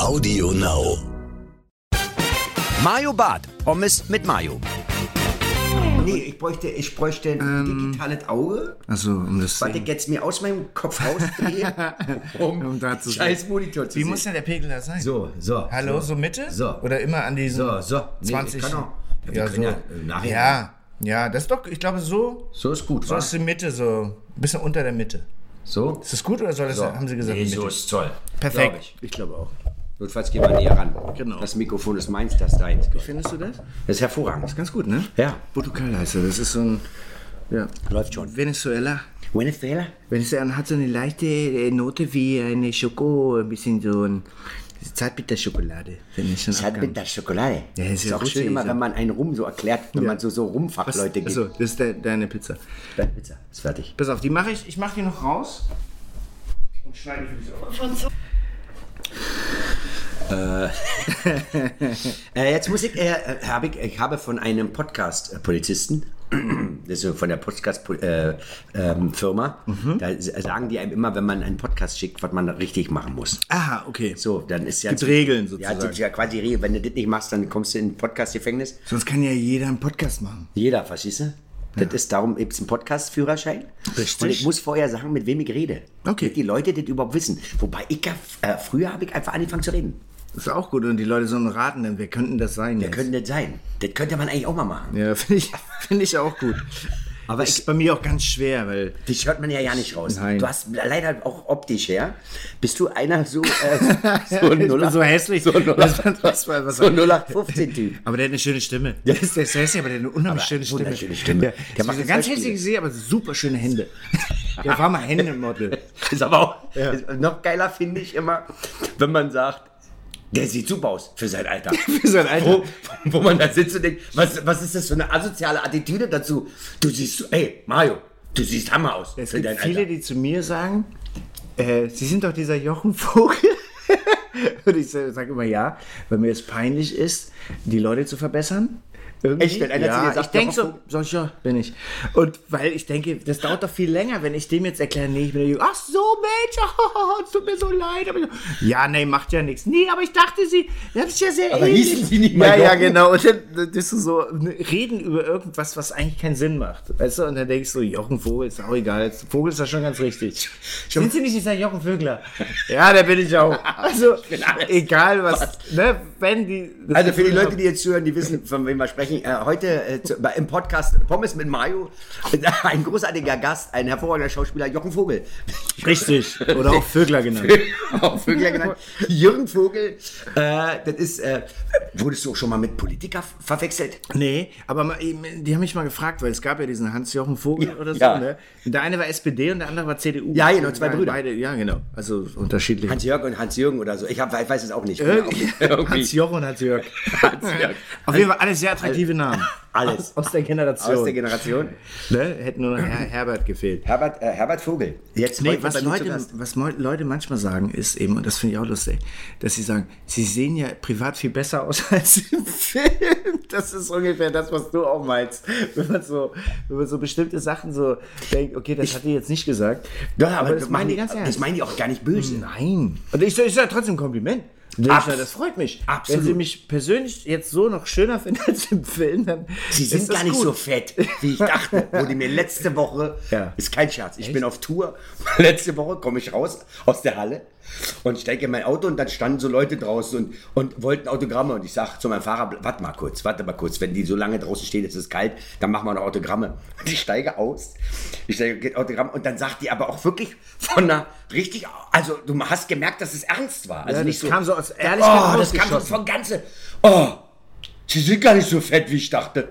Audio Now. Mayo Bart. Pommes mit Mayo. Nee, ich bräuchte, ich bräuchte ein digitales Auge, Also, um das ich jetzt mir aus meinem Kopf rausdrehe, um, Um da zu scheiß Monitor zu Wie sehen. muss denn der Pegel da sein? so, so. Hallo, so. so Mitte? So. Oder immer an diesen So, so. Nee, 20? ich kann auch. Ja, Ja, so. ja, nachher- ja, ja, das ist doch, ich glaube, so, So ist gut, so wa? ist die Mitte, so ein bisschen unter der Mitte. So? Ist das gut oder soll das, so. haben Sie gesagt, Nee, so ist toll. Perfekt. Glaub ich. ich glaube auch. Notfalls gehen wir näher ran. Genau. Das Mikrofon ist meins, das ist deins. Findest du das? Das ist hervorragend. Ganz gut, ne? Ja. Portugal heißt er, das ist so ein, ja. Läuft schon. Venezuela. Venezuela? Venezuela hat so eine leichte äh, Note wie eine Schoko, ein bisschen so ein Zartbitterschokolade, finde ich schon Das hat abgang. mit der Schokolade. Ja, ist ist ja auch schön immer, ja. wenn man einen Rum so erklärt, wenn man so, so Rumfachleute gibt. Achso, das ist de deine Pizza. Deine Pizza ist fertig. Pass auf, die mache ich, ich mache die noch raus und schneide die für dich auf. Äh, jetzt muss ich, äh, äh, hab ich, ich habe von einem Podcast-Polizisten, das ist von der Podcast-Firma, da s- sagen die einem immer, wenn man einen Podcast schickt, was man da richtig machen muss. Aha, okay. So, dann ist ja... Gibt Regeln Ja, sozusagen. das ist ja quasi die Regel. Wenn du das nicht machst, dann kommst du in ein Podcast-Gefängnis. Sonst kann ja jeder einen Podcast machen. Jeder, verstehst du? Das ist darum, gibt es einen Podcast-Führerschein. Richtig. Und ich muss vorher sagen, mit wem ich rede. Okay. Damit die Leute das überhaupt wissen. Wobei ich ja, äh, früher habe ich einfach angefangen zu reden. Das ist auch gut und die Leute sollen raten, denn wer könnten das sein Wer jetzt? könnte das sein? Das könnte man eigentlich auch mal machen. Ja, finde ich, find ich auch gut. Aber ist ich, bei mir auch ganz schwer, weil dich hört man ja ja nicht raus. Nein. Du hast leider auch optisch her. Bist du einer so, äh, so ein ich bin so hässlich. So ein Nuller- Was- was- was- was- so ein 0815-Typ. Aber der hat eine schöne Stimme. Der ist, der ist hässlich, aber der hat eine unheimlich schöne Stimme. Stimme. Der, Der macht das ganz Hörspiele. hässlich gesehen, aber super schöne Hände. Der war mal Hände-Model. Ist aber auch ist noch geiler, finde ich immer, wenn man sagt, der sieht super aus für sein Alter. Für sein Alter. Wo, wo man da sitzt und denkt, was, was ist das für eine asoziale Attitüde dazu? Du siehst, ey, Mario, du siehst Hammer aus Es gibt viele, Alter. die zu mir sagen, äh, Sie sind doch dieser Jochen Vogel. Und ich sage immer ja, weil mir es peinlich ist, die Leute zu verbessern. Irgendwie. Echt? Wenn einer zu ja, dir sagt, ich denke so, ich, ja, bin ich. Und weil ich denke, das dauert doch viel länger, wenn ich dem jetzt erkläre, nee, ich bin der Junge. Ach so, Mensch, oh, es tut mir so leid. Ich, ja, nee, macht ja nichts. Nee, aber ich dachte, Sie, das ist ja sehr Aber ähnlich. hießen Sie nicht Ja, mal ja, Jochen? genau. Und dann bist du so, ne, reden über irgendwas, was eigentlich keinen Sinn macht. Weißt du, und dann denkst du, Jochen Vogel ist auch egal. Vogel ist ja schon ganz richtig. Sind Sie nicht dieser Jochen Vögler? ja, der bin ich auch. Also, egal was, ne, wenn die. Also für die Leute, die jetzt hören, die wissen, von wem wir sprechen, äh, heute äh, zu, im Podcast Pommes mit Mario, ein großartiger Gast, ein hervorragender Schauspieler, Jochen Vogel. Richtig. Oder auch Vögler genannt. auch Vögler genannt. Jürgen Vogel, äh, das ist, äh, wurdest du auch schon mal mit Politiker verwechselt? Nee, aber die haben mich mal gefragt, weil es gab ja diesen Hans-Jochen Vogel Ja, oder so, ja. ne? Der eine war SPD und der andere war CDU. Ja, genau, zwei Brüder. Beide, ja, genau. Also unterschiedlich. Hans-Jörg und Hans-Jürgen oder so. Ich, hab, ich weiß es auch nicht. Irgendwie. Hans-Jochen und Hans-Jörg. Hans-Jörg. Auf jeden Fall alles sehr attraktive Namen. Alles. Aus, aus der Generation. Aus der Generation. Ne? Hätte nur noch Her Herbert gefehlt. Herbert, äh, Herbert Vogel. Jetzt Nee, was Leute, was Leute manchmal sagen, ist eben, und das finde ich auch lustig, dass sie sagen, sie sehen ja privat viel besser aus als im Film. Das ist ungefähr das, was du auch meinst. Wenn man so, wenn man so bestimmte Sachen so denkt, okay, das hat die jetzt nicht gesagt. Ja, aber, das das, die die, ganz das ernst. meinen die auch gar nicht böse. Nein. Und ich, ich sage trotzdem ein Kompliment. Abs- das freut mich. Absolut. Wenn sie mich persönlich jetzt so noch schöner finden als im Film, dann Sie sind gar nicht gut. so fett, wie ich dachte. Wurde mir letzte Woche, Ja. ist kein Scherz, ich bin auf Tour. Letzte Woche komme ich raus aus der Halle und steige in mein Auto und dann standen so Leute draußen und, und wollten Autogramme. Und ich sage zu meinem Fahrer, warte mal kurz, warte mal kurz, wenn die so lange draußen stehen, es ist kalt, dann machen wir noch Autogramme. Und ich steige aus, ich steige geht Autogramm und dann sagt die aber auch wirklich von einer richtig, also du hast gemerkt, dass es ernst war. Also Ja, nicht das so, kam so aus Ehrlichkeit Oh, das kam so von ganze, oh, Sie sind gar nicht so fett, wie ich dachte.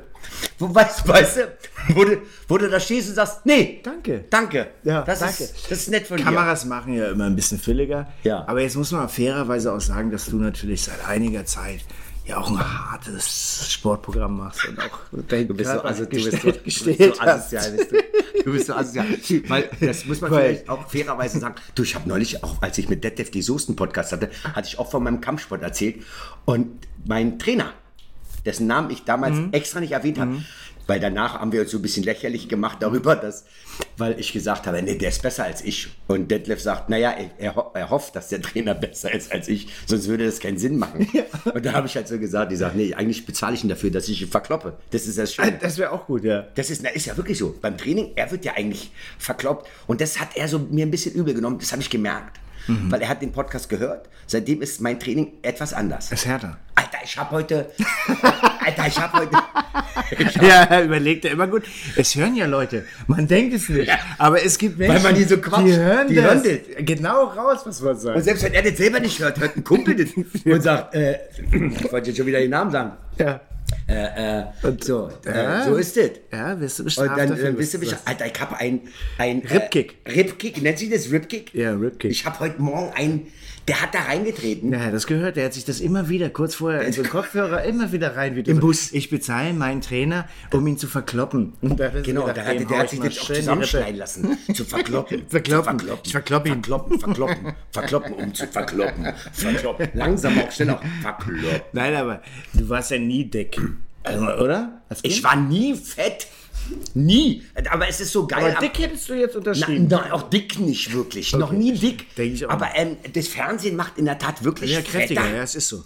Wo, weißt, weißt du, wo du, wo du da stehst und sagst, nee, Danke. danke. Ja, das danke. Ist, das ist nett von dir. Kameras machen ja immer ein bisschen fülliger. Ja. Aber jetzt muss man fairerweise auch sagen, dass du natürlich seit einiger Zeit ja auch ein hartes Sportprogramm machst und auch Du bist so, also, du bist so, du gestellt, so asozial. Bist du. du bist so asozial. Weil, das muss man vielleicht auch fairerweise sagen. Du, ich habe neulich, auch als ich mit Detlef die Soßen-Podcast hatte, hatte ich auch von meinem Kampfsport erzählt. Und mein Trainer, dessen Namen ich damals Mhm. extra nicht erwähnt habe, weil danach haben wir uns so ein bisschen lächerlich gemacht darüber, dass, weil ich gesagt habe, nee, der ist besser als ich. Und Detlef sagt, naja, er, er, hofft, dass der Trainer besser ist als ich, sonst würde das keinen Sinn machen. Und da habe ich halt so gesagt, die sagt, nee, eigentlich bezahle ich ihn dafür, dass ich ihn verkloppe. Das ist das Schöne. Das wäre auch gut, ja. Das ist, na, ist ja wirklich so. Beim Training, er wird ja eigentlich verkloppt. Und das hat er so mir ein bisschen übel genommen. Das habe ich gemerkt. Weil er hat den Podcast gehört. Seitdem ist mein Training etwas anders. Das ist härter. Alter, ich habe heute. Alter, ich habe heute. Ich hab, Ja, überlegt er immer gut. Es hören ja Leute. Man denkt es nicht. Aber es gibt Menschen, man die so quatscht. die hören Die das. hören Genau raus, was man und sagt. selbst wenn er das selber nicht hört, hört ein Kumpel das und sagt, äh, ich wollte jetzt schon wieder den Namen sagen. Ja. Äh, äh, Und- so, äh, so ist das. Ja, wirst du Und bestraft dann dafür, äh, wisst ihr was du Bescheid. Alter, ich habe ein, ein. Äh, Ribkick, nennt sich das Ribkick? Ja, Ribkick. Ich habe heute Morgen einen, der hat da reingetreten. Ja, das gehört. Der hat sich das immer wieder, kurz vorher, in so einen Kopfhörer immer wieder rein. Wie Im so, Bus. Ich bezahle meinen Trainer, um ihn zu verkloppen. Er Genau, gedacht, der, der hat ich sich das auch schön zusammenschneiden lassen. Zu verkloppen. Verkloppen. Zu verkloppen. Ich verkloppe ihn. Verkloppen, verkloppen, verkloppen, um zu verkloppen. verkloppen. Langsam auch schneller. Verkloppen. Nein, aber du warst ja nie dick. Also, oder? Ich war nie fett. Nie. Aber es ist so geil. Aber dick hättest du jetzt unterschrieben. na, auch dick nicht wirklich. Noch nie dick. Denk ich auch Aber ähm, das Fernsehen macht in der Tat wirklich ja, kräftiger, ja, es ist so.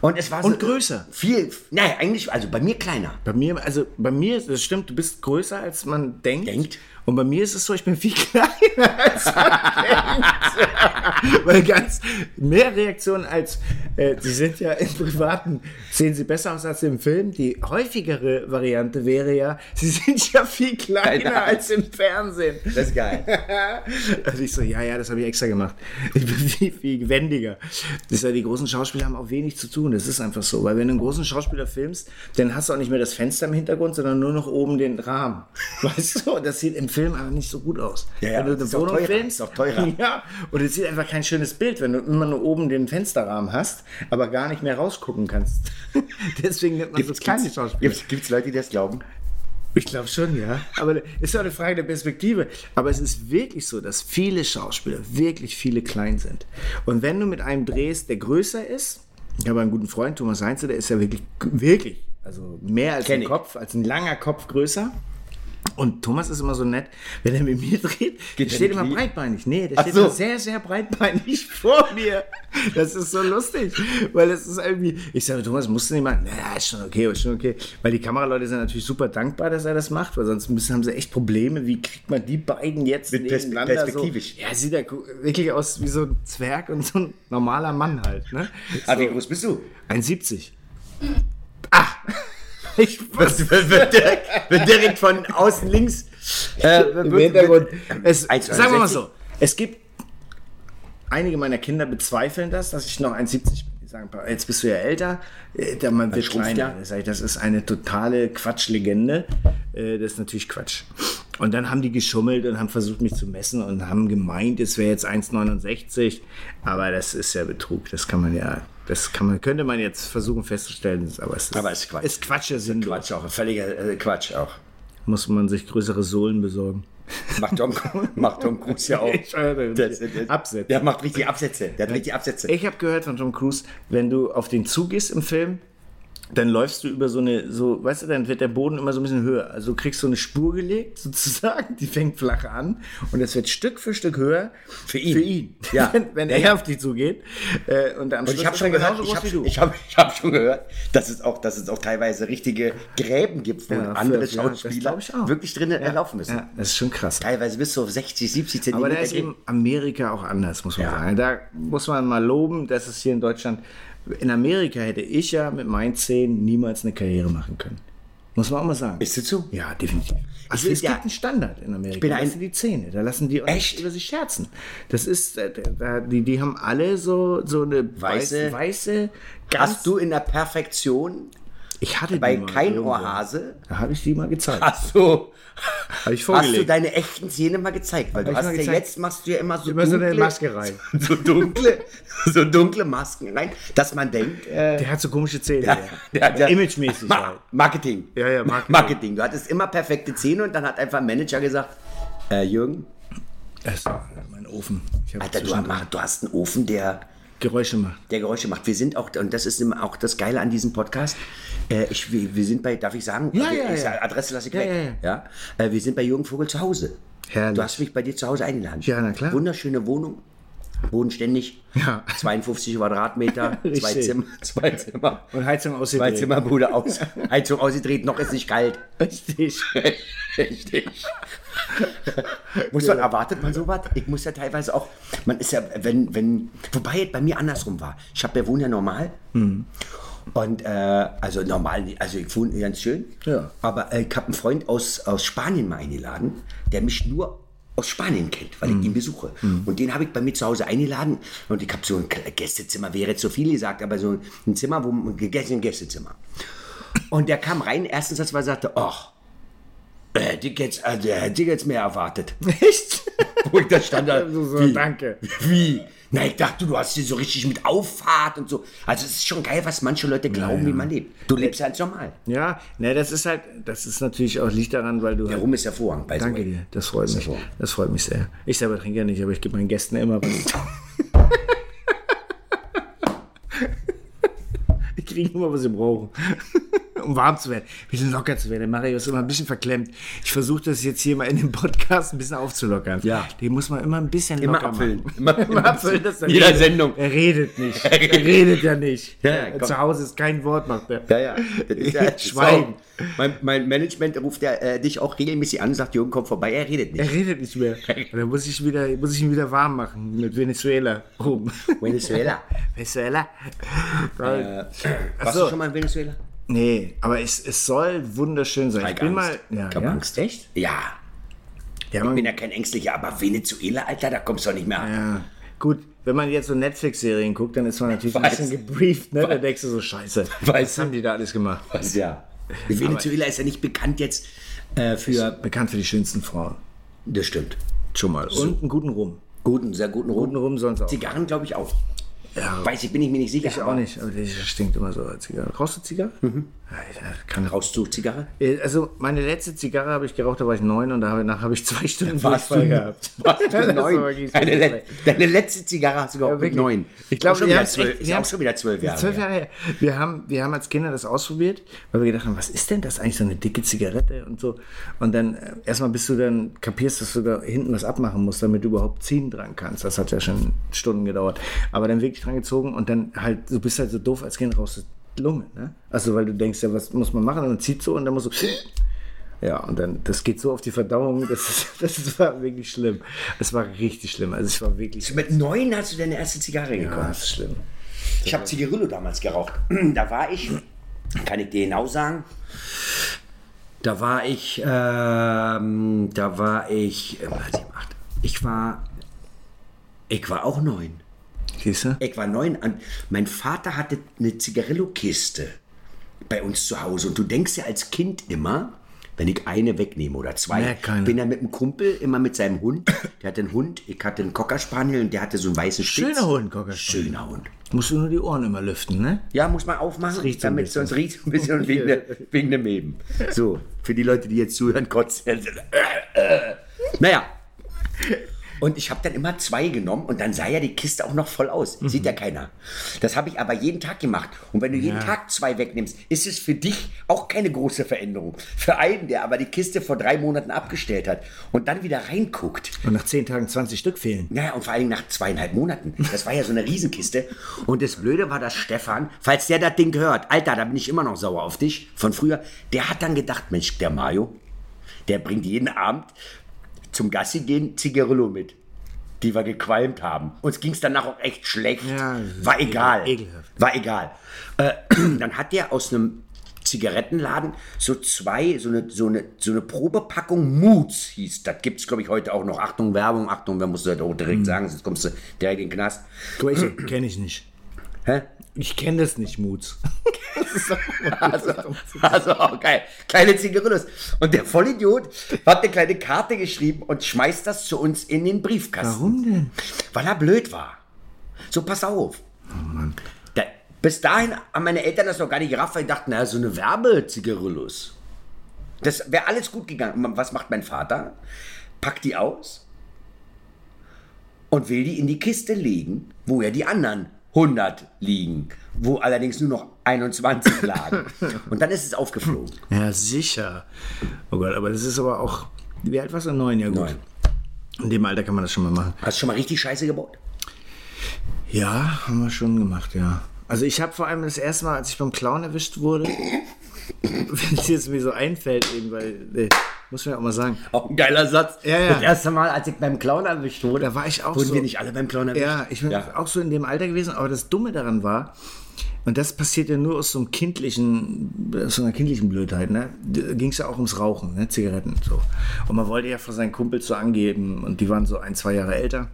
Und es war Und so, größer. Viel, nein, eigentlich, also bei mir kleiner. Bei mir, also bei mir, das stimmt, du bist größer als man denkt. Denkt. Und bei mir ist es so, ich bin viel kleiner als man denkt. Weil ganz mehr Reaktionen als, äh, sie sind ja im Privaten, sehen sie besser aus als im Film. Die häufigere Variante wäre ja, sie sind ja viel kleiner Kleiner. als im Fernsehen. Das ist geil. Also ich so, ja, ja, das habe ich extra gemacht. Ich bin viel, viel wendiger. Das ist ja, die großen Schauspieler haben auch wenig zu tun. Das ist einfach so. Weil wenn du einen großen Schauspieler filmst, dann hast du auch nicht mehr das Fenster im Hintergrund, sondern nur noch oben den Rahmen. Weißt du? Das sieht im Film aber nicht so gut aus. Ja, ja, wenn du eine Wohnung teurer, filmst. ist auch teurer. Ja. Und es sieht einfach kein schönes Bild, wenn du immer nur oben den Fensterrahmen hast, aber gar nicht mehr rausgucken kannst. Deswegen nimmt man so kleine Schauspieler. Gibt es Leute, die das glauben? Ich glaube schon, ja. Aber ist doch eine Frage der Perspektive. Aber es ist wirklich so, dass viele Schauspieler, wirklich viele klein sind. Und wenn du mit einem drehst, der größer ist, ich habe einen guten Freund, Thomas Heinze, der ist ja wirklich, wirklich, also mehr als Kenn ein ich. Kopf, als ein langer Kopf größer. Und Thomas ist immer so nett, wenn er mit mir dreht, der er steht immer breitbeinig. Nee, der Ach steht so. immer sehr, sehr breitbeinig vor mir. Das ist so lustig, weil es ist irgendwie, ich sage, Thomas, musst du nicht machen? Naja, ist schon okay, ist schon okay. Weil die Kameraleute sind natürlich super dankbar, dass er das macht, weil sonst müssen, haben sie echt Probleme. Wie kriegt man die beiden jetzt Mit Pers- nebeneinander perspektivisch. So? Ja, sieht er wirklich aus wie so ein Zwerg und so ein normaler Mann halt. Ne? Ah, wie So, groß bist du? 1,70. Ah! Ich wird, wird, direkt, wird direkt von außen links. Äh, im wird- Hintergrund. Es, 1,61. sagen wir mal so, es gibt einige meiner Kinder bezweifeln das, dass ich noch 1,70 bin. Die sagen, "Pa, jetzt bist du ja älter, äh, der man wird kleiner. ja. Das ist eine totale Quatschlegende. Äh, Das ist natürlich Quatsch. Und dann haben die geschummelt und haben versucht, mich zu messen und haben gemeint, es wäre jetzt 1,69. Aber das ist ja Betrug. Das kann man ja, das kann man, könnte man jetzt versuchen festzustellen. Aber es ist, Aber es ist Quatsch. Ist Quatsch, sinnlos. Quatsch auch, völliger äh, Quatsch auch. Muss man sich größere Sohlen besorgen. Macht Tom, macht Tom Cruise ja auch. Absätze. Der macht richtig Absätze. Der hat richtig Absätze. Ich habe gehört von Tom Cruise, wenn du auf den Zug gehst im Film, dann läufst du über so eine, so, weißt du, dann wird der Boden immer so ein bisschen höher. Also du kriegst so eine Spur gelegt, sozusagen, die fängt flach an und es wird Stück für Stück höher. Für ihn. Für ihn. Ja. wenn wenn Ja, er ja. auf dich zugeht. Äh, und am Und Schluss ich habe schon gehört, ich habe ich hab, ich hab schon gehört, dass es auch, dass es auch teilweise richtige Gräben gibt, wo Ja, für- andere das Schauspieler wirklich drinnen erlaufen müssen. ja, das ist schon krass. Teilweise bis zu 60, 70 Zentimeter. Aber da ist eben Amerika auch anders, muss man sagen. Da muss man mal loben, dass es hier in Deutschland, in Amerika hätte ich ja mit meinen Zehn niemals eine Karriere machen können. Muss man auch mal sagen. Ist das so? Ja, definitiv. Also es ja- gibt einen Standard in Amerika. bin da ein- lassen die Zähne, da lassen die Echt? nicht über sich scherzen. Das ist, äh, da, die, die haben alle so, so eine Weiße- weiße, Hast du in der Perfektion ich hatte bei kein. Ohrhase, Da habe ich die mal gezeigt. hast du, Habe ich hast du vorgelegt. deine echten Zähne mal gezeigt? Weil du ich hast ja gezeigt. jetzt machst du ja immer so Immer so eine dunkle, Maske rein. so dunkle, so dunkle Masken rein, dass man denkt, äh, Der hat so komische Zähne. Ja. der- der- Imagemäßig Ma halt. Marketing. Ja, ja, Marketing. Marketing. Du hattest immer perfekte Zähne und dann hat einfach ein Manager gesagt, äh, Jürgen, Das ist mein Ofen. Hab Alter, du, du hast einen Ofen, der, Geräusche macht. der Geräusche macht. Wir sind auch, und das ist immer auch das Geile an diesem Podcast. Äh, ich, wir, sind bei, darf ich sagen? Ja, wir, ja, ich ja. Adresse lasse ich Ja, weg. ja, Ja, Äh, wir sind bei Jürgen Vogel zu Hause. Herrlich. Du hast mich bei dir zu Hause eingeladen. Ja, na klar. Wunderschöne Wohnung. Bodenständig. Ja. 52 Quadratmeter. zwei. Zimmer. Zwei Zimmer. Und Heizung Zwei ausgedreht. Zimmer, Bude aus. Heizung ausgedreht, noch ist nicht kalt. Richtig. Richtig. muss man, erwartet man sowas? Ich muss ja teilweise auch, man ist ja, wenn, wenn, wobei es bei mir andersrum war. Ich habe ja wohne ja normal. Und, äh, also normal, also ich wohne ganz schön. Ja. Aber äh, ich habe einen Freund aus, aus Spanien mal eingeladen, der mich nur aus Spanien kennt, weil ich ihn besuche. Und den habe ich bei mir zu Hause eingeladen. Und ich habe so ein Gästezimmer, wäre jetzt zu viel gesagt, aber so ein Zimmer, wo ein Gäste- ein Gästezimmer. Und der kam rein, erstens, als er sagte, ach, äh, hätte ich jetzt, also, hätte ich jetzt mehr erwartet. Echt? Wo ich da stand, da, So, so, wie? danke. Wie? Na, ich dachte, du hast hier so richtig mit Auffahrt und so. Also es ist schon geil, was manche Leute glauben, wie man lebt. Du lebst ja ganz normal. Ja, ne, das ist halt, das ist natürlich auch, liegt daran, weil du Der halt, Rum ist hervorragend. Danke way. dir, das freut mich. so. Das freut mich sehr. Ich selber trinke ja nicht, aber ich gebe meinen Gästen immer was. Die kriegen immer, was sie brauchen. Um warm zu werden, ein bisschen locker zu werden. Mario ist immer ein bisschen verklemmt. Ich versuche das jetzt hier mal in dem Podcast ein bisschen aufzulockern. Ja. Den muss man immer ein bisschen Immer locker abfüllen. machen. Immer, Immer abfüllen, dass er Jeder redet. Sendung. Er redet nicht. Er redet ja nicht. Ja, ja. Zu Hause ist kein Wort, macht er. Ja, ja. Das ist ja Schweigen. So. Mein, mein Management ruft ja, äh, dich auch regelmäßig an und sagt, Jürgen, komm vorbei, er redet nicht. Er redet nicht mehr. Dann muss ich, wieder, muss ich ihn wieder warm machen mit Venezuela oben. Venezuela. Venezuela? Äh, warst so. du schon mal in Venezuela? Nee, aber es, es soll wunderschön sein. Ich bin mal. Ja, ich hab ja? Angst. Echt? Ja. Ja, Ich bin ja kein Ängstlicher, aber Venezuela, Alter, da kommst du doch nicht mehr an. ja. Gut, wenn man jetzt so Netflix-Serien guckt, dann ist man natürlich Weiß. ein bisschen gebrieft, ne? Da denkst du so, scheiße. Weiß. Was haben die da alles gemacht? Was ja. Venezuela ist ja nicht bekannt jetzt äh, für. Bekannt für die schönsten Frauen. Das stimmt. Schon mal. Und einen guten Rum. Guten, sehr guten Rum. Guten Rum sonst auch. Zigarren glaube ich auch. Ja, Weiß ich, bin ich mir nicht sicher. ich auch nicht, aber der stinkt immer so als Zigarre. Rauchst du Zigarre? Mhm. Ja, ich kann Rauszug-Zigarre? Äh, Also meine letzte Zigarre habe ich geraucht, da war ich neun und danach habe ich zwei Stunden Warst Durchfall du- gehabt. Warst du neun? Deine, le deine letzte Zigarre hast du geraucht mit wirklich. neun. Ich glaube, schon wir wieder zwölf. echt- auch schon wieder zwölf Jahre. Zwölf. Jahre her. Wir haben, wir haben als Kinder das ausprobiert, weil wir gedacht haben, was ist denn das eigentlich, so eine dicke Zigarette und so. Und dann äh, erstmal bis du dann kapierst, dass du da hinten was abmachen musst, damit du überhaupt ziehen dran kannst. Das hat ja schon Stunden gedauert. Aber dann wirklich dran gezogen und dann halt, du bist halt so doof als Kind raus, Lunge, ne? Also weil du denkst, ja, was muss man machen? Und dann zieht so und dann musst du. Ja, und dann, das geht so auf die Verdauung, das, ist, das war wirklich schlimm. Es war richtig schlimm. Also ich war wirklich. Mit neun hast du deine erste Zigarre Ja, gekauft. das ist schlimm. Ich habe Zigarillo damals geraucht. Da war ich, kann ich dir genau sagen, da war ich, ähm, da war ich, äh? Ich war, ich war auch neun. Siehst du? Ich war neun. Und mein Vater hatte eine Zigarillo-Kiste bei uns zu Hause. Und du denkst ja als Kind immer, wenn ich eine wegnehme oder zwei, bin er mit einem Kumpel immer mit seinem Hund. Der hatte einen Hund, ich hatte einen Cocker Spaniel und der hatte so einen weißen Spitz. Schöner Hund, Cocker Spaniel. Schöner Hund. Musst du nur die Ohren immer lüften, ne? Ja, muss man aufmachen, riecht damit sonst riecht es ein bisschen und wegen, der, wegen dem Eben. So, für die Leute, die jetzt zuhören, äh. Naja. Und ich habe dann immer zwei genommen und dann sah ja die Kiste auch noch voll aus. Sieht ja keiner. Das habe ich aber jeden Tag gemacht. Und wenn du jeden Tag zwei wegnimmst, ist es für dich auch keine große Veränderung. Für einen, der aber die Kiste vor drei Monaten abgestellt hat und dann wieder reinguckt, Und nach zehn Tagen 20 Stück fehlen. naja, und vor allem nach zweieinhalb Monaten. Das war ja so eine Riesenkiste. Und das Blöde war, dass Stefan, falls der das Ding hört, Alter, da bin ich immer noch sauer auf dich von früher, der hat dann gedacht, Mensch, der Mario, der bringt jeden Abend zum Gassi gehen Zigarillo mit, die wir gequalmt haben. Uns ging es danach auch echt schlecht. Ja, war egal. ekelhaft. War egal. Äh, dann hat der aus einem Zigarettenladen so zwei, so eine, so eine, so eine Probepackung Moods hieß. Das gibt es, glaube ich, heute auch noch. Achtung, Werbung, Achtung, wer muss das auch direkt sagen, sonst kommst du direkt in den Knast. Kenne ich nicht. Hä? Ich kenne das nicht, Moods. Also, also geil. Kleine Zigarillos. Und der Vollidiot hat eine kleine Karte geschrieben und schmeißt das zu uns in den Briefkasten. Warum denn? Weil er blöd war. So, pass auf. Da, bis dahin haben meine Eltern das noch gar nicht gerafft, weil die dachten, na, so eine Werbezigarillos. Das wäre alles gut gegangen. Was macht mein Vater? Packt die aus und will die in die Kiste legen, wo er die anderen 100 liegen, wo allerdings nur noch 21 lagen. Und dann ist es aufgeflogen. Ja, sicher. Oh Gott, aber das ist aber auch. Wie alt warst du? Neun, ja gut. Neun. In dem Alter kann man das schon mal machen. Hast du schon mal richtig Scheiße gebaut? Ja, haben wir schon gemacht, ja. Also ich habe vor allem das erste Mal, als ich beim Clown erwischt wurde, wenn es jetzt mir so einfällt, eben, weil, äh, muss man ja auch mal sagen, Auch ein geiler Satz. Ja, ja. Das erste Mal, als ich beim Clown erwischt wurde, da war ich auch wurden so. wir nicht alle beim Clown erwischt. Ja, ich bin Ja. auch so in dem Alter gewesen, aber das Dumme daran war, und das passiert ja nur aus so einem kindlichen, aus so einer kindlichen Blödheit, ne? Ging es ja auch ums Rauchen, ne? Zigaretten, so. Und man wollte ja vor seinen Kumpels so angeben, und die waren so ein, zwei Jahre älter.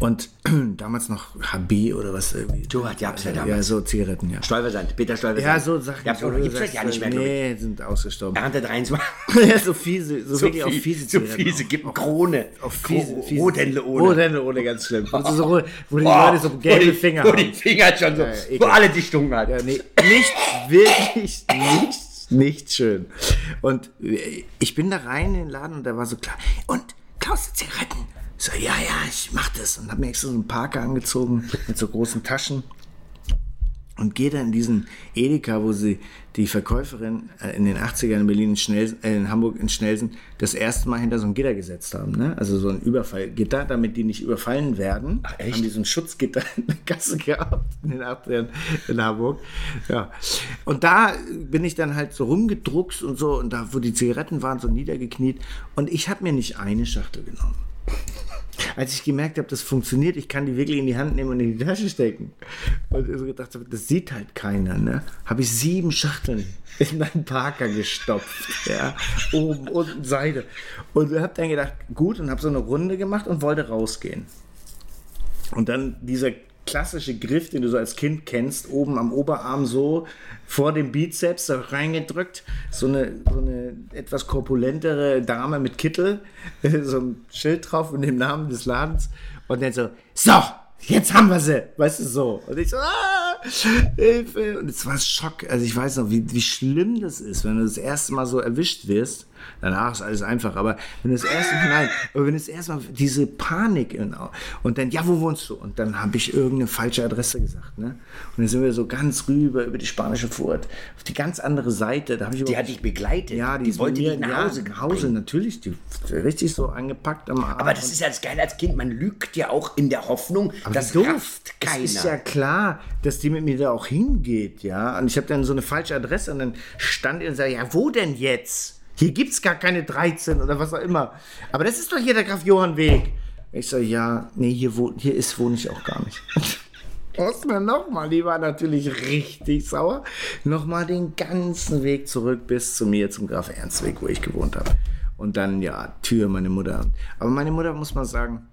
Und damals noch HB oder was irgendwie. So was gab's ja damals. Ja, so Zigaretten, ja. Stolpersand, Peter Stolpersand. Ja, so Sachen. Wo auch, du gibt's das ja nicht mehr. Nee, sind ausgestorben. Ernte 23. ja, so fiese, so, wirklich auch fiese so Zigaretten. fiese, gibt Krone. Auf fiese, fiese. Rothändle ohne. Rothändle ohne, ganz schlimm. Wo, so, wo die Oh, Leute so wo gelbe die, Finger Wo haben. die Finger schon so, Ja, wo alle Dichtungen hat. Ja, nee, nicht wirklich, nicht, nicht schön. Und äh, ich bin da rein in den Laden und da war so klar, und Klaus, die Zigaretten? So, ja, ja, ich mach das. Und hab mir extra so einen Parker angezogen mit so großen Taschen und gehe dann in diesen Edeka, wo sie die Verkäuferin äh, in den 80ern in Berlin, in, Schnell, äh, in Hamburg, in Schnelsen, das erste Mal hinter so ein Gitter gesetzt haben. Ne? Also so ein Überfallgitter, damit die nicht überfallen werden. Ach, echt? Haben die so ein Schutzgitter in der Gasse gehabt in den 80ern in Hamburg. Ja. Und da bin ich dann halt so rumgedruckt und so und da, wo die Zigaretten waren, so niedergekniet. Und ich habe mir nicht eine Schachtel genommen. Als ich gemerkt habe, das funktioniert, ich kann die wirklich in die Hand nehmen und in die Tasche stecken. Und ich so gedacht habe, das sieht halt keiner, ne? Habe ich sieben Schachteln in meinen Parker gestopft, ja? Oben, unten, Seite. Und habe dann gedacht, gut, und habe so eine Runde gemacht und wollte rausgehen. Und dann dieser klassische Griff, den du so als Kind kennst, oben am Oberarm so vor dem Bizeps da reingedrückt. So eine, so eine etwas korpulentere Dame mit Kittel, so ein Schild drauf mit dem Namen des Ladens. Und dann so, so, jetzt haben wir sie, weißt du so. Und ich so, ah, Hilfe. Und es war Schock. Also ich weiß noch, wie, wie schlimm das ist, wenn du das erste Mal so erwischt wirst. Danach ist alles einfach, aber wenn das erste Mal, nein, aber wenn du das erste Mal diese Panik in, und dann, ja, wo wohnst du? Und dann habe ich irgendeine falsche Adresse gesagt, ne? Und dann sind wir so ganz rüber über die spanische Furt, auf die ganz andere Seite. Da habe ich Die hat dich begleitet. ja, die, die wollte dich mir- nach ja, Hause nach Hause, natürlich, die richtig so angepackt am Arm. Aber das ist ja das Geile als Kind. Man lügt ja auch in der Hoffnung, das doof. rafft keiner. Es ist ja klar, dass die mit mir da auch hingeht, ja. Und ich habe dann so eine falsche Adresse und dann stand ihr und sagte, ja, wo denn jetzt? Hier gibt es gar keine 13 oder was auch immer. Aber das ist doch hier der Graf Johann Weg. Ich so, ja, nee, hier, wo, hier ist wohne ich auch gar nicht. Erstmal nochmal, die war natürlich richtig sauer. Nochmal den ganzen Weg zurück bis zu mir, zum Graf Ernstweg, wo ich gewohnt habe. Und dann, ja, Tür, meine Mutter. Aber meine Mutter, muss man sagen,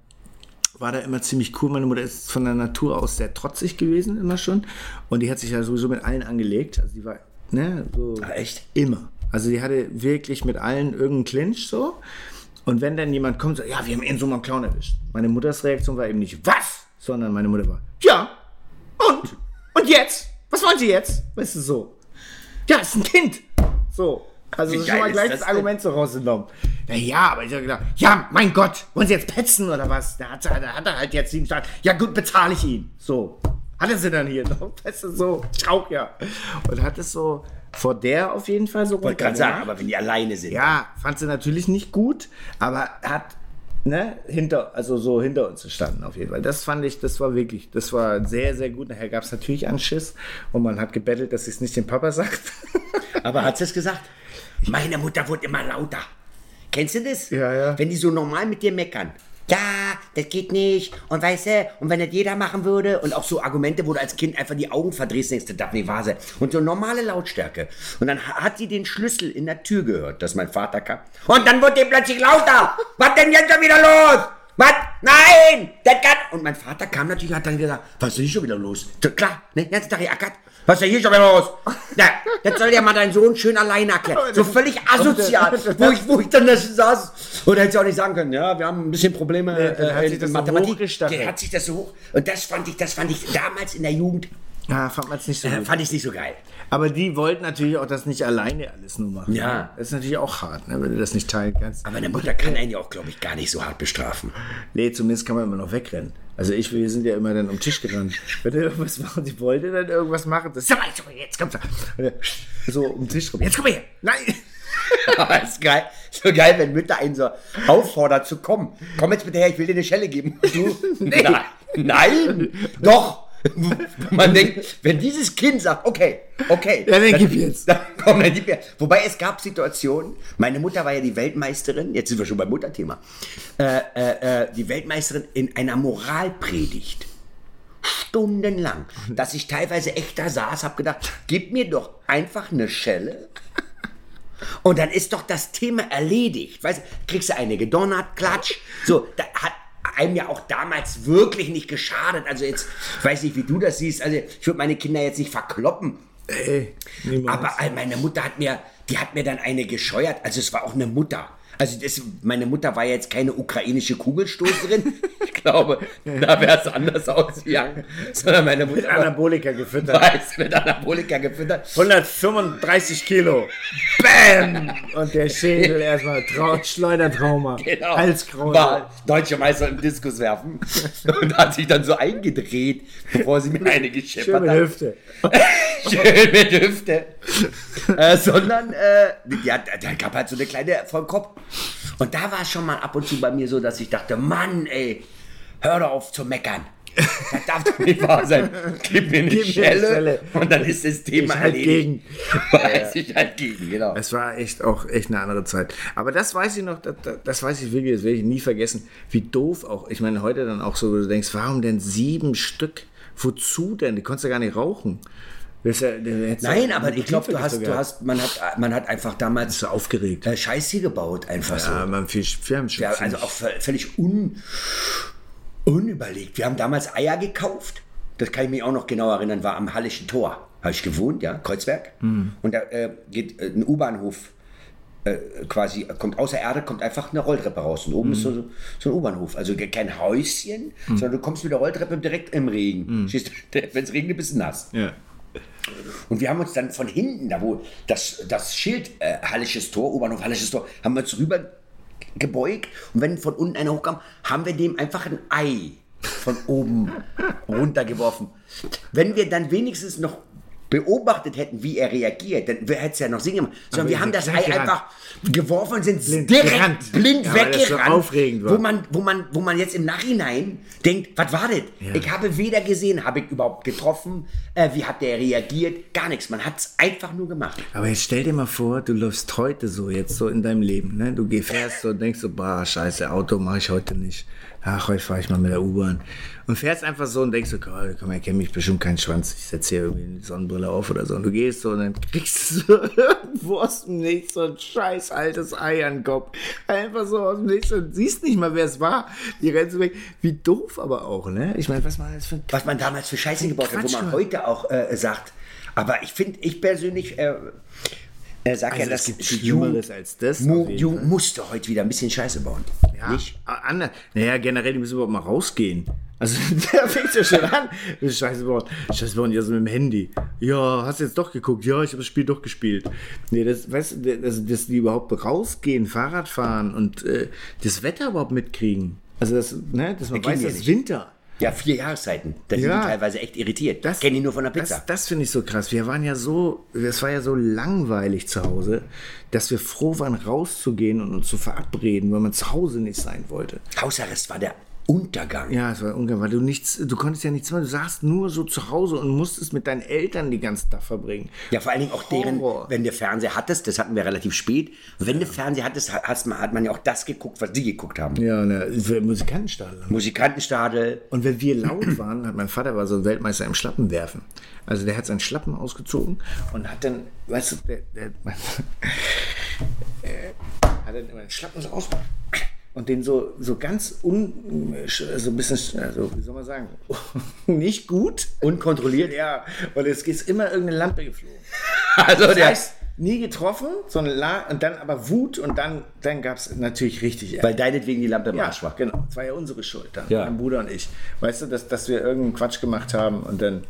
war da immer ziemlich cool. Meine Mutter ist von der Natur aus sehr trotzig gewesen, immer schon. Und die hat sich ja sowieso mit allen angelegt. Also die war, ne, so. Ah, echt? Immer. Also die hatte wirklich mit allen irgendeinen Clinch so. Und wenn dann jemand kommt, so, ja, wir haben ihn so mal einen Clown erwischt. Meine Mutters Reaktion war eben nicht, was? Sondern meine Mutter war, ja, und? Und jetzt? Was wollen Sie jetzt? Weißt du, so. Ja, ist ein Kind. So. Also Wie das ist schon mal gleich das das? Argument so rausgenommen. Na ja, aber ich habe gedacht, ja, mein Gott, wollen Sie jetzt petzen oder was? Da hat, er- da hat er halt jetzt sieben Stunden. Ja gut, bezahle ich ihn. So. Hat er sie dann hier noch? Weißt du, so. Ich auch ja. Und hat es so vor der auf jeden Fall so Wollte gerade sagen, aber wenn die alleine sind. Ja, fand sie natürlich nicht gut, aber hat ne, hinter, also so hinter uns gestanden auf jeden Fall. Das fand ich, das war wirklich, das war sehr, sehr gut. Nachher gab es natürlich Anschiss und man hat gebettelt, dass sie es nicht dem Papa sagt. Aber hat sie es gesagt? Meine Mutter wurde immer lauter. Kennst du das? Ja, ja. Wenn die so normal mit dir meckern. Ja, das geht nicht. Und weißt du, und wenn das jeder machen würde, und auch so Argumente, wo du als Kind einfach die Augen verdrehst, denkst du, darf nicht wahr. Und so normale Lautstärke. Und dann ha- hat sie den Schlüssel in der Tür gehört, dass mein Vater kam. Und dann wurde die plötzlich lauter. Was denn jetzt schon wieder los? Was? Nein! Das kann... Und mein Vater kam natürlich und hat dann gesagt, was ist denn schon wieder los? Klar, ne, den ganzen Tag geackert. Was ist denn hier schon wieder los? Na, das soll ja mal dein Sohn schön alleine erklären. So völlig asozial, wo ich, wo ich dann da saß. Und hätte ich auch nicht sagen können, ja, wir haben ein bisschen Probleme hat äh, in so Mathematik. hochgestachelt. Der hat sich das so hoch. Und das fand ich, das fand ich damals in der Jugend Ja, fand man es nicht so Äh, fand ich nicht so geil. Aber die wollten natürlich auch das nicht alleine alles nur machen. Ja. Das ist natürlich auch hart, ne, wenn du das nicht teilen kannst. Aber eine Mutter kann einen ja auch, glaube ich, gar nicht so hart bestrafen. Nee, zumindest kann man immer noch wegrennen. Also ich, wir sind ja immer dann um den Tisch gerannt. Wenn er irgendwas macht, ich wollte dann irgendwas machen, das sag mal, jetzt kommst du. So um den Tisch rum. Jetzt komm her. Nein. Aber ist geil. So geil, wenn Mütter einen so auffordert zu kommen. Komm jetzt bitte her, ich will dir eine Schelle geben. Und Du? Nee. Nein. Nein. Doch. Man denkt, wenn dieses Kind sagt, okay, okay. Ja, dann gib jetzt. Dann komm, dann gib. Wobei es gab Situationen, meine Mutter war ja die Weltmeisterin, jetzt sind wir schon beim Mutterthema, äh, äh, äh, die Weltmeisterin in einer Moralpredigt. Stundenlang. Dass ich teilweise echt da saß, hab gedacht, gib mir doch einfach eine Schelle. Und dann ist doch das Thema erledigt. Weißt du, kriegst du eine gedonnert, klatsch. So, da hat einem ja auch damals wirklich nicht geschadet. Also jetzt, ich weiß nicht, wie du das siehst. Also ich würde meine Kinder jetzt nicht verkloppen. Ey, niemals. Aber meine Mutter hat mir, die hat mir dann eine gescheuert. Also es war auch eine Mutter. Also das, meine Mutter war jetzt keine ukrainische Kugelstoßerin. Ich glaube, da wäre es anders ausgegangen. Sondern meine Mutter war Anabolika gefüttert. weiß mit Anabolika gefüttert. 135 Kilo. Bam! Und der Schädel erstmal Trau Schleudertrauma. Genau. Halskrause. War deutscher Meister im Diskus werfen und hat sich dann so eingedreht, bevor sie mir eine Schön gescheppert mit hat. Hüfte. Schön mit Hüfte. äh, sondern äh, hat, der gab halt so eine kleine voll Kopf. Und da war es schon mal ab und zu bei mir so, dass ich dachte, Mann, ey, hör doch auf zu meckern. Das darf doch nicht wahr sein. Gib mir eine Gib Schelle, Schelle. und dann ist das Thema Ich halt erledigt. Weiß ich halt gegen, genau. Es war echt auch echt eine andere Zeit. Aber das weiß ich noch, das, das- das weiß ich wirklich, das werde ich nie vergessen, wie doof auch. Ich meine, heute dann auch so, wo du denkst, warum denn sieben Stück? Wozu denn? Die konntest du gar nicht rauchen. Ja- Nein, ja- aber ich glaube, du hast, du hast, man hat, man hat einfach damals so aufgeregt. äh, Scheiße gebaut, einfach so. Ja, man viel, wir haben schon Ja, also auch vö- völlig un, unüberlegt. Wir haben damals Eier gekauft. Das kann ich mich auch noch genau erinnern, war am Hallischen Tor. Habe ich gewohnt, ja, Kreuzberg. Mhm. Und da äh, geht äh, ein U-Bahnhof äh, quasi, kommt außer Erde, kommt einfach eine Rolltreppe raus. Und oben ist Mhm. so, so ein U-Bahnhof. Also kein Häuschen, sondern du kommst mit der Rolltreppe direkt im Regen. Wenn es regnet, bist du nass. Mhm. Ja. Und wir haben uns dann von hinten, da wo das, das Schild äh, Hallisches Tor, U-Bahnhof Hallisches Tor, haben wir uns rüber gebeugt und wenn von unten einer hochkam, haben wir dem einfach ein Ei von oben runtergeworfen. Wenn wir dann wenigstens noch beobachtet hätten, wie er reagiert, dann hätte es ja noch singen. Sondern wir wir haben das Ei einfach geworfen und sind Blind direkt gerannt. blind Ja, so weggerannt. aufregend war. Wo man, wo, man, wo man jetzt im Nachhinein denkt, was war das? Ich habe weder gesehen, habe ich überhaupt getroffen, äh, wie hat der reagiert, gar nichts. Man hat es einfach nur gemacht. Aber jetzt stell dir mal vor, du läufst heute so, jetzt so in deinem Leben. Ne? Du fährst so und denkst so, bah, scheiße, Auto mache ich heute nicht. Ach, heute fahre ich mal mit der U-Bahn. Und fährst einfach so und denkst so, Gott, komm, er kennt mich bestimmt keinen Schwanz. Ich setze hier irgendwie eine Sonnenbrille auf oder so. Und du gehst so und dann kriegst du irgendwo aus dem Nichts so ein scheiß altes Ei an den Kopf. Einfach so aus dem Nichts und siehst nicht mal, wer es war. Die rennst du weg. Wie doof aber auch, ne? Ich meine, was war das für was man damals für Scheiße gebaut hat, wo man heute auch äh, sagt. Aber ich finde, ich persönlich äh, äh, sag Also ja, dass es gibt Schlimmeres als das, Mu, Ju musste heute wieder ein bisschen Scheiße bauen. Ja, Nicht? Anders. Naja, generell, die müssen überhaupt mal rausgehen. Also, da fängt ja schon an. Scheiße, bauen. Scheiße, bauen die also mit dem Handy. Ja, hast du jetzt doch geguckt? Ja, ich habe das Spiel doch gespielt. Nee, das, weißt du, das, dass die überhaupt rausgehen, Fahrrad fahren und äh, das Wetter überhaupt mitkriegen. Also, das, ne, dass man weiß, es ist. Winter. Ja, vier Jahreszeiten. Da sind Ja. die teilweise echt irritiert. Das Kennen die nur von der Pizza. Das, das finde ich so krass. Wir waren ja so, es war ja so langweilig zu Hause, dass wir froh waren, rauszugehen und uns zu verabreden, weil man zu Hause nicht sein wollte. Hausarrest war der Untergang. Ja, es war ungeil, weil du nichts, du konntest ja nichts machen. Du saßt nur so zu Hause und musstest mit deinen Eltern die ganze Tag verbringen. Ja, vor allen Dingen auch deren, Horror. wenn du Fernseher hattest, das hatten wir relativ spät, wenn du Fernseher hattest, hat, hat man ja auch das geguckt, was die geguckt haben. Ja, ne, Musikantenstadel. Musikantenstadel. Und wenn wir laut waren, hat mein Vater war so ein Weltmeister im Schlappenwerfen. Also der hat seinen Schlappen ausgezogen und hat dann, weißt du, der, der äh, hat dann immer den Schlappen so aus und den so, so ganz un, so ein bisschen, also wie soll man sagen, nicht gut. Unkontrolliert. Ja, und es ist immer irgendeine Lampe geflogen. Also Das der, heißt, nie getroffen, sondern la und dann aber Wut und dann, dann gab es natürlich richtig weil deinetwegen die Lampe im Ja, Arsch war. genau. Das war ja unsere Schuld dann, Ja. mein Bruder und ich. Weißt du, dass, dass wir irgendeinen Quatsch gemacht haben und dann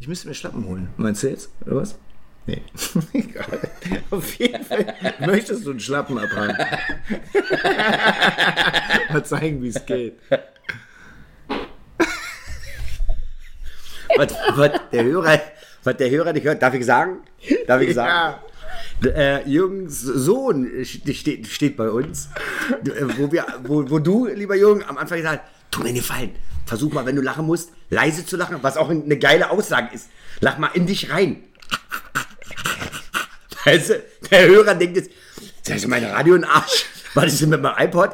ich müsste mir Schlappen holen. Meinst du jetzt? Oder was? Nee. Egal. Auf jeden Fall möchtest du einen Schlappen abhaben. Mal zeigen, wie es geht. was, was, der Hörer, was der Hörer nicht hört, darf ich sagen? Darf ich sagen? Äh, Jürgens Sohn steht, steht bei uns, äh, wo, wir, wo, wo du, lieber Jürgen, am Anfang gesagt hast, tu mir einen Gefallen. Versuch mal, wenn du lachen musst, leise zu lachen, was auch eine geile Aussage ist. Lach mal in dich rein. Weißt du, der Hörer denkt jetzt, das ist mein Radio ein Arsch. Was ist denn mit meinem iPod?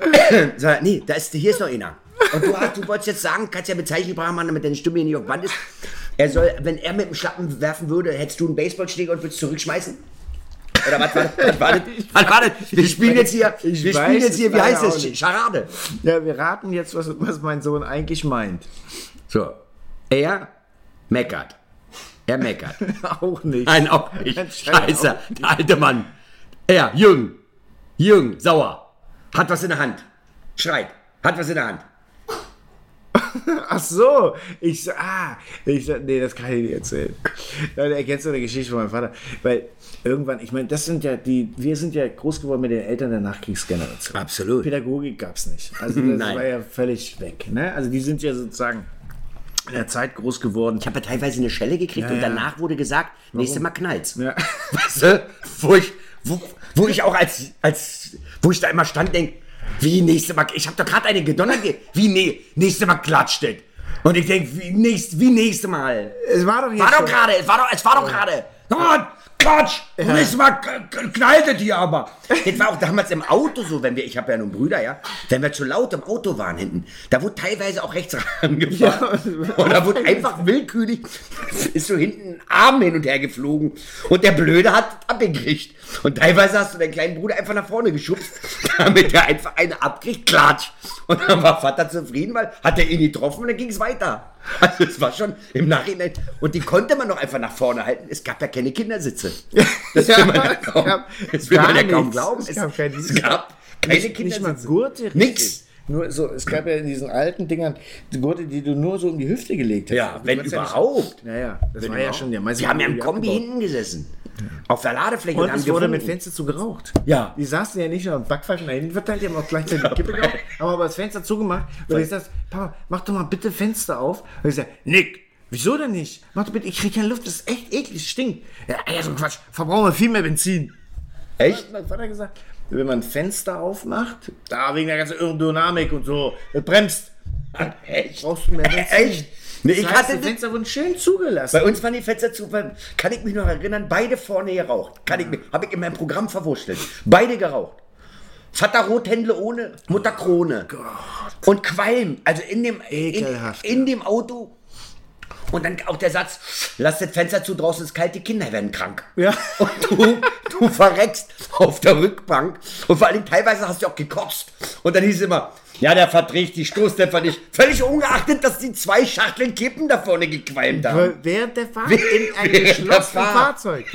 Sag, nee, da ist, hier ist noch einer. Und du, du wolltest jetzt sagen, kannst ja bezeichnbar machen, damit deine Stimme hier nicht auf Band ist. Er soll, wenn er mit dem Schlappen werfen würde, hättest du einen Baseballschläger und würdest zurückschmeißen? Oder was war das? Was war das? Was war das? Wir spielen jetzt hier, wir weiß spielen jetzt es hier, wie heißt nicht. Charade. Ja, wir raten jetzt, was, was mein Sohn eigentlich meint. So. Er meckert. Er meckert. Auch nicht. Nein, auch nicht. Scheiße, auch der alte Mann. Er, Jürgen. Jürgen, sauer. Hat was in der Hand. Schreit. Hat was in der Hand. Ach so, ich so, ah, ich so, nee, das kann ich nicht erzählen. Dann erkennst du eine Geschichte von meinem Vater, weil irgendwann, ich meine, das sind ja die, wir sind ja groß geworden mit den Eltern der Nachkriegsgeneration. Absolut. Pädagogik gab es nicht. Also das war ja völlig weg. Ne? Also die sind ja sozusagen in der Zeit groß geworden. Ich habe ja teilweise eine Schelle gekriegt Ja, und danach wurde gesagt, nächstes Mal knallt's. Ja. Weißt du? Wo ich, wo, wo ich auch als, als, wo ich da immer stand, denk, wie nächste Mal, ich habe doch gerade eine gedonnert, ge- wie nee, nächste Mal klatscht es. Und ich denk, wie, nächst, wie nächste Mal. Es war doch jetzt War doch gerade, es war doch, es war doch gerade. Oh, Quatsch! Nächstes Mal k- k- knallt es hier aber. Das war auch damals im Auto so, wenn wir, ich habe ja nun Brüder, ja, wenn wir zu laut im Auto waren hinten, da wurde teilweise auch rechts rangefahren. und da wurde einfach willkürlich, ist so hinten ein Arm hin und her geflogen. Und der Blöde hat abgekriegt. Und teilweise hast du deinen kleinen Bruder einfach nach vorne geschubst, damit er einfach eine abkriegt, klatsch. Und dann war Vater zufrieden, weil hat er ihn getroffen und dann ging es weiter. Also es war schon im Nachhinein. Und die konnte man noch einfach nach vorne halten. Es gab ja keine Kindersitze. Das will man ja kaum, das will man ja kaum glauben. Es gab keine- es gab keine nicht, nicht mal. Gurte. richtig. Nix. Nur so, es gab ja in diesen alten Dingern die Gurte, die du nur so um die Hüfte gelegt hast. Ja, Du wenn überhaupt. Ja, ja, das war ja schon der meiste. Wir haben ja im Kombi hinten gesessen. Auf der Ladefläche Und es wurde mit. Fenster zu geraucht. Ja. Die saßen ja nicht nur am Backpfeifen hinten verteilt, die haben auch gleichzeitig die Kippe geraucht, haben aber das Fenster zugemacht. Und ich sagte, Papa, mach doch mal bitte Fenster auf. Und ich sagte, Nick, wieso denn nicht? Mach doch bitte, ich kriege keine Luft, das ist echt eklig, stinkt. Ja, ja, so ein Quatsch, verbrauchen wir viel mehr Benzin. Echt? Hat mein Vater gesagt, wenn man ein Fenster aufmacht, da wegen der ganzen Aerodynamik und so, das bremst. Echt? Brauchst du mehr Benzin. Echt? Nee, Das ich heißt, hatte die Fenster wurden schön zugelassen. Bei uns waren die Fenster zu, kann ich mich noch erinnern, beide vorne geraucht. Kann ich mich, habe ich in meinem Programm verwurschtelt. Beide geraucht. Vater Rothändle ohne, Mutter Krone. Und Qualm, also in dem, in, in dem Auto. Und dann auch der Satz, lass das Fenster zu, draußen ist kalt, die Kinder werden krank. Ja. Und du, du verreckst auf der Rückbank. Und vor allem teilweise hast du auch gekotzt. Und dann hieß es immer, ja, der verträgt die Stoßdämpfer nicht. Völlig ungeachtet, dass die zwei Schachteln Kippen da vorne gequalmt haben. Während der Fahrt in einem geschlossenen. Fahrzeug.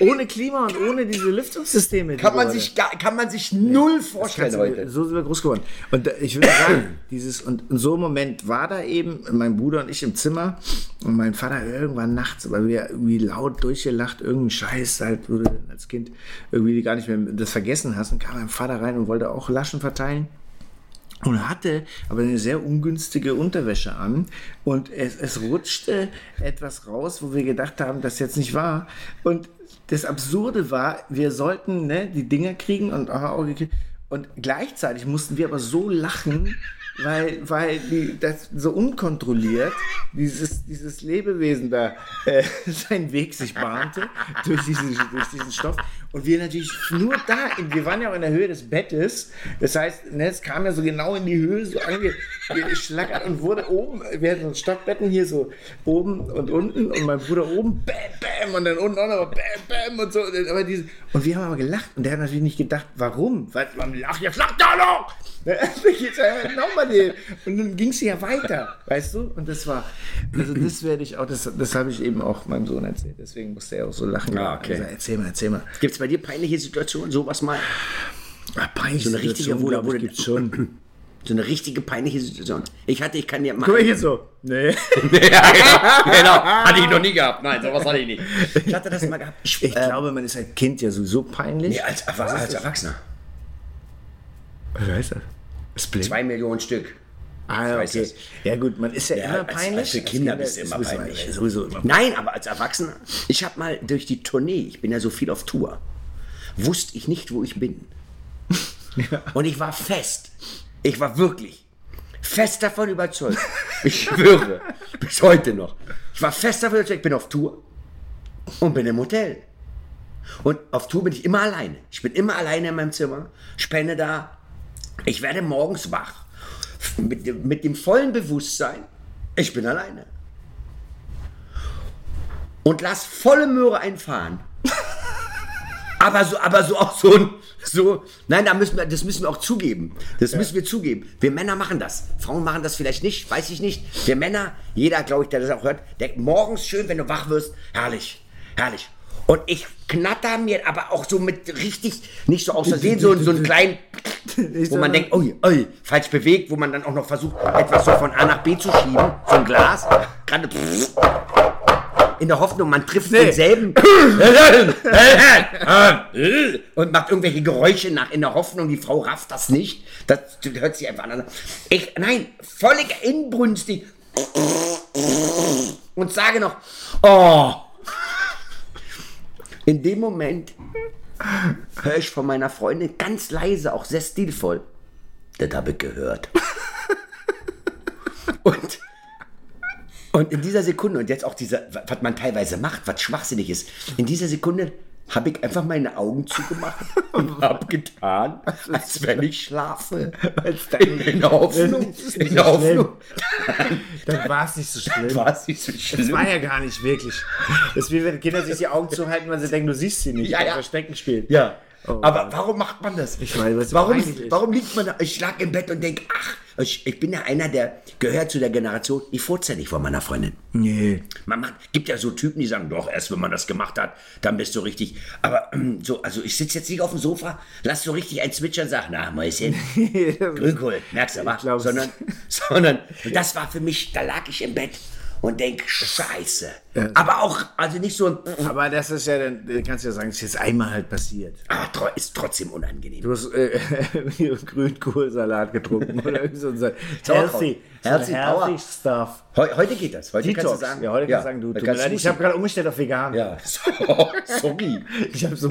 Ohne Klima und ohne diese Lüftungssysteme. die Kann man sich, gar, kann man sich null vorstellen heute. So sind wir groß geworden. Und äh, ich würde sagen, dieses, und in so einem Moment war da eben mein Bruder und ich im Zimmer und mein Vater irgendwann nachts, weil wir irgendwie laut durchgelacht, irgendeinen Scheiß halt, wo du als Kind irgendwie gar nicht mehr das vergessen hast, und kam mein Vater rein und wollte auch Laschen verteilen. Und hatte aber eine sehr ungünstige Unterwäsche an. Und es, es rutschte etwas raus, wo wir gedacht haben, das jetzt nicht war. Und das Absurde war, wir sollten ne, die Dinger kriegen und kriegen. Und gleichzeitig mussten wir aber so lachen, weil, weil die, das so unkontrolliert dieses, dieses Lebewesen da äh, seinen Weg sich bahnte durch diesen, durch diesen Stoff. Und wir natürlich nur da, wir waren ja auch in der Höhe des Bettes. Das heißt, ne, es kam ja so genau in die Höhe so angeschlackert und wurde oben, wir hatten so Stockbetten hier so oben und unten und mein Bruder oben, bam, bam, und dann unten auch noch bam, bam und so. Aber diese, und wir haben aber gelacht und der hat natürlich nicht gedacht, warum? Weil man lacht, jetzt lacht da noch! Nochmal den. Und dann ging es ja weiter, weißt du? Und das war, also das werde ich auch, das, das habe ich eben auch meinem Sohn erzählt. Deswegen musste er auch so lachen. Ah, okay. Also, erzähl mal, erzähl mal. Gibt es bei dir peinliche Situationen, sowas mal? Ah, peinlich, So eine richtige, wo- wo- schon. So eine richtige peinliche Situation. Ich hatte, ich kann dir mal. Guck mal hier so. Nee. ja, genau, genau. Hatte ich noch nie gehabt. Nein, sowas hatte ich nicht. Ich hatte das mal gehabt. Ich, Ich äh, glaube, man ist als Kind ja sowieso peinlich. nee, als, als, als Erwachsener. Was heißt das? Split? Zwei Millionen Stück. Ah, ja, weiß okay. das. Ja gut, man ist ja, Ja, immer als- peinlich. als für Kinder Kinder bist du immer peinlich. Sowieso immer Nein, aber als Erwachsener, ich habe mal durch die Tournee, ich bin ja so viel auf Tour, wusste ich nicht, wo ich bin. Und ich war fest, ich war wirklich fest davon überzeugt. Ich schwöre, bis heute noch. Ich war fest davon überzeugt, ich bin auf Tour und bin im Hotel. Und auf Tour bin ich immer alleine. Ich bin immer alleine in meinem Zimmer, spende da. Ich werde morgens wach mit, dem- mit dem vollen Bewusstsein, ich bin alleine. Und lass volle Möhre einfahren. Aber so, aber so auch so ein, so, nein, da müssen wir, das müssen wir auch zugeben. Das müssen wir zugeben. Wir Männer machen das. Frauen machen das vielleicht nicht, weiß ich nicht. Wir Männer, jeder, glaube ich, der das auch hört, denkt morgens schön, wenn du wach wirst, herrlich, herrlich. Und ich knatter mir aber auch so mit richtig, nicht so aus Versehen, so, so einen kleinen, wo man denkt, ui, ui, falsch bewegt, wo man dann auch noch versucht, etwas so von A nach B zu schieben, so ein Glas, gerade in der Hoffnung, man trifft denselben und macht irgendwelche Geräusche nach, in der Hoffnung, die Frau rafft das nicht. Das hört sich einfach an. Ich, nein, völlig inbrünstig und sage noch, oh. In dem Moment höre ich von meiner Freundin ganz leise, auch sehr stilvoll. Das habe ich gehört. und, und in dieser Sekunde, und jetzt auch dieser, was man teilweise macht, was schwachsinnig ist, in dieser Sekunde habe ich einfach meine Augen zugemacht und habe getan, als wenn ich schlafe. In, in der Hoffnung, in der Hoffnung, Dann war es nicht so schlimm. war es nicht so Das schlimm. war ja gar nicht wirklich. Das ist wie wenn Kinder sich die Augen zuhalten, weil sie denken, du siehst sie nicht. Ja, ja. Verstecken spielen. Ja. Oh Aber warum macht man das? Ich weiß, was warum, ist. warum liegt man da? Ich lag im Bett und denke, ach, ich, ich bin ja einer, der gehört zu der Generation, ich furze ja nicht vor meiner Freundin. Nee. Man macht, gibt ja so Typen, die sagen, doch, erst wenn man das gemacht hat, dann bist du richtig. Aber ähm, so, also ich sitze jetzt nicht auf dem Sofa, lass so richtig ein Zwitschern und sag, na, Mäuschen, Grünkohl, merkst du, glaub's. Sondern, sondern, das war für mich, da lag ich im Bett und denk, scheiße. Aber auch, also nicht so ein, Aber das ist ja dann, du kannst ja sagen, es ist jetzt einmal halt passiert. aber tro ist trotzdem unangenehm. Du hast äh, Grünkohlsalat getrunken oder so ein healthy, Healthy healthy stuff. Heu, heute geht das. Heute Detox. kannst du sagen. ja, heute kannst du sagen, du, mir kannst du ich habe gerade umgestellt auf vegan. Ja, so, sorry. Ich habe so,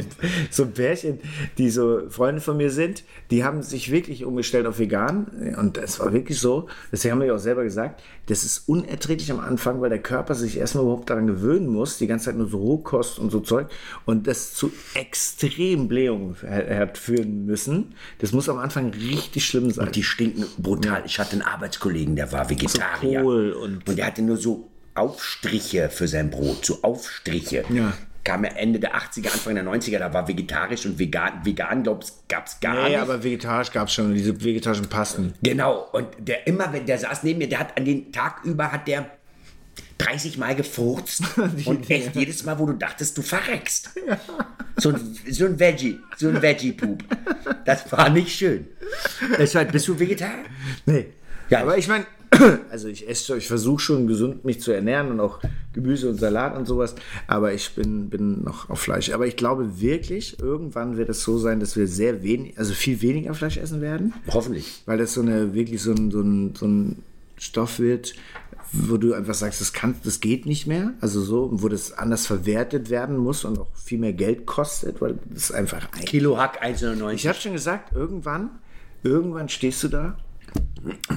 so ein Pärchen, die so Freunde von mir sind, die haben sich wirklich umgestellt auf vegan. Und es war wirklich so, deswegen haben wir ja auch selber gesagt, das ist unerträglich am Anfang, weil der Körper sich erstmal überhaupt daran gewöhnen muss, die ganze Zeit nur so Rohkost und so Zeug. Und das zu extremen Blähungen hat führen müssen. Das muss am Anfang richtig schlimm sein. Die stinken brutal. Ich hatte einen Arbeitskollegen, der war Vegetarier. Kohl und- und der hatte nur so Aufstriche für sein Brot. So Aufstriche. Ja. Kam er Ende der 80er, Anfang der 90er, da war vegetarisch und vegan. Vegan, gab es gar Nee, nicht. aber vegetarisch gab es schon, diese vegetarischen Pasten. Genau, und der immer, wenn der saß neben mir, der hat an den Tag über hat der 30 Mal gefurzt und echt jedes Mal, wo du dachtest, du verreckst. So ein, so ein Veggie, so ein Veggie-Poop. Das war nicht schön. Deshalb bist du Vegetarier? Nee. Ja. aber ich meine, also ich esse, ich versuche schon gesund mich zu ernähren und auch Gemüse und Salat und sowas, aber ich bin, bin noch auf Fleisch. Aber ich glaube wirklich, irgendwann wird es so sein, dass wir sehr wenig, also viel weniger Fleisch essen werden, Hoffentlich. weil das so eine, wirklich so ein, so ein, so ein Stoff wird, wo du einfach sagst, das kann, das geht nicht mehr, also so, wo das anders verwertet werden muss und auch viel mehr Geld kostet, weil das einfach ein Kilo Hack 1,99. ich habe schon gesagt, irgendwann, irgendwann stehst du da.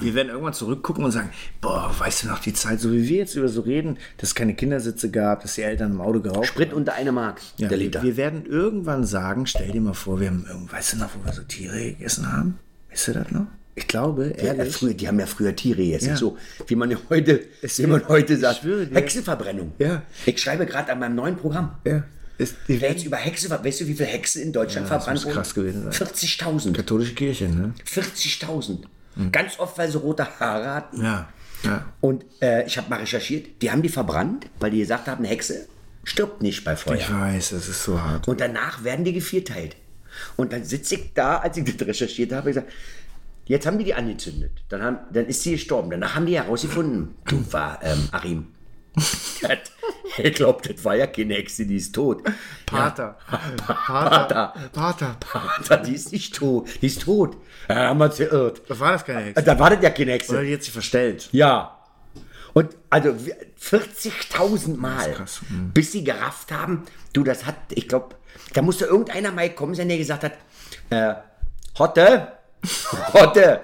Wir werden irgendwann zurückgucken und sagen, boah, weißt du noch die Zeit, so wie wir jetzt über so reden, dass es keine Kindersitze gab, dass die Eltern im Auto geraucht Sprit unter eine Mark, ja, der Liter. Wir werden irgendwann sagen, stell dir mal vor, wir haben, weißt du noch, wo wir so Tiere gegessen haben? Weißt du das noch? Ich glaube, Ja, ehrlich. früher, die haben ja früher Tiere jetzt. Ja. So, wie man heute, wie man heute sagt. schwöre. Hexenverbrennung. Ja. Ich schreibe gerade an meinem neuen Programm. ja, ist, die Jetzt werden, über Hexe, weißt du, wie viele Hexen in Deutschland das verbrannt muss krass gewesen sein. 40.000. katholische Kirche, ne? 40.000. Ganz oft, weil sie rote Haare hatten. Ja, ja. Und äh, ich habe mal recherchiert, die haben die verbrannt, weil die gesagt haben, eine Hexe stirbt nicht bei Feuer. Ich weiß, das ist so hart. Und danach werden die gevierteilt. Und dann sitze ich da, als ich das recherchiert habe, ich gesagt, Jetzt haben die die angezündet. Dann, haben, dann ist sie gestorben. Danach haben die herausgefunden, du war ähm, Arim. er glaubt, das war ja keine Hexe, die ist tot. Pater. Pater. Pater. Pater, die ist nicht tot. Die ist tot. Ja, haben wir uns geirrt. Da war das keine Hexe. Da war das ja keine Hexe. Oder die hat sich verstellt. Ja. Und also 40.000 Mal, krass. bis sie gerafft haben, du, das hat, ich glaube, da musste irgendeiner mal kommen sein, der gesagt hat, äh, Hotte, Hotte.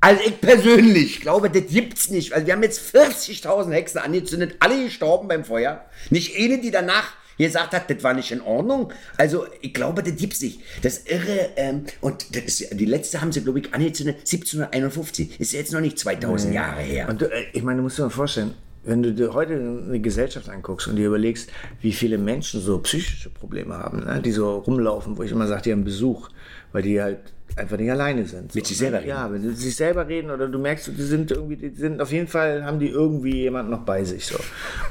Also ich persönlich glaube, das gibt's nicht. Also wir haben jetzt 40.000 Hexen angezündet, alle gestorben beim Feuer. Nicht eine, die danach gesagt hat, das war nicht in Ordnung. Also ich glaube, das gibt's nicht. Das irre. Ähm, und das ist, die letzte haben sie, glaube ich, angezündet 1751. Ist jetzt noch nicht 2000 Jahre her. Und du, äh, ich meine, du musst dir mal vorstellen, wenn du dir heute eine Gesellschaft anguckst und dir überlegst, wie viele Menschen so psychische Probleme haben, ne? die so rumlaufen, wo ich immer sage, die haben Besuch, weil die halt einfach nicht alleine sind. Mit so, sich selber ne? reden. Ja, wenn sie sich selber reden oder du merkst, die sind irgendwie, die sind auf jeden Fall, haben die irgendwie jemanden noch bei sich so.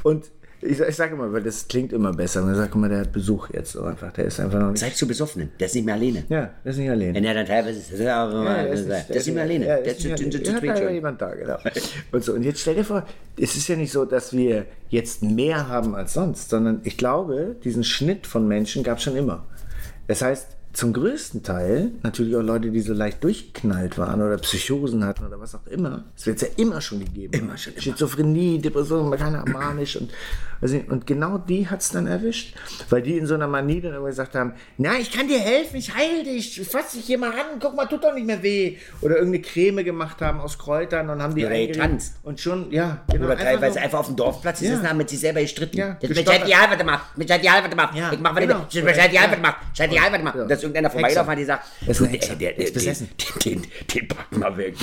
Und ich, ich sage immer, weil das klingt immer besser. Man sagt immer, der hat Besuch jetzt so einfach. Der ist einfach noch nicht. Seid zu besoffenen. Der ist nicht mehr alleine. Ja, der ist nicht alleine. Wenn er dann teilweise ist, ja, der, ist ist nicht mehr alleine. Der ist zu, nicht alleine. zweit jemand da, genau. Und, so, und jetzt stell dir vor, es ist ja nicht so, dass wir jetzt mehr haben als sonst, sondern ich glaube, diesen Schnitt von Menschen gab es schon immer. Das heißt, zum größten Teil natürlich auch Leute, die so leicht durchgeknallt waren oder Psychosen hatten oder was auch immer. Das wird es ja immer schon gegeben. Immer schon, immer. Schizophrenie, Depression, keine Ahnung, manisch und, nicht, und genau die hat es dann erwischt, weil die in so einer Manie dann immer gesagt haben, na, ich kann dir helfen, ich heil dich, fass dich hier mal an, guck mal, tut doch nicht mehr weh. Oder irgendeine Creme gemacht haben aus Kräutern und haben die getanzt. Und schon, ja, genau. Oder teilweise so- einfach auf dem Dorfplatz Ja. sitzen haben mit sich selber gestritten. Ja, das mich gestottert. hat die Halberte gemacht. Mich hat die Halberte gemacht. Ich mach was genau. genau. mich hat die Ja. Halberte gemacht. Ich hat die Halberte gemacht. Ja. Dass irgendeiner Hexer. vorbeilaufen hat, die sagt, Das ist Hexer. der, der, ist. Den, den, den packen wir weg.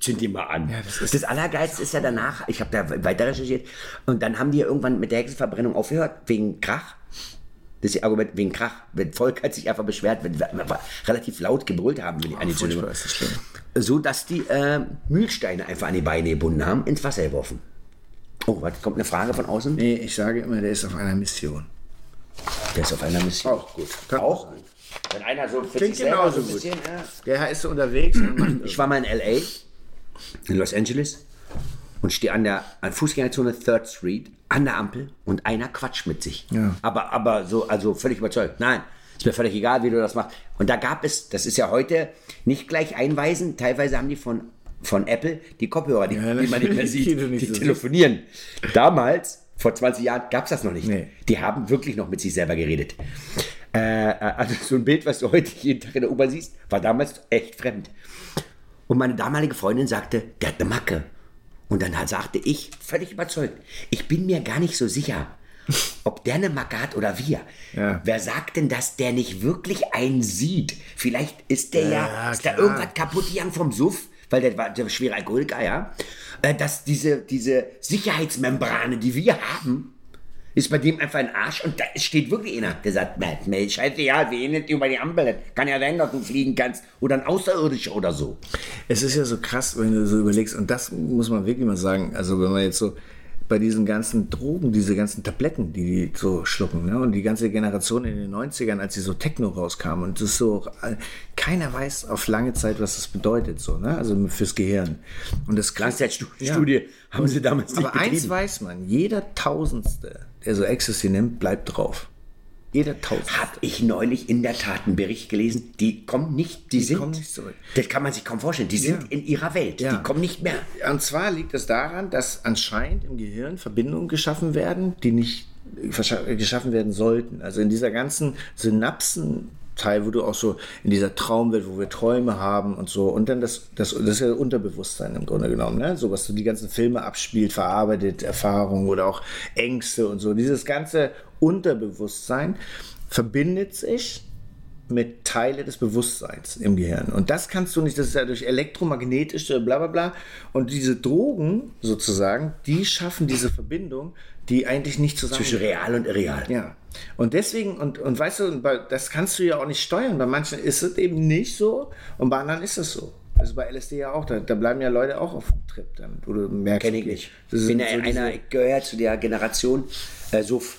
Zünd die mal an. Ja, das das, ist- Allergeilste ist ja danach, ich habe da weiter recherchiert, und dann haben die irgendwann mit der Hexenverbrennung aufgehört, wegen Krach. Das ist ihr Argument wegen Krach. Wenn Volk hat sich einfach beschwert, wenn wir relativ laut gebrüllt haben, wenn die ist das schlimm. so dass die äh, Mühlsteine einfach an die Beine gebunden haben, ins Wasser geworfen. Oh, was kommt eine Frage von außen? Nee, ich sage immer, der ist auf einer Mission. Der ist auf einer Mission. Auch gut. Kann Auch gut. Wenn einer so für Klingt sich selber so ein gut. bisschen, ja. Der ist so unterwegs Ich war mal in L.A., in Los Angeles und stehe an der an Fußgängerzone Third Street an der Ampel und einer quatscht mit sich. Ja. Aber, aber so, also völlig überzeugt. Nein, ist mir völlig egal, wie du das machst. Und da gab es, das ist ja heute nicht gleich einweisen, teilweise haben die von, von Apple die Kopfhörer, die, Ja, die man nicht mehr die sieht, die so siehst. telefonieren. Damals, vor 20 Jahren, gab es das noch nicht. Nee. Die haben wirklich noch mit sich selber geredet. Äh, äh, also so ein Bild, was du heute jeden Tag in der U-Bahn siehst, war damals echt fremd. Und meine damalige Freundin sagte, der hat eine Macke. Und dann halt sagte ich, völlig überzeugt, ich bin mir gar nicht so sicher, ob der eine Macke hat oder wir. Ja. Wer sagt denn, dass der nicht wirklich einen sieht? Vielleicht ist der ja, Ja, ist da irgendwas kaputt gegangen vom Suff, weil der war der schwere Alkoholiker, ja. Äh, Dass diese, diese Sicherheitsmembrane, die wir haben, ist bei dem einfach ein Arsch und da steht wirklich einer, der sagt, "Matt, mir ist scheißegal, wir gehen nicht über die Ampel, kann ja sein, dass du fliegen kannst oder ein Außerirdischer oder so. Es ist ja so krass, wenn du so überlegst, und das muss man wirklich mal sagen, also wenn man jetzt so bei diesen ganzen Drogen, diese ganzen Tabletten, die die so schlucken, ne? und die ganze Generation in den 90ern, als sie so Techno rauskam, und das ist so, äh, keiner weiß auf lange Zeit, was das bedeutet, so, ne? also fürs Gehirn. Und das Langzeitstudie Ja. haben sie damals nicht Aber eins betrieben. weiß man, jeder Tausendste, der so Ecstasy nimmt, bleibt drauf. Jeder Tausendste. Habe ich neulich in der Tat einen Bericht gelesen, die kommen nicht, die, sind, kommen nicht zurück. Das kann man sich kaum vorstellen, die sind Ja. in ihrer Welt, Ja. die kommen nicht mehr. Und zwar liegt es daran, dass anscheinend im Gehirn Verbindungen geschaffen werden, die nicht verscha- geschaffen werden sollten. Also in dieser ganzen Synapsenteil, wo du auch so in dieser Traumwelt, wo wir Träume haben und so, und dann das, das, das ist ja Unterbewusstsein im Grunde genommen, ne? so was so die ganzen Filme abspielt, verarbeitet, Erfahrungen oder auch Ängste und so. Dieses ganze Unterbewusstsein verbindet sich mit Teile des Bewusstseins im Gehirn. Und das kannst du nicht, das ist ja durch elektromagnetische bla bla bla. Und diese Drogen sozusagen, die schaffen diese Verbindung, die eigentlich nicht zusammen. Zwischen real und irreal. Ja. Und deswegen, und, und weißt du, das kannst du ja auch nicht steuern. Bei manchen ist es eben nicht so und bei anderen ist es so. Also bei LSD ja auch, da, da bleiben ja Leute auch auf dem Trip dann, wo du merkst, Kenne ich nicht. das bin ja so einer, ich gehöre zu der Generation äh, Suff.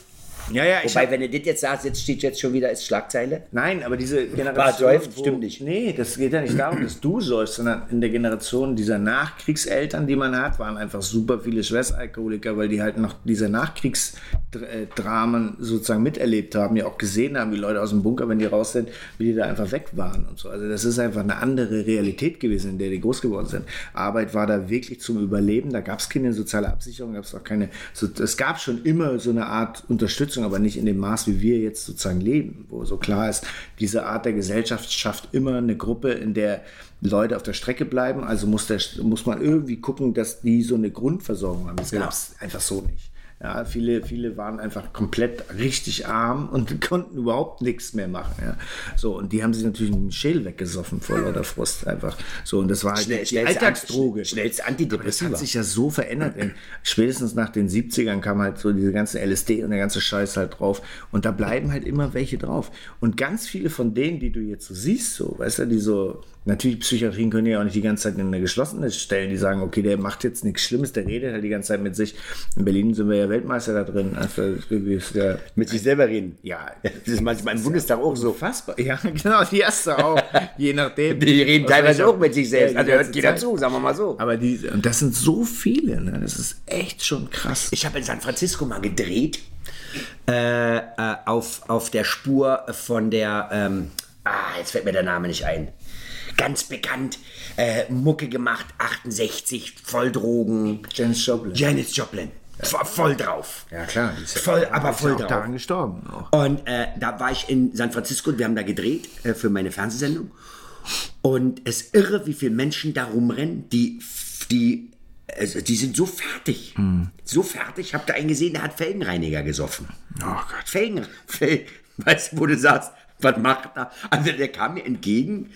Ja, ja, ich Wobei, hab- wenn du das jetzt sagst, jetzt steht jetzt schon wieder, ist Schlagzeile. Nein, aber diese War Generation. säuft, stimmt nicht. Nee, das geht ja nicht darum, dass du säufst, sondern in der Generation dieser Nachkriegseltern, die man hat, waren einfach super viele Schwerstalkoholiker, weil die halt noch diese Nachkriegsdramen sozusagen miterlebt haben, ja auch gesehen haben, wie Leute aus dem Bunker, wenn die raus sind, wie die da einfach weg waren und so. Also das ist einfach eine andere Realität gewesen, in der die groß geworden sind. Arbeit war da wirklich zum Überleben, da gab es keine soziale Absicherung, gab es auch keine, so, es gab schon immer so eine Art Unterstützung, aber nicht in dem Maß, wie wir jetzt sozusagen leben, wo so klar ist, diese Art der Gesellschaft schafft immer eine Gruppe, in der Leute auf der Strecke bleiben, also muss, der, muss man irgendwie gucken, dass die so eine Grundversorgung haben. Das Genau. gab es einfach so nicht. Ja, viele, viele waren einfach komplett richtig arm und konnten überhaupt nichts mehr machen. Ja. So, und die haben sich natürlich einen Schädel weggesoffen vor lauter Frust einfach. So, und das war halt Schnell- die Alltagsdroge. An- schnellste Aber das Antidepressiva. hat sich ja so verändert. Denn spätestens nach den 70ern kam halt so diese ganze LSD und der ganze Scheiß halt drauf. Und da bleiben halt immer welche drauf. Und ganz viele von denen, die du jetzt so siehst, so, weißt du, die so, natürlich Psychiatrien können ja auch nicht die ganze Zeit in eine geschlossene stellen, die sagen, okay, der macht jetzt nichts Schlimmes, der redet halt die ganze Zeit mit sich. In Berlin sind wir ja Weltmeister da drin. Also, ja Mit sich selber reden. Ja. Das ist manchmal im Bundestag auch so. unfassbar. Ja, genau, die erste auch. Je nachdem. Die reden teilweise auch mit sich selbst. Ja, Also die hört jeder Zeit. zu, sagen wir mal so. Aber die, und das sind so viele, ne? Das ist echt schon krass. Ich habe in San Francisco mal gedreht äh, äh, auf, auf der Spur von der, ähm, ah, jetzt fällt mir der Name nicht ein. Ganz bekannt, äh, Mucke gemacht, 68, Volldrogen. Janis Joplin. Janis Joplin. Voll, voll drauf. Ja, klar. ist ja- Voll, aber ist voll ja auch drauf. daran gestorben. Auch. Und äh, da war ich in San Francisco und wir haben da gedreht äh, für meine Fernsehsendung. Und es ist irre, wie viele Menschen da rumrennen, die, die, also die sind so fertig. So fertig. Ich habe da einen gesehen, der hat Felgenreiniger gesoffen. Oh Gott. Felgen, Felgen, weißt du, wo du sagst, was macht er? Also der kam mir entgegen,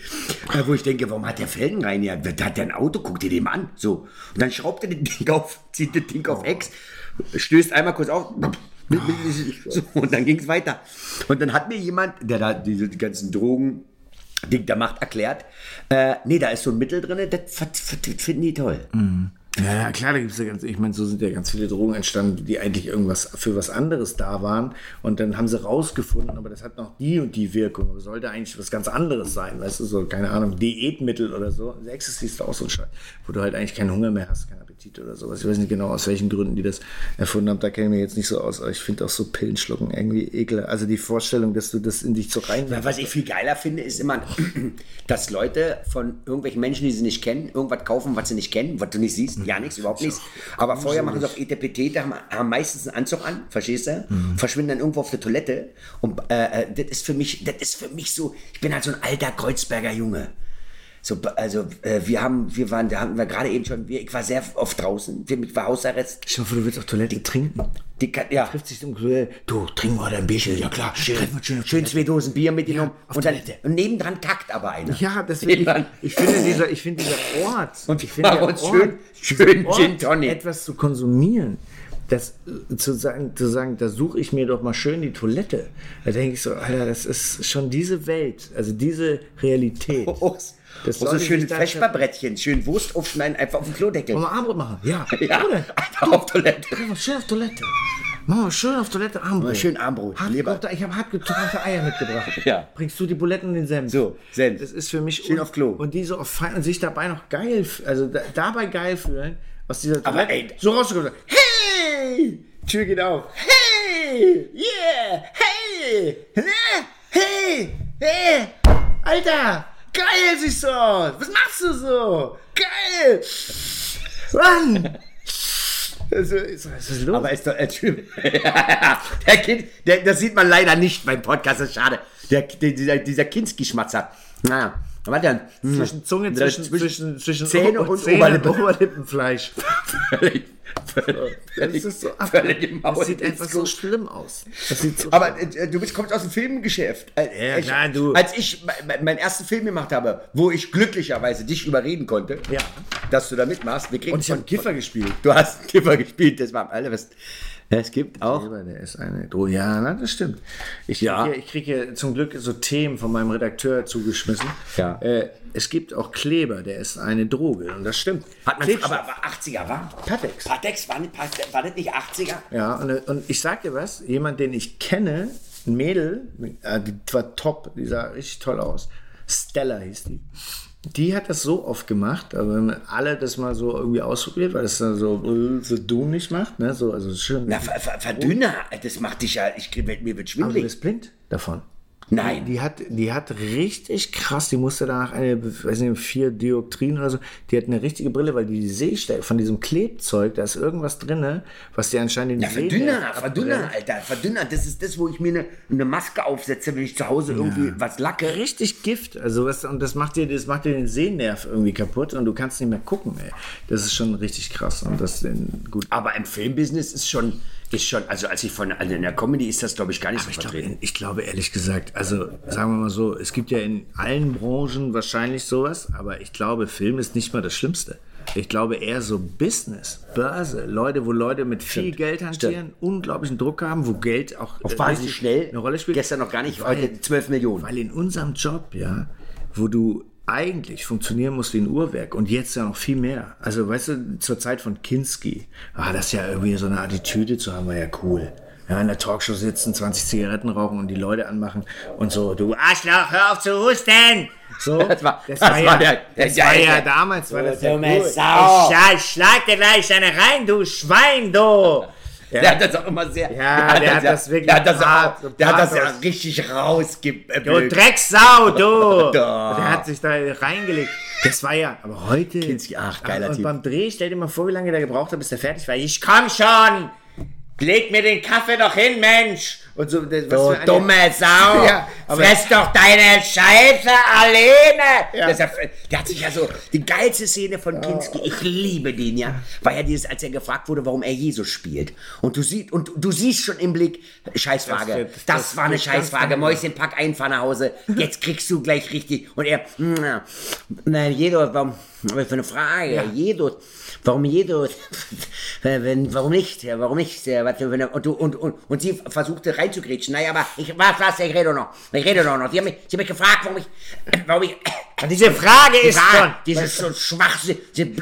äh, wo ich denke, warum hat der Felgenreiniger? Der hat der ein Auto, guck dir den mal an. So. Und dann schraubt er das Ding auf, zieht das Ding auf Ex, stößt einmal kurz auf. So, und dann ging es weiter. Und dann hat mir jemand, der da diese die ganzen Drogen Ding da macht, erklärt, äh, nee, da ist so ein Mittel drin, das, das, das finden die toll. Ja, ja, klar, da gibt es ja ganz, ich meine, so sind ja ganz viele Drogen entstanden, die eigentlich irgendwas für was anderes da waren. Und dann haben sie rausgefunden, aber das hat noch die und die Wirkung. Aber sollte eigentlich was ganz anderes sein, weißt du, so, keine Ahnung, Diätmittel oder so. Ecstasy ist auch so ein Scheiß, wo du halt eigentlich keinen Hunger mehr hast, keinen Appetit oder sowas. Ich weiß nicht genau, aus welchen Gründen die das erfunden haben, da kenne ich mich jetzt nicht so aus, aber ich finde auch so Pillen schlucken irgendwie ekel. Also die Vorstellung, dass du das in dich so rein. Ja, was ich viel geiler finde, ist immer, dass Leute von irgendwelchen Menschen, die sie nicht kennen, irgendwas kaufen, was sie nicht kennen, was du nicht siehst, ja nichts, überhaupt nichts. Aber vorher machen sie auf Etepetete, haben, haben meistens einen Anzug an, verstehst du? Verschwinden dann irgendwo auf der Toilette. Und äh, äh, das ist für mich, das ist für mich so, ich bin halt so ein alter Kreuzberger Junge. So, also äh, wir haben, wir waren, da hatten wir gerade eben schon, wir, ich war sehr oft draußen, ich war Hausarrest. Ich hoffe, du willst auf Toilette trinken. Die, kann- ja, Trifft sich im Grill. Du, trinken wir heute ein Bierchen. Ja klar, schön, schön schön zwei Dosen Bier mitgenommen. auf und, dann, Toilette. und nebendran kackt aber einer. Ja, deswegen, Nebendran. ich finde dieser, ich finde dieser Ort, Und ich finde uns schön- schön Ort, Gin Tonic. etwas zu konsumieren, das äh, zu sagen, zu sagen, da suche ich mir doch mal schön die Toilette. Da denke ich so, Alter, das ist schon diese Welt, also diese Realität. Oh, Das oh, soll so schön nicht Vesperbrettchen, schön Wurst aufschneiden, einfach auf den Klodeckel. Wollen wir Armbrot machen? Ja. Ja, Oder? einfach auf Toilette. Wir schön auf Toilette. Machen wir schön auf Toilette Armbrot. Schön Armbrot. Hart gekochte- ich habe hart getrocknete Eier mitgebracht. Ja. Bringst du die Buletten und den Senf? So, Senf. Das ist für mich Schön auf Klo. Und die so auf fein und sich dabei noch geil, also da, dabei geil fühlen, aus dieser Aber Toilette ey- so rausgekommen. Hey! Tür geht auf. Hey! Yeah! Hey! Hey! Hey! Alter! Geil siehst du aus! Was machst du so? Geil! Mann! Also, ist, was ist los? Aber ist doch, äh, der Kind, der, das sieht man leider nicht beim Podcast, das ist schade. Der, der, dieser, dieser Kinski-Schmatzer. Naja, was denn? zwischen Zunge, zwischen, zwischen, zwischen Zähne und Zähne Oberlippe. Oberlippenfleisch. Völlig, Das ist so völlig im Maul Das sieht einfach so schlimm aus. Das sieht so Aber äh, du bist, kommst aus dem Filmgeschäft. Äh, Ja, ich, klar, du. Als ich me- me- meinen ersten Film gemacht habe, wo ich glücklicherweise dich überreden konnte, Ja. dass du da mitmachst. Wir kriegen Und ich habe Kiffer gespielt. Du hast einen Kiffer gespielt, das war alle was. Es gibt auch. Kleber, der ist eine Droge. Ja, na, das stimmt. Ich Ja. kriege, ich kriege zum Glück so Themen von meinem Redakteur zugeschmissen. Ja. Äh, es gibt auch Kleber, der ist eine Droge. Und das stimmt. Hat man, Klebstoff. aber, aber 80er war? Patex. Patex war nicht, war das nicht 80er? Ja, und, und ich sag dir was, jemand, den ich kenne, ein Mädel, äh, die war top, die sah richtig toll aus. Stella hieß die. Die hat das so oft gemacht, aber wenn alle das mal so irgendwie ausprobiert, weil das dann so, so du nicht macht, ne? So, also schön. Na, ver, ver, verdünner, das macht dich ja, ich, mir wird aber du schwindelig. bist blind davon. Nein. Die hat, die hat richtig krass, die musste danach eine, weiß nicht, vier Dioptrien oder so, die hat eine richtige Brille, weil die Sehstärke von diesem Klebzeug, da ist irgendwas drin, was dir anscheinend den Ja, Sehnerv verdünner, verdünner, Alter, verdünner. Das ist das, wo ich mir eine, eine Maske aufsetze, wenn ich zu Hause irgendwie was lacke. Richtig Gift, also was, und das macht dir, das macht dir den Sehnerv irgendwie kaputt und du kannst nicht mehr gucken, ey. Das ist schon richtig krass und das in, gut. Aber im Filmbusiness ist schon, ist schon, also als ich von, also in der Comedy ist das, glaube ich, gar nicht so Ich vertreten. ich glaube ehrlich gesagt, also sagen wir mal so, es gibt ja in allen Branchen wahrscheinlich sowas, aber ich glaube, Film ist nicht mal das Schlimmste. Ich glaube eher so Business, Börse, Leute, wo Leute mit viel Geld hantieren, unglaublichen Druck haben, wo Geld auch Auf äh, wahnsinnig richtig schnell. eine Rolle spielt. Gestern noch gar nicht, Weil- heute 12 Millionen. Weil in unserem Job, ja, wo du eigentlich funktionieren wie ein Uhrwerk und jetzt ja noch viel mehr. Also, weißt du, zur Zeit von Kinski, ah, das ja irgendwie so eine Attitüde zu haben, war ja cool. Ja, in der Talkshow sitzen, 20 Zigaretten rauchen und die Leute anmachen und so, du Arschloch, hör auf zu husten! So, Das war- das das war, war ja, der- das der- war ja der- damals, war das ja cool. Sau. Ja, ich schlag dir gleich eine rein, du Schwein, du! Der hat das auch immer sehr. Ja, der hat das wirklich Der hat das, auch, der hat das ja richtig rausgebügelt. Du Drecksau, du! Der hat sich da reingelegt. Das war ja, aber heute. Kinski, ach, geiler Und Typ. beim Dreh, stell dir mal vor, wie lange der gebraucht hat, bis der fertig war. Ich komm schon! Leg mir den Kaffee doch hin, Mensch! Und so, das, was Du dumme Sau! Ja, Fress doch deine Scheiße alleine! Ja. Das der hat sich ja so, die geilste Szene von Kinski, ich liebe den ja, war ja dieses, als er gefragt wurde, warum er Jesus spielt. Und du siehst, und du siehst schon im Blick, Scheißfrage, das, Das das war eine Scheißfrage, genau. Mäuschen, pack ein, fahr nach Hause, jetzt kriegst du gleich richtig. Und er, na, na Jesus, warum, was für eine Frage, Ja. Jesus. Warum Jesus? Wenn, warum nicht? Ja, warum nicht? Ja, was eine, und, und, und, und sie versuchte reinzugrätschen. Naja, aber ich, was, was, ich rede noch. Ich rede doch noch. Sie haben mich, sie haben mich gefragt, warum ich, warum ich, Diese Frage ist Frage, schon. dieses so schwach, sie, sie,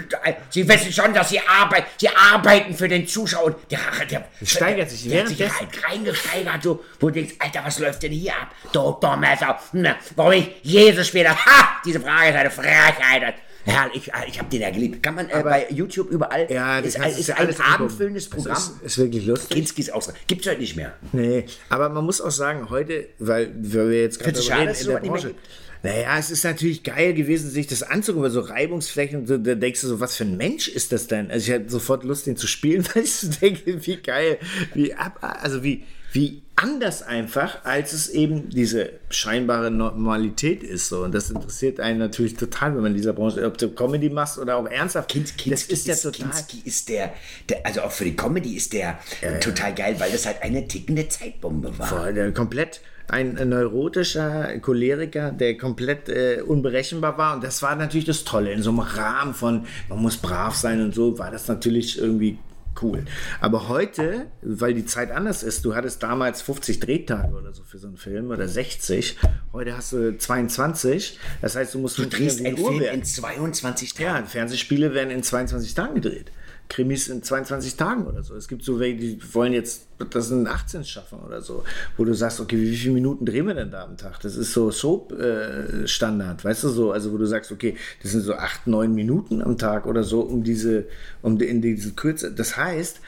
sie wissen schon, dass sie arbeiten, sie arbeiten für den Zuschauer. Und Der, der, steigert sich der hat sich währenddessen. halt reingesteigert, so, wo du denkst, Alter, was läuft denn hier ab? Du dumme Sau. Na, warum ich Jesus spiele? Ha! Diese Frage ist eine Frechheit. Herrlich, ich, ich habe den ja geliebt. Kann man äh, bei YouTube überall. Ja, ist, das ist ja ein alles angucken. abendfüllendes Programm. Ist, ist wirklich lustig. Kinskis Ausdruck. Gibt's heute nicht mehr. Nee, aber man muss auch sagen, heute, weil, weil wir jetzt gerade es sowas nicht mehr Branche. Naja, es ist natürlich geil gewesen, sich das anzugucken, weil so Reibungsflächen, so, da denkst du so, was für ein Mensch ist das denn? Also ich hatte sofort Lust, den zu spielen, weil ich so denke, wie geil, wie ab, also wie, wie anders einfach, als es eben diese scheinbare Normalität ist. So. Und das interessiert einen natürlich total, wenn man in dieser Branche, ob du Comedy machst oder auch ernsthaft. Kind, Kinski das ist ja total. Kinski ist der, der, also auch für die Comedy ist der total geil, weil das halt eine tickende Zeitbombe war. Voll, der komplett ein neurotischer Choleriker, der komplett äh, unberechenbar war. Und das war natürlich das Tolle. In so einem Rahmen von, man muss brav sein und so, war das natürlich irgendwie cool. Aber heute, weil die Zeit anders ist, du hattest damals 50 Drehtage oder so für so einen Film oder 60. Heute hast du 22. Das heißt, du musst Du drehst einen Film in 22 Tagen. Ja, Fernsehspiele werden in 22 Tagen gedreht. Krimis in 22 Tagen oder so. Es gibt so welche, die wollen jetzt das in 18 schaffen oder so, wo du sagst, okay, wie viele Minuten drehen wir denn da am Tag? Das ist so Soap-Standard, weißt du so, also wo du sagst, okay, das sind so acht, neun Minuten am Tag oder so, um diese, um die- in diese Kürze. Das heißt,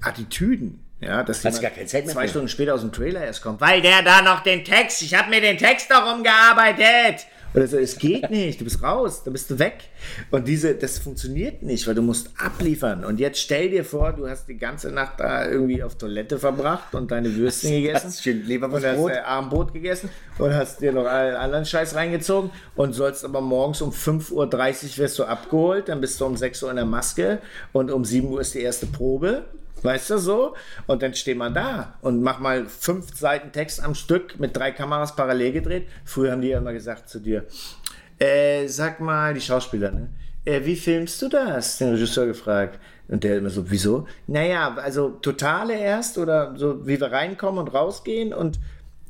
Attitüden. Ja, dass jemand gar keine Zeit mehr zwei für. Stunden später aus dem Trailer erst kommt, weil der da noch den Text, ich habe mir den Text doch umgearbeitet. Oder so, es geht nicht, du bist raus, dann bist du weg. Und diese, das funktioniert nicht, weil du musst abliefern. Und jetzt stell dir vor, du hast die ganze Nacht da irgendwie auf Toilette verbracht und deine Würstchen gegessen. hast schön und hast Leberwurstbrot. äh, Abendbrot gegessen und hast dir noch allen anderen Scheiß reingezogen und sollst aber morgens um 5.30 Uhr wirst du abgeholt, dann bist du um 6 Uhr in der Maske und um 7 Uhr ist die erste Probe. Weißt du so? Und dann steht man da und mach mal fünf Seiten Text am Stück mit drei Kameras parallel gedreht. Früher haben die ja immer gesagt zu dir, äh, sag mal, die Schauspieler, ne? Äh, wie filmst du das? Den Regisseur gefragt. Und der immer so, wieso? Naja, also totale erst oder so, wie wir reinkommen und rausgehen und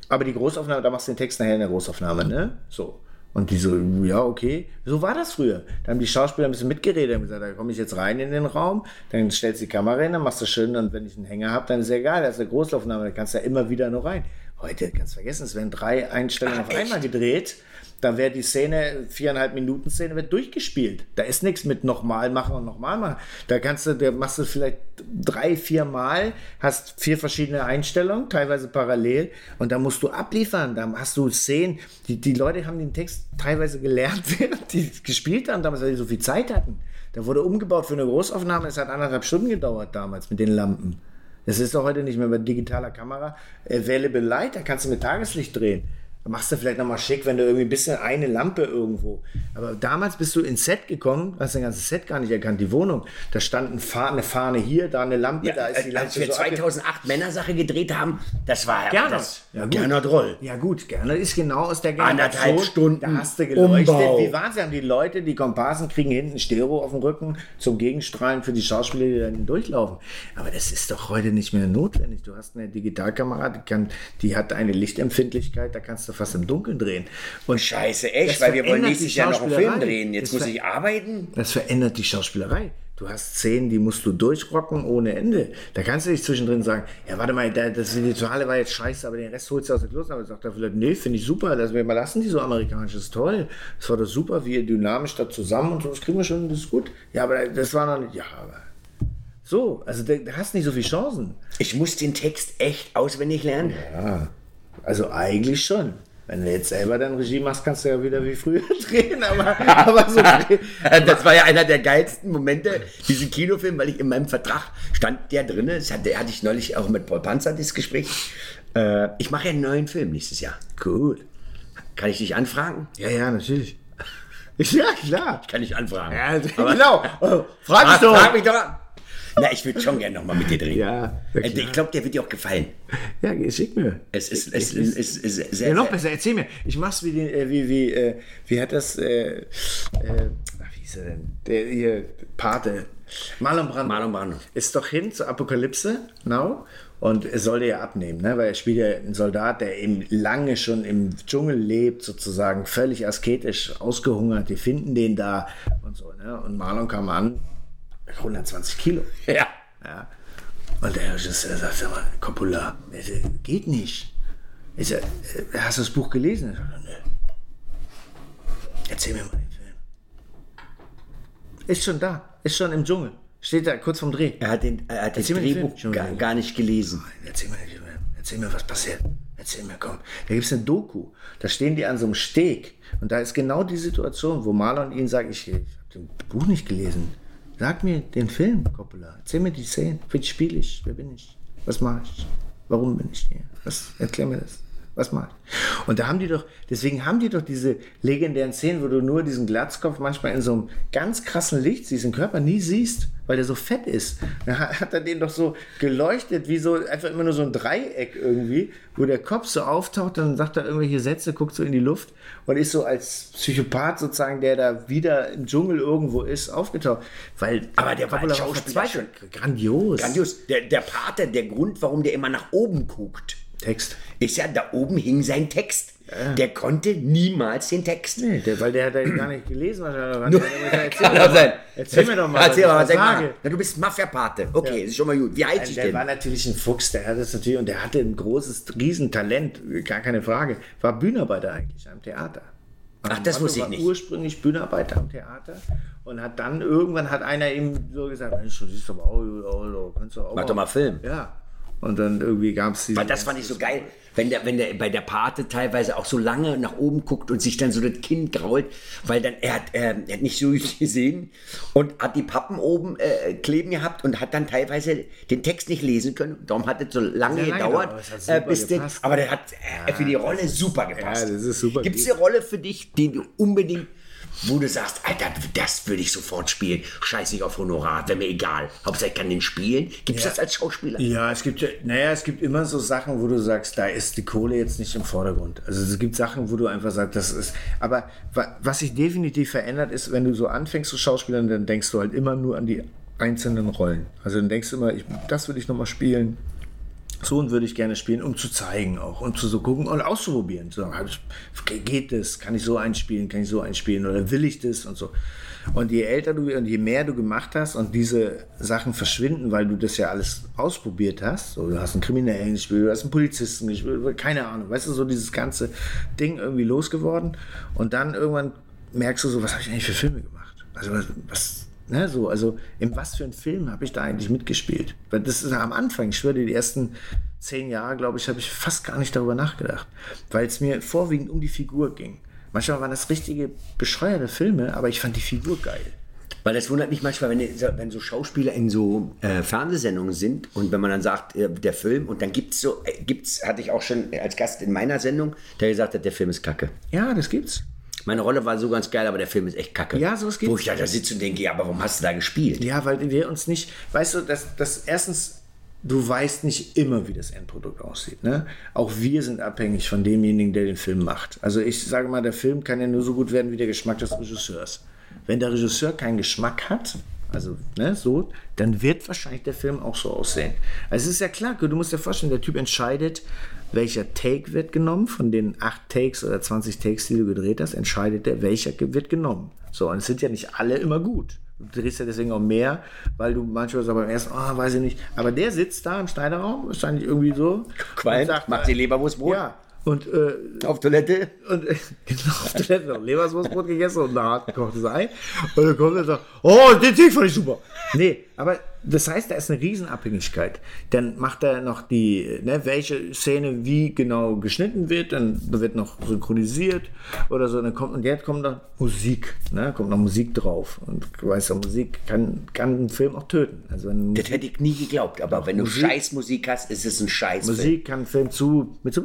aber die Großaufnahme, da machst du den Text nachher in der Großaufnahme, ne? So. Und die so, ja, okay. So war das früher. Da haben die Schauspieler ein bisschen mitgeredet und gesagt, da komme ich jetzt rein in den Raum, dann stellst du die Kamera hin, dann machst du schön und wenn ich einen Hänger habe, dann ist ja egal, das ist eine Großaufnahme, da kannst du ja immer wieder noch rein. Heute kannst du vergessen, es werden drei Einstellungen Ach, auf einmal gedreht. Da wird die Szene, viereinhalb Minuten Szene, wird durchgespielt. Da ist nichts mit nochmal machen und nochmal machen. Da kannst du, da machst du vielleicht drei, vier Mal, hast vier verschiedene Einstellungen, teilweise parallel, und da musst du abliefern. Da hast du Szenen, die, die Leute haben den Text teilweise gelernt, während die gespielt haben, damals, weil die so viel Zeit hatten. Da wurde umgebaut für eine Großaufnahme, es hat anderthalb Stunden gedauert damals mit den Lampen. Das ist doch heute nicht mehr mit digitaler Kamera. Available Light, da kannst du mit Tageslicht drehen. Machst du vielleicht nochmal schick, wenn du irgendwie ein bisschen eine Lampe irgendwo. Aber damals bist du ins Set gekommen, hast dein ganzes Set gar nicht erkannt, die Wohnung. Da stand ein Fa- eine Fahne hier, da eine Lampe, da ist die Lampe. als wir so abge- 2008 Männersache gedreht haben, das war Gernot. das. Ja. Gernot Roll. Ja gut, gerne ist genau aus der Generation. Anderthalb Stunden Da hast du geleuchtet. Umbau. Wie haben die Leute, die Komparsen kriegen hinten Stereo auf dem Rücken zum Gegenstrahlen für die Schauspieler, die dann durchlaufen. Aber das ist doch heute nicht mehr notwendig. Du hast eine Digitalkamera, die, kann, die hat eine Lichtempfindlichkeit, da kannst du fast im Dunkeln drehen. Und Scheiße, echt, weil wir wollen nächstes Jahr noch einen Film drehen. Jetzt Das muss ich arbeiten. Das verändert die Schauspielerei. Du hast Szenen, die musst du durchrocken ohne Ende. Da kannst du nicht zwischendrin sagen, ja, warte mal, da- das Rituale war jetzt scheiße, aber den Rest holst du aus der Klose. Aber sagt er vielleicht, nee, finde ich super, lassen wir mal lassen, die so amerikanisch, das ist toll. Das war doch super, wie ihr dynamisch da zusammen und so, das kriegen wir schon, das ist gut. Ja, aber das war noch nicht, ja, aber so, also da hast nicht so viele Chancen. Ich muss den Text echt auswendig lernen. Ja, also eigentlich schon. Wenn du jetzt selber dein Regie machst, kannst du ja wieder wie früher drehen, aber, aber so Das war ja einer der geilsten Momente, diesen Kinofilm, weil ich in meinem Vertrag stand der drin. Das hatte, hatte ich neulich auch mit Paul Panzer das Gespräch. Äh, ich mache ja einen neuen Film nächstes Jahr. Gut. Kann ich dich anfragen? Ja, ja, natürlich. Ja, klar. Kann ich anfragen. Ja, Aber- genau. Oh, frag mich doch. frag mich doch an. Na, ich würde schon gerne nochmal mit dir drehen. Ja, Äh, ich glaube, der wird dir auch gefallen. Ja, schick mir. Es ist, es ist, es ist sehr, Ja, noch besser, erzähl mir. Ich mach's wie, den, äh, wie, wie, äh, wie hat das, äh, äh, wie ist er denn? Der hier, Pate. Marlon Brando. Marlon Brando. Ist doch hin zur Apokalypse, now. Und er sollte ja abnehmen, ne? weil er spielt ja einen Soldat, der eben lange schon im Dschungel lebt, sozusagen völlig asketisch, ausgehungert. Die finden den da und so. Ne? Und Marlon kam an, 120 Kilo. Ja. Ja. Und der Regisseur sagt, sag mal, Coppola, das geht nicht. Ich sag, äh, hast du das Buch gelesen? Ich sag, Nö. Erzähl mir mal den Film. Ist schon da, ist schon im Dschungel. Steht da kurz vorm Dreh. Er hat, den, er hat das Erzähl den. Drehbuch Schon gar, gar nicht gelesen. Erzähl mir, den erzähl mir, was passiert. Erzähl mir, komm. Da gibt es eine Doku. Da stehen die an so einem Steg. Und da ist genau die Situation, wo Marlon ihnen sagt, ich, ich habe das Buch nicht gelesen. Sag mir den Film, Coppola. Erzähl mir die Szenen. Wie spiele ich? Wer bin ich? Was mache ich? Warum bin ich hier? Was, erklär mir das. Was ich? Und da haben die doch, deswegen haben die doch diese legendären Szenen, wo du nur diesen Glatzkopf manchmal in so einem ganz krassen Licht siehst, den Körper nie siehst, weil der so fett ist. Da hat er den doch so geleuchtet, wie so einfach immer nur so ein Dreieck irgendwie, wo der Kopf so auftaucht, dann sagt er irgendwelche Sätze, guckt so in die Luft und ist so als Psychopath sozusagen, der da wieder im Dschungel irgendwo ist, aufgetaucht. Weil Aber der war Coppola als Schauspieler. Grandios. Grandios. Der, der Pate, der Grund, warum der immer nach oben guckt, Text. ist ja, da oben hing sein Text. Der konnte niemals den Text. Nee, der, weil der hat ja gar nicht gelesen, was er Nur- erzähl, Kann doch sein. mal, erzähl mir doch mal, Erzähl mal, sag mal. Na, du bist Mafia-Pate. Okay, ist schon mal gut. Wie heißt ich Der denn? war natürlich ein Fuchs, der hat das natürlich, und der hatte ein großes Riesentalent, gar keine Frage. War Bühnenarbeiter eigentlich am Theater. Ach, das wusste ich war nicht. ursprünglich Bühnenarbeiter am Theater und hat dann irgendwann hat einer ihm so gesagt, Mensch, du siehst aber auch, du kannst doch auch Mach doch mal Film. Ja. Und dann irgendwie gab es die. Weil das fand ich so geil, wenn der, wenn der bei der Pate teilweise auch so lange nach oben guckt und sich dann so das Kinn grault, weil dann er hat, äh, er hat nicht so gesehen und hat die Pappen oben äh, kleben gehabt und hat dann teilweise den Text nicht lesen können. Darum hat es so lange Sehr lange gedauert, gedauert, aber äh, bis den, gepasst. aber der hat äh, für die Rolle super gepasst. Ja, das ist super Gibt es eine Rolle für dich, die du unbedingt wo du sagst, Alter, das würde ich sofort spielen. Scheiß nicht auf Honorar, wäre mir egal. Hauptsache ich kann den spielen. Gibt es das als Schauspieler? Ja, es gibt ja, naja, es gibt immer so Sachen, wo du sagst, da ist die Kohle jetzt nicht im Vordergrund. Also es gibt Sachen, wo du einfach sagst, das ist. Aber wa- was sich definitiv verändert ist, wenn du so anfängst zu Schauspielern, dann denkst du halt immer nur an die einzelnen Rollen. Also dann denkst du immer, ich, das würde ich nochmal spielen. So und würde ich gerne spielen, um zu zeigen auch und zu so gucken und auszuprobieren. Hab ich, geht das? Kann ich so einspielen? Kann ich so einspielen? Oder will ich das? Und so. Und je älter du und je mehr du gemacht hast und diese Sachen verschwinden, weil du das ja alles ausprobiert hast, so, du hast einen Kriminellen gespielt, du hast einen Polizisten gespielt, keine Ahnung, weißt du, so dieses ganze Ding irgendwie losgeworden und dann irgendwann merkst du so, was habe ich eigentlich für Filme gemacht? Also was, was ne, so, also in was für einem Film habe ich da eigentlich mitgespielt? Weil das ist am Anfang, ich schwöre, die ersten zehn Jahre, glaube ich, habe ich fast gar nicht darüber nachgedacht, weil es mir vorwiegend um die Figur ging. Manchmal waren das richtige bescheuerte Filme, aber ich fand die Figur geil. Weil das wundert mich manchmal, wenn, wenn so Schauspieler in so äh, Fernsehsendungen sind und wenn man dann sagt, äh, der Film, und dann gibt's so, äh, gibt's, hatte ich auch schon als Gast in meiner Sendung, der gesagt hat, der Film ist kacke. Ja, das gibt's. Meine Rolle war so ganz geil, aber der Film ist echt kacke. Ja, sowas gibt's. Wo ich da, da sitze und denke, ja, aber warum hast du da gespielt? Ja, weil wir uns nicht, weißt du, dass das erstens du weißt nicht immer, wie das Endprodukt aussieht. Ne? Auch wir sind abhängig von demjenigen, der den Film macht. Also ich sage mal, der Film kann ja nur so gut werden wie der Geschmack des Regisseurs. Wenn der Regisseur keinen Geschmack hat, also ne, so, dann wird wahrscheinlich der Film auch so aussehen. Also es ist ja klar, du musst dir vorstellen, der Typ entscheidet, welcher Take wird genommen. Von den acht Takes oder 20 Takes, die du gedreht hast, entscheidet er, welcher wird genommen. So, und es sind ja nicht alle immer gut. Du drehst ja deswegen auch mehr, weil du manchmal so beim ersten, oh, weiß ich nicht. Aber der sitzt da im Schneiderraum, wahrscheinlich irgendwie so. Qualm, sagt, macht die Leberwurstbrot. Ja. Und, äh, auf Toilette. Und äh, genau, auf Toilette noch Leberwurstbrot gegessen und ein hart gekochtes Ei. Und dann kommt er und sagt, oh, den Tick fand ich super. Nee, aber das heißt, da ist eine Riesenabhängigkeit. Dann macht er noch die, ne, welche Szene wie genau geschnitten wird, dann wird noch synchronisiert oder so. Dann kommt, und jetzt kommt noch Musik, ne, kommt noch Musik drauf. Und du weißt ja, Musik kann, kann einen Film auch töten. Also wenn das hätte ich nie geglaubt, aber wenn Musik, du Scheißmusik hast, ist es ein Scheiß. Musik kann einen Film zu, mit so,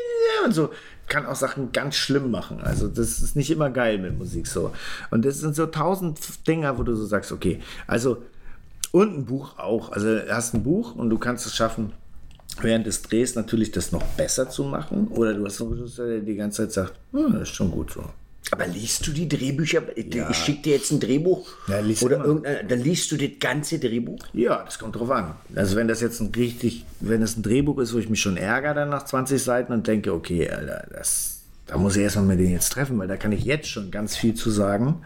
und so, kann auch Sachen ganz schlimm machen. Also das ist nicht immer geil mit Musik so. Und das sind so tausend Dinger, wo du so sagst, okay, also und ein Buch auch. Also du hast ein Buch und du kannst es schaffen, während des Drehs natürlich das noch besser zu machen. Oder du hast einen Regisseur, der die ganze Zeit sagt, hm, das ist schon gut so. Aber liest du die Drehbücher? Ja. Ich schicke dir jetzt ein Drehbuch. Ja, oder irgendein, dann liest du das ganze Drehbuch? Ja, das kommt drauf an. Also wenn das jetzt ein richtig, wenn es ein Drehbuch ist, wo ich mich schon ärgere dann nach 20 Seiten und denke, okay, Alter, das, da muss ich erstmal mit denen jetzt treffen, weil da kann ich jetzt schon ganz viel zu sagen.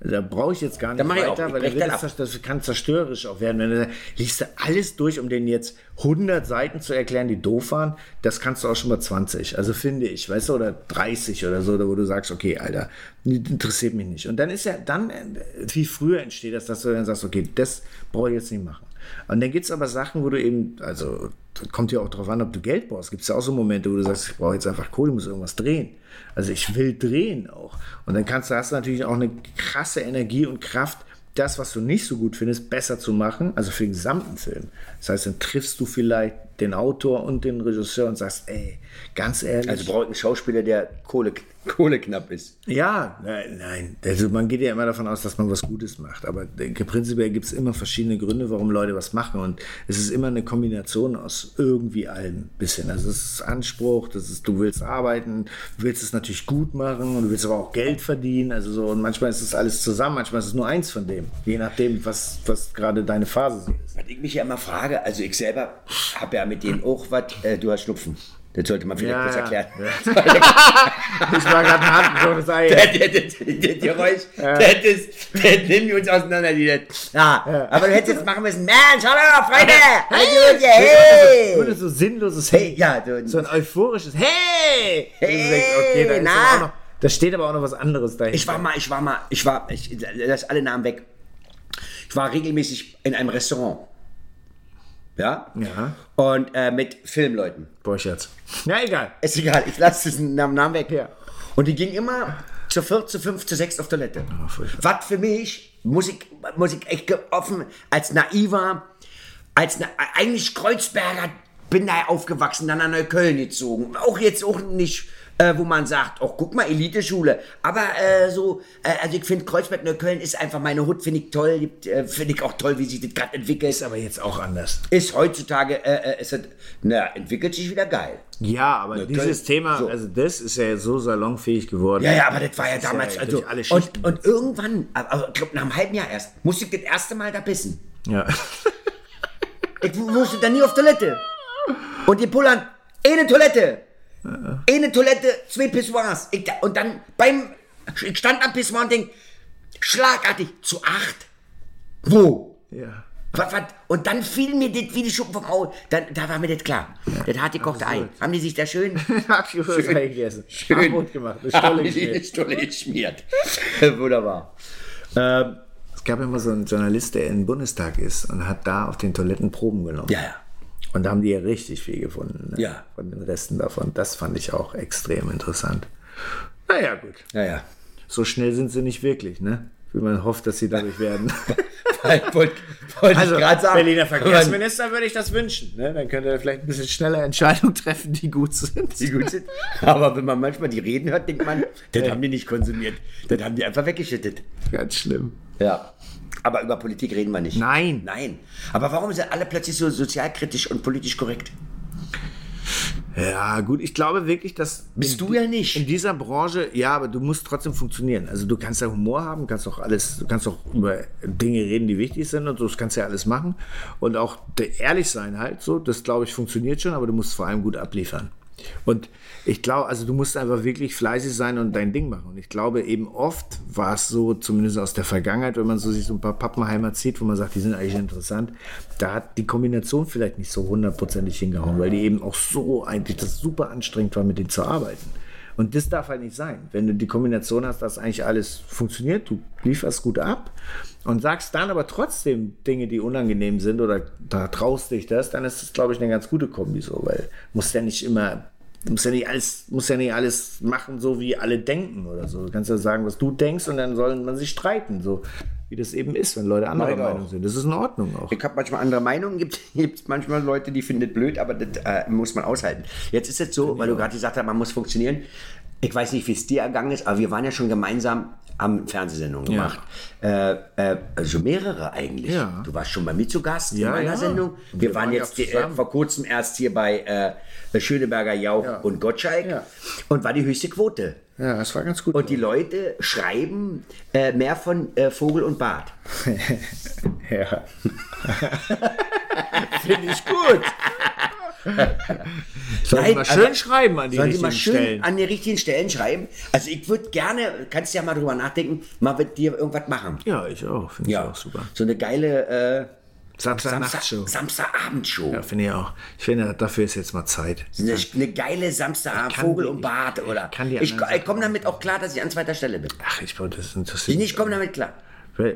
Da brauche ich jetzt gar nicht weiter, weil das, das, kann zerstörerisch auch werden. Wenn du liest du alles durch, um denen jetzt 100 Seiten zu erklären, die doof waren, das kannst du auch schon mal 20. Also finde ich, weißt du, oder 30 oder so, wo du sagst, okay, Alter, interessiert mich nicht. Und dann ist ja, dann, wie früher entsteht das, dass du dann sagst, okay, das brauche ich jetzt nicht machen. Und dann gibt es aber Sachen, wo du eben, also kommt ja auch darauf an, ob du Geld brauchst. Gibt es ja auch so Momente, wo du sagst, ich brauche jetzt einfach Kohle, ich muss irgendwas drehen. Also ich will drehen auch. Und dann kannst du, hast du natürlich auch eine krasse Energie und Kraft, das, was du nicht so gut findest, besser zu machen, also für den gesamten Film. Das heißt, dann triffst du vielleicht den Autor und den Regisseur und sagst, ey, ganz ehrlich. Also braucht ein Schauspieler, der Kohle, Kohle knapp ist. Ja, nein, nein. Also man geht ja immer davon aus, dass man was Gutes macht. Aber denke, prinzipiell gibt es immer verschiedene Gründe, warum Leute was machen. Und es ist immer eine Kombination aus irgendwie allem bisschen. Also es ist Anspruch, das ist, du willst arbeiten, du willst es natürlich gut machen und du willst aber auch Geld verdienen. Also so, und manchmal ist es alles zusammen, manchmal ist es nur eins von dem. Je nachdem, was, was gerade deine Phase ist. Was ich mich ja immer frage, also ich selber habe ja mit denen auch was, äh, du hast Schnupfen. Das sollte man vielleicht ja, kurz erklären. Ja. ich war gerade ein handgekochtes Ei. Das Geräusch, das, das nimmt uns auseinander. Die, das. Ja, ja, aber du hättest jetzt machen müssen, Mensch, hallo Freunde, hey, hey. Hey. so sinnloses Hey. Ja, du, so ein euphorisches Hey. Hey, okay, da, na. Noch, da steht aber auch noch was anderes dahinter. Ich war mal, ich war mal, ich war, ich, lass alle Namen weg. Ich war regelmäßig in einem Restaurant. Ja? Ja. Und äh, mit Filmleuten. Borchardt. Ja, egal. Ist egal, ich lasse diesen Namen weg. Ja. Und die ging immer zu vier, zu fünf, zu sechs auf Toilette. Oh, Was für mich, muss ich, muss ich echt offen, als naiver, als na, eigentlich Kreuzberger bin da aufgewachsen, dann an Neukölln gezogen. Auch jetzt auch nicht äh, wo man sagt, oh, guck mal, Eliteschule. Aber äh, so, äh, also ich finde Kreuzberg Neukölln ist einfach meine Hut, finde ich toll, äh, finde ich auch toll, wie sich das gerade entwickelt. Ist aber jetzt auch anders. Ist heutzutage, äh, äh ist das, na, entwickelt sich wieder geil. Ja, aber Neukölln, dieses Thema, so. also das ist ja so salonfähig geworden. Ja, ja, aber das war ja das damals, ja also, und, und irgendwann, aber ich glaube nach einem halben Jahr erst, musste ich das erste Mal da bissen. Ja. Ich musste dann nie auf Toilette. Und in Polen, eine Toilette. Eine Toilette, zwei Pissoirs. Ich, und dann beim, ich stand am Pissoir und denk, schlagartig, zu acht. Wo? ja. Was, was? Und dann fiel mir das wie die Schuppen vom Auge. Dann, da war mir das klar. Das hart gekochte Ei. Haben die sich da schön, schön, gegessen. schön Abend gemacht. Eine Stolle geschmiert. Stulle geschmiert. Wunderbar. Ähm, es gab immer so einen Journalist, der in den Bundestag ist und hat da auf den Toiletten Proben genommen. Ja, ja. Und da haben die ja richtig viel gefunden. Ne? Ja. Von den Resten davon. Das fand ich auch extrem interessant. Naja, gut. Ja, ja. So schnell sind sie nicht wirklich, ne? Wie man hofft, dass sie dadurch werden. Ich wollte wollt Also, ich gerade sagen. Berliner Verkehrsminister würde ich das wünschen. Ne? Dann könnte er vielleicht ein bisschen schneller Entscheidungen treffen, die gut sind. die gut sind. Aber wenn man manchmal die Reden hört, denkt man, das haben die nicht konsumiert. Das haben die einfach weggeschüttet. Ganz schlimm. Ja. Aber über Politik reden wir nicht. Nein. Nein. Aber warum sind alle plötzlich so sozialkritisch und politisch korrekt? Ja, gut, ich glaube wirklich, dass. Bist du ja nicht. In dieser Branche, ja, aber du musst trotzdem funktionieren. Also du kannst ja Humor haben, kannst auch alles, du kannst auch über Dinge reden, die wichtig sind und so, das kannst ja alles machen. Und auch ehrlich sein halt so, das glaube ich funktioniert schon, aber du musst vor allem gut abliefern. Und ich glaube, also du musst einfach wirklich fleißig sein und dein Ding machen. Und ich glaube eben oft war es so, zumindest aus der Vergangenheit, wenn man so sich so ein paar Pappenheimer zieht, wo man sagt, die sind eigentlich interessant, da hat die Kombination vielleicht nicht so hundertprozentig hingehauen, weil die eben auch so eigentlich das super anstrengend war, mit denen zu arbeiten. Und das darf halt nicht sein. Wenn du die Kombination hast, dass eigentlich alles funktioniert, du lieferst gut ab und sagst dann aber trotzdem Dinge, die unangenehm sind oder da traust dich das, dann ist das, glaube ich, eine ganz gute Kombi so, weil du musst ja nicht immer, du musst ja nicht alles, musst ja nicht alles machen, so wie alle denken oder so. Du kannst ja sagen, was du denkst und dann soll man sich streiten, so wie das eben ist, wenn Leute anderer auch. Meinung sind. Das ist in Ordnung auch. Ich habe manchmal andere Meinungen, gibt es manchmal Leute, die finden das blöd, aber das äh, muss man aushalten. Jetzt ist es so, weil du gerade gesagt hast, man muss funktionieren. Ich weiß nicht, wie es dir ergangen ist, aber wir waren ja schon gemeinsam am Fernsehsendungen Ja. gemacht. Äh, äh, also mehrere eigentlich. Ja. Du warst schon bei mir zu Gast Ja, in meiner ja. Sendung. Wir, wir waren waren ja jetzt die, äh, vor kurzem erst hier bei äh, Schöneberger Jauch Ja. und Gottschalk Ja. und war die höchste Quote. Ja, das war ganz gut. Und die Leute schreiben äh, mehr von äh, Vogel und Bart. Ja. Finde ich gut. Sollen Nein, mal aber- schön schreiben an die die richtigen mal schön Stellen. an die richtigen Stellen schreiben? Also ich würde gerne, kannst ja mal drüber nachdenken, mal mit dir irgendwas machen. Ja, ich auch. Finde ich auch super. So eine geile äh, Samstag, Samstag-Nachtshow. Samstagabendshow. Ja, finde ich auch. Ich finde, dafür ist jetzt mal Zeit. Eine, eine geile Samstagabend, Vogel die- und Bart, oder? kann die ich anderen ich komme damit auch klar, dass ich an zweiter Stelle bin. Ach, ich glaube, das interessiert Ich komme damit klar.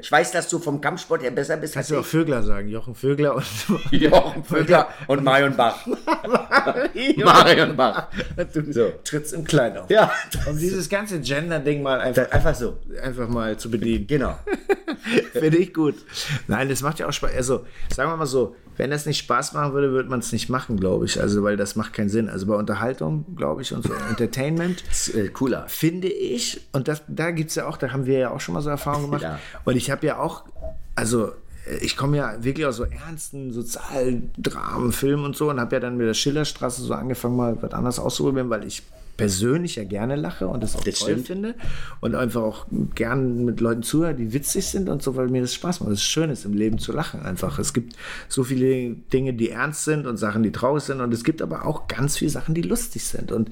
Ich weiß, dass du vom Kampfsport her besser bist Kannst du auch Vögler sagen. Jochen Vögler und. Jochen Vögler und Marion Bach. Marion Bach. du So. trittst im Kleid auf. Ja, Um dieses ganze Gender-Ding mal einfach, einfach so. einfach mal zu bedienen. Genau. Finde ich gut. Nein, das macht ja auch Spaß. Also, sagen wir mal so, wenn das nicht Spaß machen würde, würde man es nicht machen, glaube ich. Also, weil das macht keinen Sinn. Also bei Unterhaltung, glaube ich, und so Entertainment, äh, cooler. finde ich, und das, da gibt es ja auch, da haben wir ja auch schon mal so Erfahrungen gemacht. Ja. Und ich habe ja auch, also äh, ich komme ja wirklich aus so ernsten Sozialdramen, Filmen und so und habe ja dann mit der Schillerstraße so angefangen, mal was anderes auszuprobieren, weil ich persönlich ja gerne lache und das auch Das toll stimmt. finde und einfach auch gern mit Leuten zuhöre, die witzig sind und so, weil mir das Spaß macht. Es ist schön, ist im Leben zu lachen einfach. Es gibt so viele Dinge, die ernst sind und Sachen, die traurig sind und es gibt aber auch ganz viele Sachen, die lustig sind und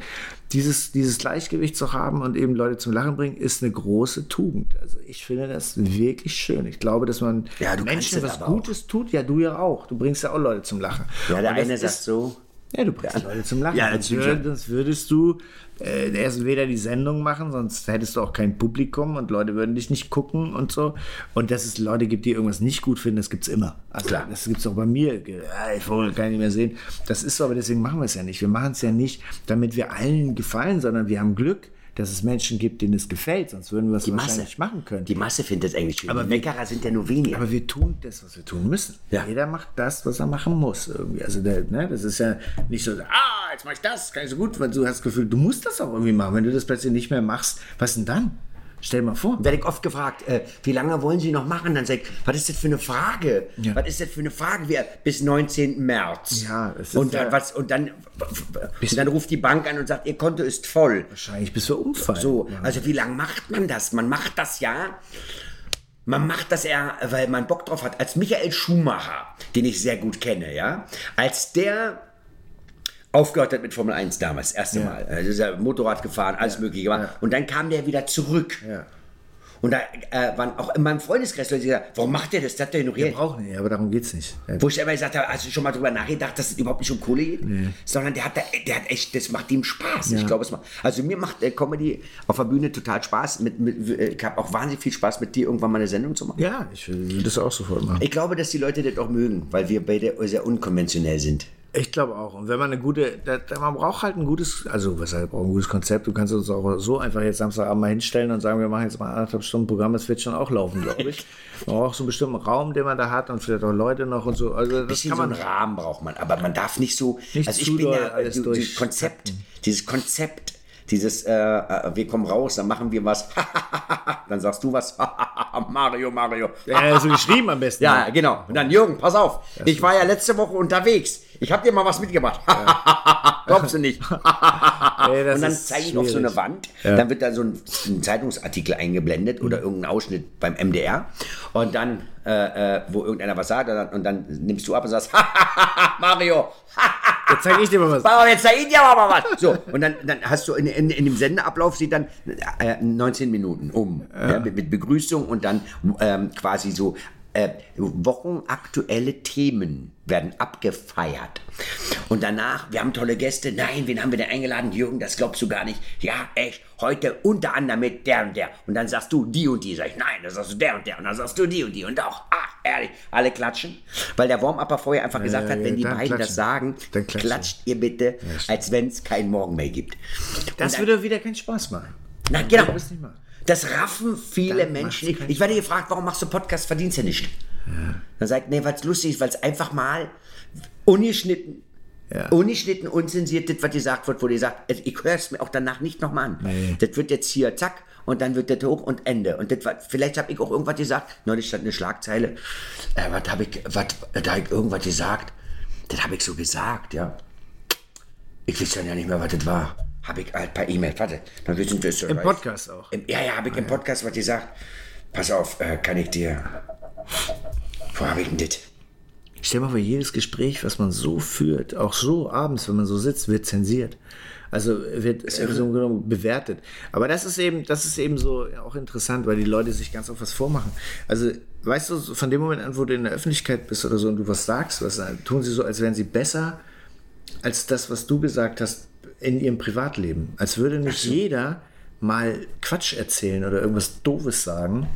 dieses, dieses Gleichgewicht zu haben und eben Leute zum Lachen bringen, ist eine große Tugend. Also ich finde das wirklich schön. Ich glaube, dass man Ja, Menschen was aber auch. Gutes tut. Ja, du ja auch. Du bringst ja auch Leute zum Lachen. Ja, der eine sagt so. Ja, du bringst Leute zum Lachen. Ja, sonst, natürlich. würd, sonst würdest du äh, erst weder die Sendung machen, sonst hättest du auch kein Publikum und Leute würden dich nicht gucken und so. Und dass es Leute gibt, die irgendwas nicht gut finden, das gibt es immer. Also Klar. das gibt es auch bei mir. Ich will gar nicht mehr sehen. Das ist so, aber deswegen machen wir es ja nicht. Wir machen es ja nicht, damit wir allen gefallen, sondern wir haben Glück, dass es Menschen gibt, denen es gefällt. Sonst würden wir es Die Masse. wahrscheinlich machen können. Die Masse findet es eigentlich schön. Aber Meckerer sind ja nur wenige. Aber wir tun das, was wir tun müssen. Ja. Jeder macht das, was er machen muss irgendwie. Also der, ne, das ist ja nicht so, ah, jetzt mach ich das, kann ich so gut, weil du hast das Gefühl, du musst das auch irgendwie machen. Wenn du das plötzlich nicht mehr machst, was denn dann? Stell dir mal vor. werde ich oft gefragt, äh, wie lange wollen Sie noch machen? Dann sage ich, was ist das für eine Frage? Ja. Was ist das für eine Frage? Wir, bis 19. März. Ja, es ist und dann, ja- was, und dann, und dann ruft die Bank an und sagt, Ihr Konto ist voll. Wahrscheinlich bis wir umfallen. So, Ja. also wie lange macht man das? Man macht das ja man macht das eher, weil man Bock drauf hat. Als Michael Schumacher, den ich sehr gut kenne, ja, als der aufgehört hat mit Formel 1 damals, das erste Mal. Also ist er Motorrad gefahren, alles mögliche gemacht. Und dann kam der wieder zurück. Ja. Und da äh, waren auch in meinem Freundeskreis Leute, die gesagt warum macht der das? Das hat der Wir ignoriert. brauchen ihn, aber darum geht's nicht. Wo ich immer gesagt habe, hast du schon mal drüber nachgedacht, dass es überhaupt nicht um Kohle geht? Sondern der hat, da, der hat echt, das macht ihm Spaß. Ich glaube, es macht, also mir macht äh, Comedy auf der Bühne total Spaß. Mit, mit, äh, ich habe auch wahnsinnig viel Spaß, mit dir irgendwann mal eine Sendung zu machen. Ja, ich will das auch sofort machen. Ich glaube, dass die Leute das auch mögen, weil wir beide sehr unkonventionell sind. Ich glaube auch. Und wenn man eine gute, da, da, man braucht halt ein gutes, also was heißt, braucht ein gutes Konzept. Du kannst uns auch so einfach jetzt Samstagabend mal hinstellen und sagen, wir machen jetzt mal anderthalb Stunden Programm, das wird schon auch laufen, glaube ich. Man braucht so einen bestimmten Raum, den man da hat und vielleicht auch Leute noch und so. Also das kann so man. einen Rahmen braucht man, aber man darf nicht so. Nicht also ich bin ja alles du- dieses durchtakten. Konzept, dieses Konzept, dieses äh, äh, wir kommen raus, dann machen wir was, dann sagst du was, Mario, Mario. Ja, so geschrieben am besten. Ja, genau. Und dann Jürgen, pass auf, ich war ja letzte Woche unterwegs. Ich habe dir mal was mitgebracht. Glaubst du nicht? Ey, und dann zeige ich auf so eine. Wand, dann wird da so ein, ein Zeitungsartikel eingeblendet oder irgendein Ausschnitt beim MDR und dann, äh, äh, wo irgendeiner was sagt und dann, und dann nimmst du ab und sagst, Mario, Jetzt zeige ich dir mal was. Auf, jetzt zeige ich dir aber mal was. So, und dann, dann hast du in, in, in dem Sendeablauf sieht dann äh, 19 Minuten um. Ja. mit, mit Begrüßung und dann ähm, quasi so äh, wochenaktuelle Themen werden abgefeiert. Und danach, wir haben tolle Gäste. Nein, wen haben wir denn eingeladen? Jürgen, das glaubst du gar nicht. Ja, echt. Heute unter anderem mit der und der. Und dann sagst du die und die. Sag ich, nein, dann sagst du der und der. Und dann sagst du die und die. Und auch, ah, ehrlich, alle klatschen. Weil der Warm-Upper vorher einfach gesagt ja, hat, wenn die dann beiden das klatschen. sagen, Dann klatschen. klatscht ihr bitte, als wenn es keinen Morgen mehr gibt. Das würde wieder keinen Spaß machen. Na, genau. Das raffen viele Dann Menschen nicht. Ich werde gefragt, warum machst du Podcast, verdienst du nicht? Dann sagt, nee, weil es lustig ist, weil es einfach mal ungeschnitten, Ja. ungeschnitten, unzensiert, das, was gesagt wird, wo ihr sagt, also ich höre es mir auch danach nicht nochmal an. Nee. Das wird jetzt hier, zack, und dann wird das hoch und Ende. Und das war, vielleicht habe ich auch irgendwas gesagt, neulich stand eine Schlagzeile, äh, was habe ich, was, da habe ich irgendwas gesagt, das habe ich so gesagt, ja. Ich weiß dann ja nicht mehr, was das war. Habe ich halt per E-Mail, warte, dann wissen wir es Im Podcast auch. im, ja, ja, habe ich im Podcast was gesagt. Pass auf, äh, kann ich dir. Wo habe ich denn das? Stell dir mal vor, jedes Gespräch, was man so führt, auch so abends, wenn man so sitzt, wird zensiert. Also wird so genommen bewertet. Aber das ist eben, das ist eben so auch interessant, weil die Leute sich ganz oft was vormachen. Also, weißt du, von dem Moment an, wo du in der Öffentlichkeit bist oder so und du was sagst, was tun sie so, als wären sie besser als das, was du gesagt hast in ihrem Privatleben. Als würde nicht jeder mal Quatsch erzählen oder irgendwas Doofes sagen,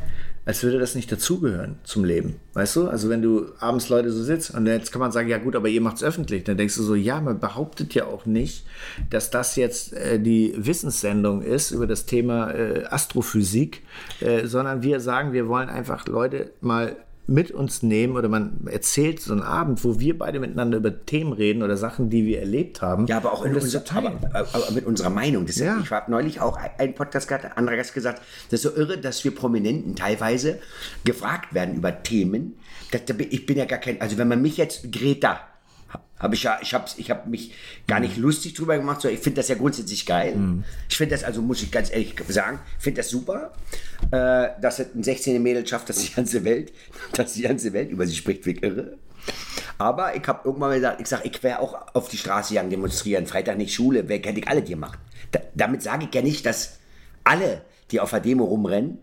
als würde das nicht dazugehören zum Leben. Weißt du? Also wenn du abends Leute so sitzt und jetzt kann man sagen, ja gut, aber ihr macht es öffentlich, dann denkst du so, ja, man behauptet ja auch nicht, dass das jetzt äh, die Wissenssendung ist über das Thema äh, Astrophysik, äh, sondern wir sagen, wir wollen einfach Leute mal mit uns nehmen oder man erzählt so einen Abend, wo wir beide miteinander über Themen reden oder Sachen, die wir erlebt haben. Ja, aber auch in unser, aber, aber mit unserer Meinung. Das Ja. Ich habe neulich auch einen Podcast gehabt, ein anderer Gast gesagt, das ist so irre, dass wir Prominenten teilweise gefragt werden über Themen. Das, ich bin ja gar kein, also wenn man mich jetzt, Greta, habe ich ja, ich habe ich hab mich gar nicht lustig drüber gemacht, sondern ich finde das ja grundsätzlich geil. Ich finde das, also muss ich ganz ehrlich sagen, finde das super, äh, dass es ein 16 Mädel schafft, dass die ganze Welt, dass die ganze Welt über sie spricht, wie irre. Aber ich habe irgendwann mal gesagt, ich sage, ich wäre auch auf die Straße gegangen demonstrieren, Freitag nicht Schule, wer hätte ich alle gemacht. Da, damit sage ich ja nicht, dass alle, die auf der Demo rumrennen,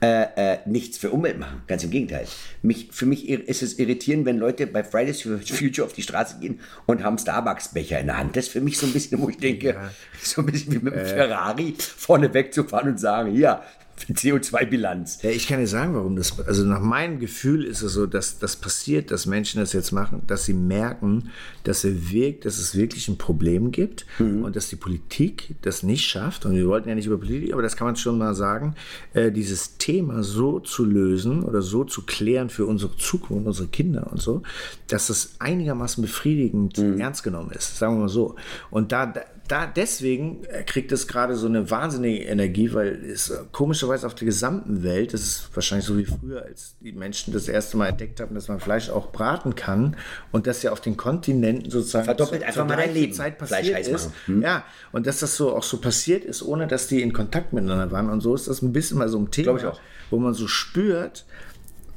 äh, äh, nichts für Umwelt machen. Ganz im Gegenteil. Mich, für mich ist es irritierend, wenn Leute bei Fridays for Future auf die Straße gehen und haben Starbucks-Becher in der Hand. Das ist für mich so ein bisschen, wo ich denke, so ein bisschen wie mit Äh. dem Ferrari vorne wegzufahren und sagen, hier, CO2-Bilanz. Ja, ich kann dir sagen, warum das. Also nach meinem Gefühl ist es so, dass das passiert, dass Menschen das jetzt machen, dass sie merken, dass, er wirkt, dass es wirklich ein Problem gibt und dass die Politik das nicht schafft. Und wir wollten ja nicht über Politik, aber das kann man schon mal sagen, äh, dieses Thema so zu lösen oder so zu klären für unsere Zukunft, unsere Kinder und so, dass es einigermaßen befriedigend ernst genommen ist. Sagen wir mal so. Und da, da da deswegen äh, kriegt es gerade so eine wahnsinnige Energie, weil es äh, komischerweise auf der gesamten Welt, das ist wahrscheinlich so wie früher, als die Menschen das erste Mal entdeckt haben, dass man Fleisch auch braten kann und das ja auf den Kontinenten sozusagen Verdoppelt einfach mal dein Leben. Zeit Fleisch passiert ist. Hm? Ja, und dass das so auch so passiert ist, ohne dass die in Kontakt miteinander waren. Und so ist das ein bisschen mal so ein Thema, wo man so spürt,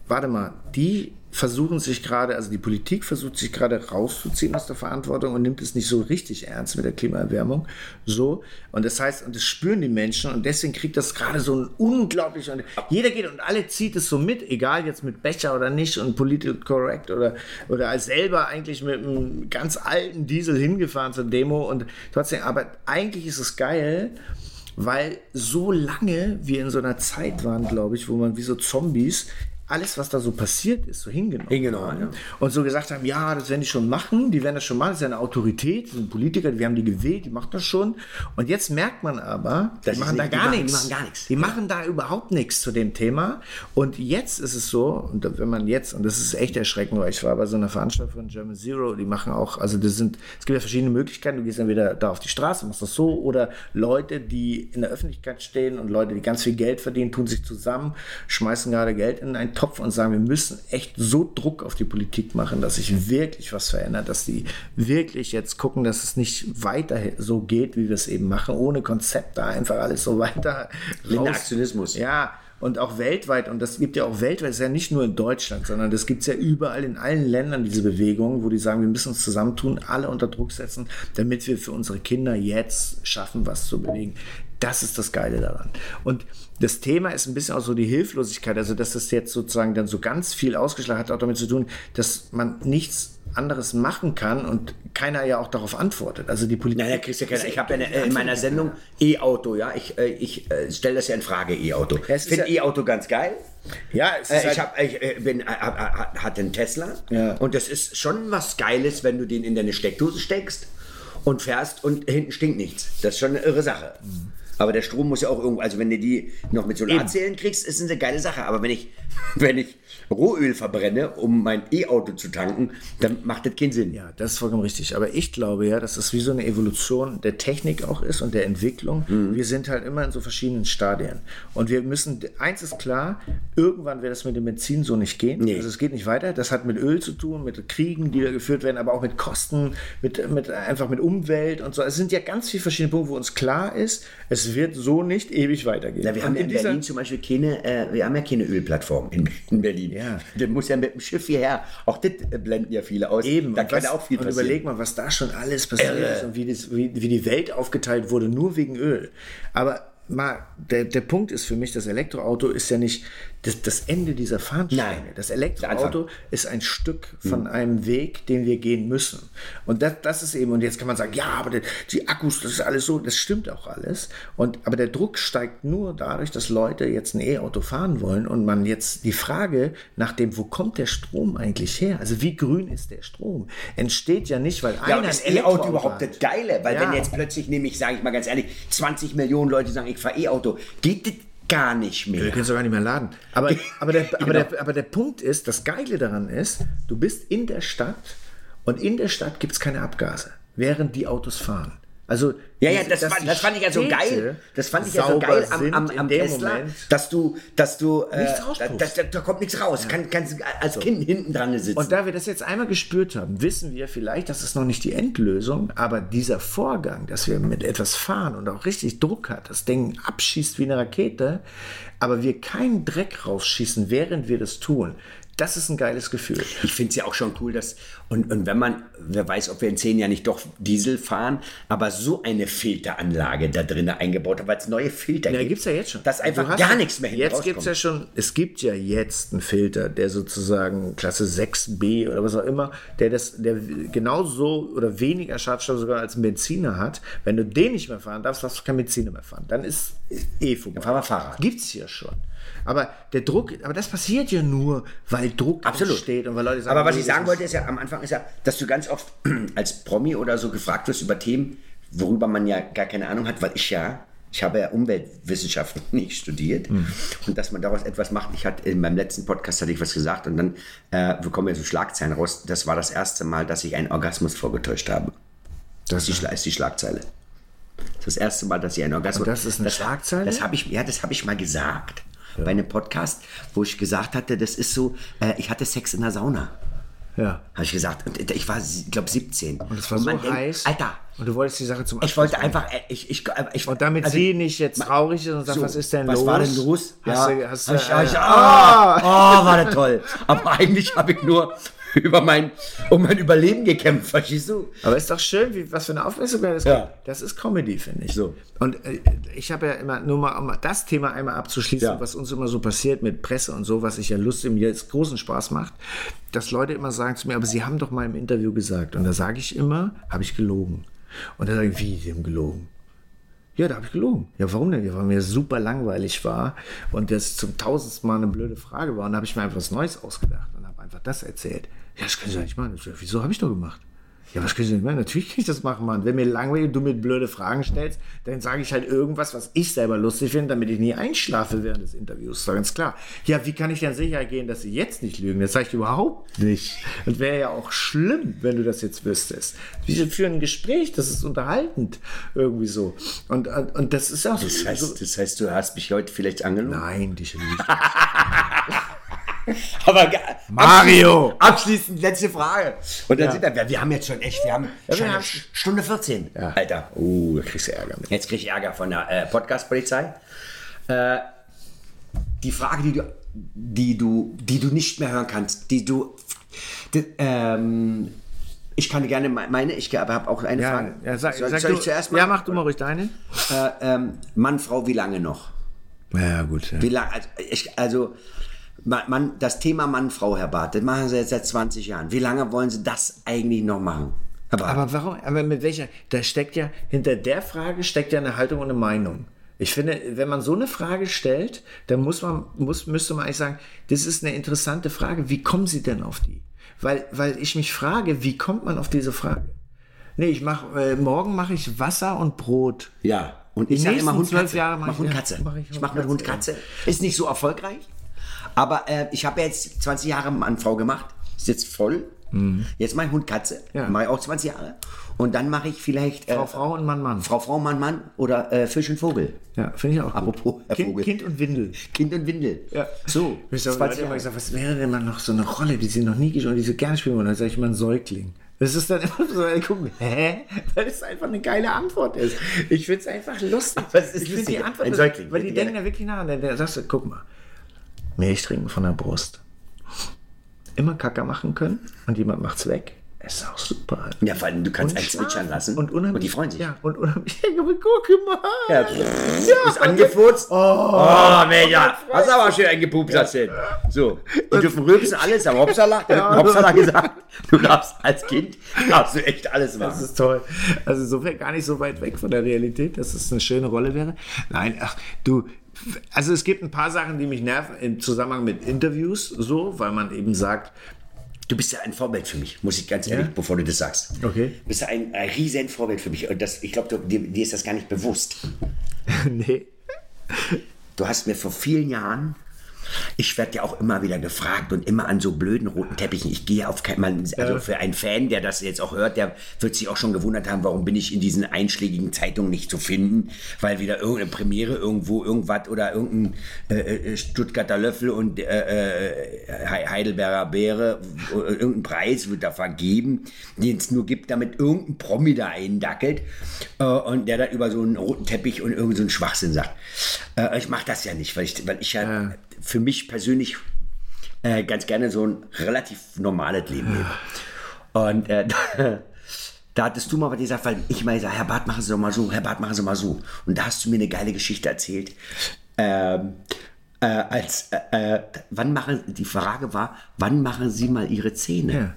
warte mal, die versuchen sich gerade, also die Politik versucht sich gerade rauszuziehen aus der Verantwortung und nimmt es nicht so richtig ernst mit der Klimaerwärmung. So. Und das heißt, und das spüren die Menschen und deswegen kriegt das gerade so ein unglaublich, und jeder geht und alle zieht es so mit, egal jetzt mit Becher oder nicht und political correct oder, oder als selber eigentlich mit einem ganz alten Diesel hingefahren zur Demo und trotzdem, aber eigentlich ist es geil, weil so lange wir in so einer Zeit waren, glaube ich, wo man wie so Zombies alles, was da so passiert ist, so hingenommen, Hingenommen, ja. und so gesagt haben, ja, das werden die schon machen, die werden das schon machen, das ist ja eine Autorität, das sind Politiker, wir haben die gewählt, die machen das schon. Und jetzt merkt man aber, Das die machen da nicht- die gar machen- die nichts. machen gar nichts. Die machen da überhaupt nichts zu dem Thema. Und jetzt ist es so, und wenn man jetzt, und das ist echt erschreckend, weil ich war bei so einer Veranstaltung von German Zero, die machen auch, also das sind, es gibt ja verschiedene Möglichkeiten, du gehst entweder da auf die Straße, machst das so, oder Leute, die in der Öffentlichkeit stehen und Leute, die ganz viel Geld verdienen, tun sich zusammen, schmeißen gerade Geld in einen Topf und sagen, wir müssen echt so Druck auf die Politik machen, dass sich wirklich was verändert, dass die wirklich jetzt gucken, dass es nicht weiter so geht, wie wir es eben machen, ohne Konzept da einfach alles so weiter Blinder Aktionismus. Ja, und auch weltweit, und das gibt ja auch weltweit, das ist ja nicht nur in Deutschland, sondern das gibt es ja überall in allen Ländern, diese Bewegungen, wo die sagen, wir müssen uns zusammentun, alle unter Druck setzen, damit wir für unsere Kinder jetzt schaffen, was zu bewegen. Das ist das Geile daran. Und das Thema ist ein bisschen auch so die Hilflosigkeit, also dass das jetzt sozusagen dann so ganz viel ausgeschlagen hat, auch damit zu tun, dass man nichts anderes machen kann und keiner ja auch darauf antwortet. Also die Politik. Naja, kriegst ja keine. Ich habe ja äh, in meiner Sendung E-Auto, ja. Ich, äh, ich äh, stelle das ja in Frage, E-Auto. Ich finde ja- E-Auto ganz geil. Ja, es ist Äh, halt- ich hab, ich äh, bin, äh, hab, hatte einen Tesla Ja. und das ist schon was Geiles, wenn du den in deine Steckdose steckst und fährst und hinten stinkt nichts. Das ist schon eine irre Sache. Aber der Strom muss ja auch irgendwo, also wenn du die noch mit Solarzellen kriegst, ist eine geile Sache. Aber wenn ich, wenn ich Rohöl verbrenne, um mein E-Auto zu tanken, dann macht das keinen Sinn. Ja, das ist vollkommen richtig. Aber ich glaube ja, dass es wie so eine Evolution der Technik auch ist und der Entwicklung. Mhm. Wir sind halt immer in so verschiedenen Stadien. Und wir müssen, eins ist klar, irgendwann wird das mit dem Benzin so nicht gehen. Nee. Also es geht nicht weiter. Das hat mit Öl zu tun, mit Kriegen, die da geführt werden, aber auch mit Kosten, mit, mit einfach mit Umwelt und so. Es sind ja ganz viele verschiedene Punkte, wo uns klar ist, es wird so nicht ewig weitergehen. Na, wir haben ja in dieser- Berlin zum Beispiel keine, äh, wir haben ja keine Ölplattform in, in Berlin. Ja. Der muss ja mit dem Schiff hierher. Auch das äh, blenden ja viele aus. Eben, da und kann was- ja auch viel und passieren. überleg mal, was da schon alles passiert ist und wie, das, wie, wie die Welt aufgeteilt wurde, nur wegen Öl. Aber mal, der, der Punkt ist für mich, das Elektroauto ist ja nicht das, das Ende dieser Fahnenstange. Nein, Das Elektroauto ist ein Stück von einem Weg, den wir gehen müssen. Und das, das ist eben, und jetzt kann man sagen, ja, aber die, die Akkus, das ist alles so, das stimmt auch alles. Und, aber der Druck steigt nur dadurch, dass Leute jetzt ein E-Auto fahren wollen und man jetzt die Frage nach dem, wo kommt der Strom eigentlich her? Also wie grün ist der Strom? Entsteht ja nicht, weil Ja, einer ist ein E-Auto Elektroauto überhaupt hat. das Geile? Weil Ja. wenn jetzt plötzlich nämlich, sage ich mal ganz ehrlich, 20 Millionen Leute sagen, ich fahre E-Auto, geht das gar nicht mehr. Wir können es doch gar nicht mehr laden. Aber, aber, der, aber, der, aber der Punkt ist, das Geile daran ist, du bist in der Stadt und in der Stadt gibt es keine Abgase, während die Autos fahren. Also Ja, ja, das, dass fand, das fand ich ja so geil. Das fand ich ja so geil am, am, am Tesla, Moment. dass du, dass du, äh, Nichts da, da, kommt nichts raus. Kann, kannst du als Kind hinten dran sitzen. Und da wir das jetzt einmal gespürt haben, wissen wir vielleicht, das ist noch nicht die Endlösung, aber dieser Vorgang, dass wir mit etwas fahren und auch richtig Druck hat, das Ding abschießt wie eine Rakete, aber wir keinen Dreck rausschießen, während wir das tun, das ist ein geiles Gefühl. Ich finde es ja auch schon cool, dass, und, und wenn man, wer weiß, ob wir in zehn Jahren nicht doch Diesel fahren, aber so eine Filteranlage da drin eingebaut haben, weil es neue Filter Ja, gibt. gibt es ja jetzt schon. Dass einfach gar nichts mehr hinten Jetzt gibt es ja schon, es gibt ja jetzt einen Filter, der sozusagen Klasse 6b oder was auch immer, der das, der genauso oder weniger Schadstoffe sogar als ein Benziner hat. Wenn du den nicht mehr fahren darfst, darfst du kein Benziner mehr fahren. Dann ist eh vorbei. Dann fahren wir Fahrrad. Gibt's ja schon. Aber der Druck, aber das passiert ja nur, weil Druck Absolut. entsteht und weil Leute sagen, Aber was ich das sagen ist- wollte, ist ja, am Anfang ist ja, dass du ganz oft als Promi oder so gefragt wirst über Themen, worüber man ja gar keine Ahnung hat, weil ich ja, ich habe ja Umweltwissenschaften nicht studiert Hm. und dass man daraus etwas macht. Ich hatte in meinem letzten Podcast hatte ich was gesagt und dann äh, bekommen wir so Schlagzeilen raus. Das war das erste Mal, dass ich einen Orgasmus vorgetäuscht habe. Das ist die, ist die Schlagzeile. Das erste Mal, dass ich einen Orgasmus. Und das ist eine Schlagzeile? Das habe ich, ja, das habe ich mal gesagt bei einem Podcast, wo ich gesagt hatte, das ist so, äh, ich hatte Sex in der Sauna. Ja. Habe ich gesagt. Und ich war, glaube 17. Und es war so man denkt, heiß. Alter, Und du wolltest die Sache zum ich wollte einfach, äh, ich, ich, äh, ich Und damit also- sie nicht jetzt traurig ist und sagt, So, was ist denn was los? war denn los? Hast du, hast du, ich, äh, ich, ah, oh, war das toll. Aber eigentlich habe ich nur über mein, um mein Überleben gekämpft, verstehst du? Aber ist doch schön, wie, was für eine Aufmerksamkeit das Ja. gibt. Das ist Comedy, finde ich. So. Und äh, ich habe ja immer, nur mal, um das Thema einmal abzuschließen, Ja. was uns immer so passiert mit Presse und so, was ich ja lustig, mir jetzt großen Spaß macht, dass Leute immer sagen zu mir, aber Sie haben doch mal im Interview gesagt. Und da sage ich immer, habe ich gelogen. Und dann sage ich, wie, Sie haben gelogen? Ja, da habe ich gelogen. Ja, warum denn? Ja, weil mir super langweilig war und das zum tausendsten Mal eine blöde Frage war. Und da habe ich mir einfach was Neues ausgedacht und habe einfach das erzählt. Ja, das können Sie ja nicht machen. Ich so, Wieso habe ich doch gemacht? Ja, was können Sie nicht machen? Natürlich kann ich das machen, Mann. Wenn mir langweilig du mir blöde Fragen stellst, dann sage ich halt irgendwas, was ich selber lustig finde, damit ich nie einschlafe während des Interviews. Ist doch ganz klar. Ja, wie kann ich denn sicher gehen, dass Sie jetzt nicht lügen? Das sage ich überhaupt nicht. Und wäre ja auch schlimm, wenn du das jetzt wüsstest. Wir führen ein Gespräch, das ist unterhaltend irgendwie so. Und, und, und das ist auch so. Das heißt, das heißt, du hast mich heute vielleicht angelogen? Nein, die lüge ich. Aber Mario! Abschließend, abschließend letzte Frage. Und dann Ja. sind wir, wir haben jetzt schon echt, wir haben wir schon haben- eine Stunde 14. Alter. Oh, da kriegst du Ärger mit. Jetzt kriege ich Ärger von der äh, Podcast-Polizei. Äh, die Frage, die du, die, du, die du nicht mehr hören kannst, die du. Die, ähm, ich kann gerne me- meine, ich habe auch eine Ja, Frage. ja, sag, soll, sag soll du, ich zuerst mal? Ja, mach du mal ruhig deine. Äh, ähm, Mann, Frau, wie lange noch? Ja, gut. Ja. Wie lange? Also, ich, also man, das Thema Mann, Frau, Herr Barth, das machen Sie jetzt seit 20 Jahren. Wie lange wollen Sie das eigentlich noch machen? Herr Barth? Aber warum? Aber mit welcher? Da steckt ja, hinter der Frage steckt ja eine Haltung und eine Meinung. Ich finde, wenn man so eine Frage stellt, dann muss man, muss, müsste man eigentlich sagen, das ist eine interessante Frage. Wie kommen Sie denn auf die? Weil, weil ich mich frage, wie kommt man auf diese Frage? Nee, ich mach, äh, morgen mache ich Wasser und Brot. Ja, und ich sage immer Hund, Katze. Jahre mach Hund, Katze. mach ich ich mache mit Hund, Hund, Katze. Ist nicht so erfolgreich, aber äh, ich habe ja jetzt 20 Jahre Mann, Frau gemacht. Ist jetzt voll. Jetzt mein Hund, Katze. Mhm. Ja. Mache ich auch 20 Jahre. Und dann mache ich vielleicht äh, Frau, Frau und Mann, Mann. Frau, Frau, Mann, Mann oder äh, Fisch und Vogel. Ja, finde ich auch. Apropos, gut. Herr kind, Vogel. kind und Windel. Kind und Windel. Ja. So, Ich habe 20 Leute immer Jahre. gesagt, was wäre denn mal noch so eine Rolle, die sie noch nie gespielt und die sie gerne spielen wollen? Dann sage ich mal ein Säugling. Das ist dann immer so, ey, guck mal, hä? Weil es einfach eine geile Antwort ist. Ich finde es einfach lustig. Aber es ist ich finde die. Antwort, Ein Säugling. weil die denken da wirklich nach. Dann sagst du, guck mal, Milch trinken von der Brust. Immer Kacker machen können und jemand macht's weg. Ist auch super. Ja, vor allem, du kannst einen zwitschern lassen Und, unheimlich, und die freuen sich. Ja, und unheimlich. Ja, aber guck mal. Ja, du bist angefurzt. Oh, oh Menja. Hast aber schön eingepupst, das denn. So, die dürfen rülpsen, alles, aber Hopsala, hat Hopsala gesagt. Du darfst als Kind, darfst du echt alles Das machen. ist toll. Also insofern gar nicht so weit weg von der Realität, dass es eine schöne Rolle wäre. Nein, ach, du, also es gibt ein paar Sachen, die mich nerven im Zusammenhang mit Interviews, so, weil man eben sagt, Du bist ja ein Vorbild für mich, muss ich ganz ehrlich, bevor du das sagst. Okay. Du bist ja ein, ein riesen Vorbild für mich. Und das, ich glaube, dir, dir ist das gar nicht bewusst. nee, Du hast mir vor vielen Jahren, ich werde ja auch immer wieder gefragt und immer an so blöden roten Teppichen. Ich gehe auf kein, man, also für einen Fan, der das jetzt auch hört, der wird sich auch schon gewundert haben, warum bin ich in diesen einschlägigen Zeitungen nicht zu finden, weil wieder irgendeine Premiere irgendwo irgendwas oder irgendein äh, äh, Stuttgarter Löffel und äh, äh, He- Heidelberger Beere, äh, irgendein Preis wird da vergeben, den es nur gibt, damit irgendein Promi da eindackelt äh, und der dann über so einen roten Teppich und irgendeinen so einen Schwachsinn sagt. Äh, ich mache das ja nicht, weil ich, weil ich ja für mich persönlich äh, ganz gerne so ein relativ normales Leben lebe. Und äh, da, hattest du mal was gesagt, weil ich mal gesagt Herr Barth, machen Sie doch mal so, Herr Barth, machen Sie mal so. Und da hast du mir eine geile Geschichte erzählt. Ähm, äh, als, äh, äh, wann machen, die Frage war, wann machen Sie mal Ihre Zähne? Ja.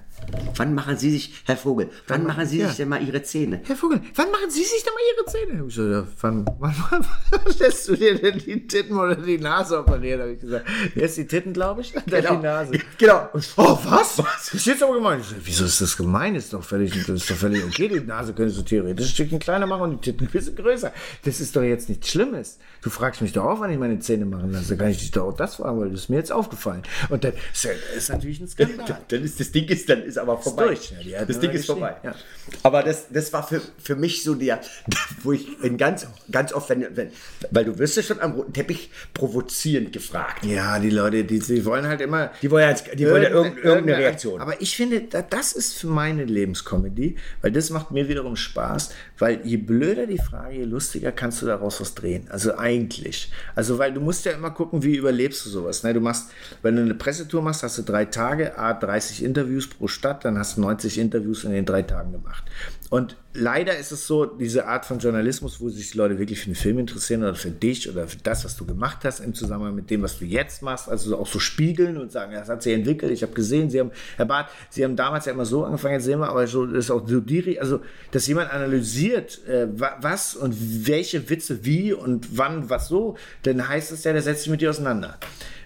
Wann machen Sie sich, Herr Vogel, wann Wann- machen Sie ja. sich denn mal Ihre Zähne? Herr Vogel, wann machen Sie sich denn mal Ihre Zähne? Ich so, ja, wann, wann, wann lässt du dir denn die Titten oder die Nase operieren? Habe ich gesagt. Erst die Titten, glaube ich, dann Genau. die Nase. Genau. Oh, was? Das ist jetzt aber gemein. Ich so, Wieso ist das gemein? Ist doch völlig, das ist doch völlig okay. Die Nase könntest du theoretisch ein Stückchen kleiner machen und die Titten ein bisschen größer. Das ist doch jetzt nichts Schlimmes. Du fragst mich doch auch, wann ich meine Zähne machen lasse. Kann ich dich doch auch das fragen, weil das ist mir jetzt aufgefallen. Und dann ist, ja- ist natürlich ein Skandal. Dann ist das Ding ist, dann ist ist aber vorbei. durch, ja, das Ding ist vorbei. geschrieben, Aber das, das war für, für mich so der, wo ich in ganz, ganz oft, wenn, wenn, weil du wirst ja schon am roten Teppich provozierend gefragt. Ja, die Leute, die, die wollen halt immer. Die wollen ja, jetzt- die wollen ja irgendeine, irgendeine Reaktion. Aber ich finde, da- das ist für meine Lebenskomödie, weil das macht mir wiederum Spaß, weil je blöder die Frage, je lustiger kannst du daraus was drehen. Also eigentlich. Also, weil du musst ja immer gucken, wie überlebst du sowas. Ne? Du machst, wenn du eine Pressetour machst, hast du drei Tage, A, 30 Interviews pro Stadt, dann hast du 90 Interviews in den drei Tagen gemacht. Und leider ist es so, diese Art von Journalismus, wo sich die Leute wirklich für den Film interessieren oder für dich oder für das, was du gemacht hast im Zusammenhang mit dem, was du jetzt machst, also auch so spiegeln und sagen, das hat sich entwickelt, ich habe gesehen, Sie haben, Herr Barth, Sie haben damals ja immer so angefangen, jetzt sehen wir, aber so ist auch so die, also, dass jemand analysiert, äh, wa- was und welche Witze wie und wann was so, dann heißt es ja, der setzt sich mit dir auseinander.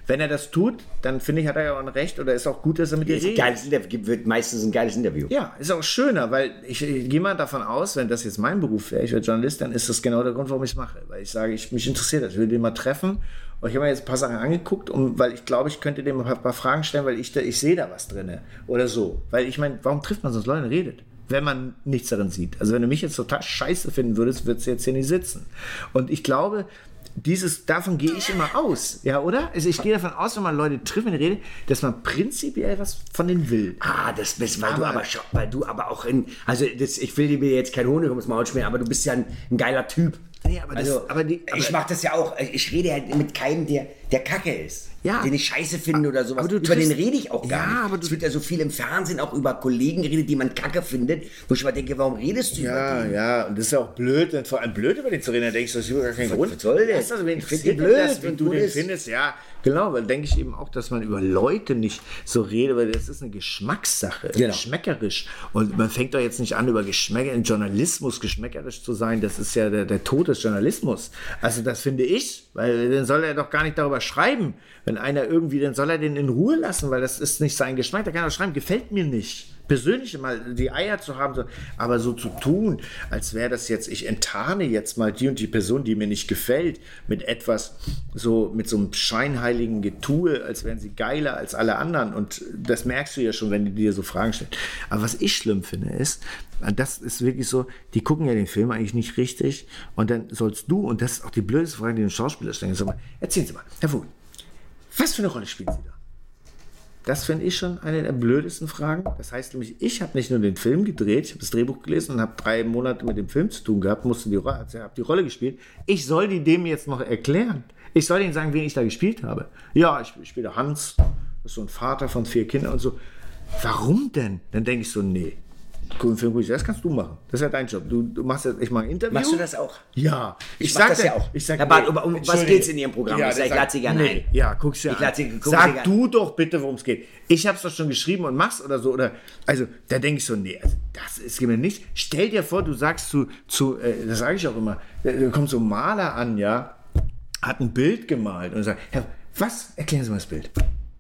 Wenn er das tut, dann finde ich, hat er ja auch ein Recht oder ist auch gut, dass er mit dir redet. geiles Interview, wird meistens ein geiles Interview. Ja, ist auch schöner, weil ich, ich gehe mal davon aus, wenn das jetzt mein Beruf wäre, ich wäre Journalist, dann ist das genau der Grund, warum ich es mache. Weil ich sage, ich, mich interessiert das, ich will den mal treffen. Und ich habe mir jetzt ein paar Sachen angeguckt, um, weil ich glaube, ich könnte dem ein paar Fragen stellen, weil ich, da, ich sehe da was drin. Oder so. Weil ich meine, warum trifft man sonst Leute und redet? Wenn man nichts darin sieht. Also wenn du mich jetzt total scheiße finden würdest, würdest du jetzt hier nicht sitzen. Und ich glaube, dieses, davon gehe ich immer aus, ja, oder? Also ich gehe davon aus, wenn man Leute trifft und redet, dass man prinzipiell was von denen will. Ah, das bist, weil du Aber- schon, weil du aber auch in, also das, ich will dir mir jetzt kein Honig ums Maul schmieren, aber du bist ja ein, ein geiler Typ. Nee, aber das- also, aber die- ich aber- mach das ja auch, ich rede halt mit keinem, der, der Kacke ist. Ja. Den ich scheiße finde oder sowas. über den rede ich auch gar Ja, nicht. aber es wird ja so viel im Fernsehen auch über Kollegen geredet, die man Kacke findet, wo ich mal denke, warum redest du über Ja, die? ja, und das ist ja auch blöd, denn vor allem blöd über den zu reden, da denke ich, das ist überhaupt gar kein Grund. was soll das? Also, wen Ich find interessiert die denn blöd das, wie und du den ist. findest, ja, genau, weil denke ich eben auch, dass man über Leute nicht so redet, weil das ist eine Geschmackssache, Genau. geschmäckerisch. Und man fängt doch jetzt nicht an, über Geschmäcker, in Journalismus geschmäckerisch zu sein, das ist ja der, der Tod des Journalismus. Also das finde ich, weil dann soll er doch gar nicht darüber schreiben. Wenn einer irgendwie, dann soll er den in Ruhe lassen, weil das ist nicht sein Geschmack, da kann er schreiben, gefällt mir nicht persönlich mal die Eier zu haben, aber so zu tun, als wäre das jetzt, ich enttarne jetzt mal die und die Person, die mir nicht gefällt, mit etwas so, mit so einem scheinheiligen Getue, als wären sie geiler als alle anderen. Und das merkst du ja schon, wenn die dir so Fragen stellen. Aber was ich schlimm finde, ist, das ist wirklich so, die gucken ja den Film eigentlich nicht richtig und dann sollst du, und das ist auch die blödeste Frage, die den Schauspieler stellen, sag mal, erzählen Sie mal, Herr Vogel, was für eine Rolle spielen Sie da? Das finde ich schon eine der blödesten Fragen. Das heißt nämlich, ich habe nicht nur den Film gedreht, ich habe das Drehbuch gelesen und habe drei Monate mit dem Film zu tun gehabt, musste die, also habe die Rolle gespielt. Ich soll die dem jetzt noch erklären. Ich soll ihnen sagen, wen ich da gespielt habe. Ja, ich, ich spiele Hans, das ist so ein Vater von vier Kindern und so. Warum denn? Dann denke ich so, nee. Guck, guck ich, das kannst du machen. Das ist ja dein Job. Du, du machst jetzt, ich mache ein Interview. Machst du das auch? Ja. Ich mach das dir- ja auch. Ich sag, Herr Barth, nee, um- um was geht's in Ihrem Programm? Ich sag, ich lade Sie gerne nee. ein. Ja, guck's dir Ich an. Sie- Sie Sag du doch bitte, worum es geht. Ich habe es doch schon geschrieben und mach's oder so. Oder, also, da denke ich so, nee, also, das ist mir nicht. Stell dir vor, du sagst zu, zu äh, das sage ich auch immer, da da kommt so ein Maler an, ja, hat ein Bild gemalt und sagt, Herr, was? Erklären Sie mal das Bild.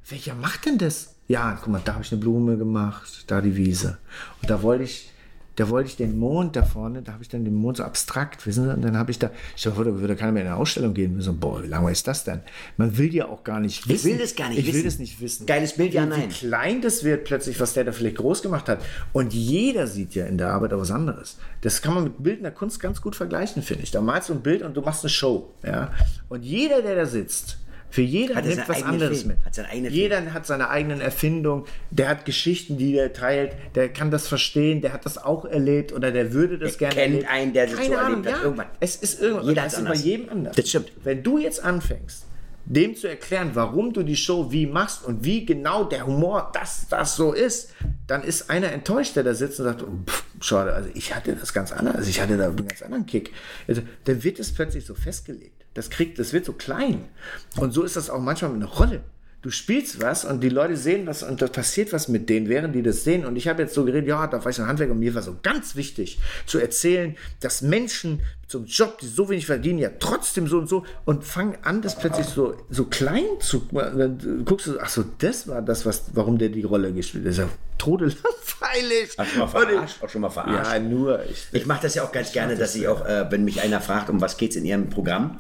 Welcher macht denn das? Ja, guck mal, da habe ich eine Blume gemacht, da die Wiese. Und da wollte ich, da wollte ich den Mond da vorne, da habe ich dann den Mond so abstrakt, wissen Sie? Und dann habe ich da, ich dachte, da würde keiner mehr in eine Ausstellung gehen. So, boah, wie lange ist das denn? Man will ja auch gar nicht wissen. will das gar nicht Ich will wissen. das nicht wissen. Geiles Bild, ja, nein. Wie klein das wird plötzlich, was der da vielleicht groß gemacht hat. Und jeder sieht ja in der Arbeit auch was anderes. Das kann man mit bildender Kunst ganz gut vergleichen, finde ich. Da malst du ein Bild und du machst eine Show. Ja? Und jeder, der da sitzt, für jeder Hat er nimmt was anderes Film, mit. hat Jeder hat seine eigenen Erfindungen, der hat Geschichten, die der teilt, der kann das verstehen, der hat das auch erlebt oder der würde das Der gerne kennt erleben. einen, der das Keine so Ahnung, erlebt hat, ja. irgendwann. Es ist irgendwann. Jeder ist bei jedem anders. Das stimmt. Wenn du jetzt anfängst, dem zu erklären, warum du die Show wie machst und wie genau der Humor das, das so ist, dann ist einer enttäuscht, der da sitzt und sagt, oh, pff, schade, also ich hatte das ganz anders, also ich hatte da einen ganz anderen Kick. Also, dann wird es plötzlich so festgelegt. Das kriegt, das wird so klein. Und so ist das auch manchmal mit einer Rolle. Du spielst was und die Leute sehen was und da passiert was mit denen, während die das sehen. Und ich habe jetzt so geredet, ja, da war ich ein Handwerker und mir war so ganz wichtig zu erzählen, dass Menschen zum Job, die so wenig verdienen, ja trotzdem so und so und fangen an, das plötzlich so, so klein zu. Dann guckst du, ach so, das war das, was, warum der die Rolle gespielt hat. Das ist ja todelangweilig. Hast du mal verarscht? Auch schon mal verarscht? Ja, nur. Ich, Ich mache das ja auch ganz gerne, dass ich auch, äh, wenn mich einer fragt, um was geht's in Ihrem Programm,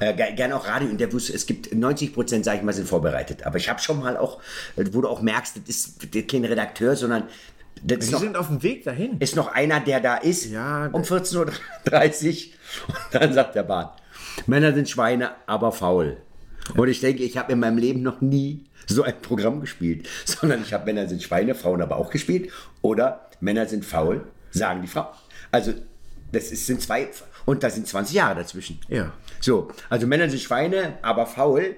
Äh, ge- gerne auch Radiointerviews. Es gibt 90 Prozent, sage ich mal, sind vorbereitet. Aber ich habe schon mal auch, äh, wo du auch merkst, das ist kein Redakteur, sondern das Sie noch, sind auf dem Weg dahin. ist noch einer, der da ist Ja, um 14.30 Uhr. Und dann sagt der Bahn, Männer sind Schweine, aber faul. Und ich denke, ich habe in meinem Leben noch nie so ein Programm gespielt, sondern ich habe Männer sind Schweine, Frauen aber auch gespielt. Oder Männer sind faul, sagen die Frauen. Also das ist, sind zwei, und da sind 20 Jahre dazwischen. Ja. So, also Männer sind Schweine, aber faul.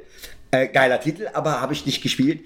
Äh, geiler Titel, aber habe ich nicht gespielt.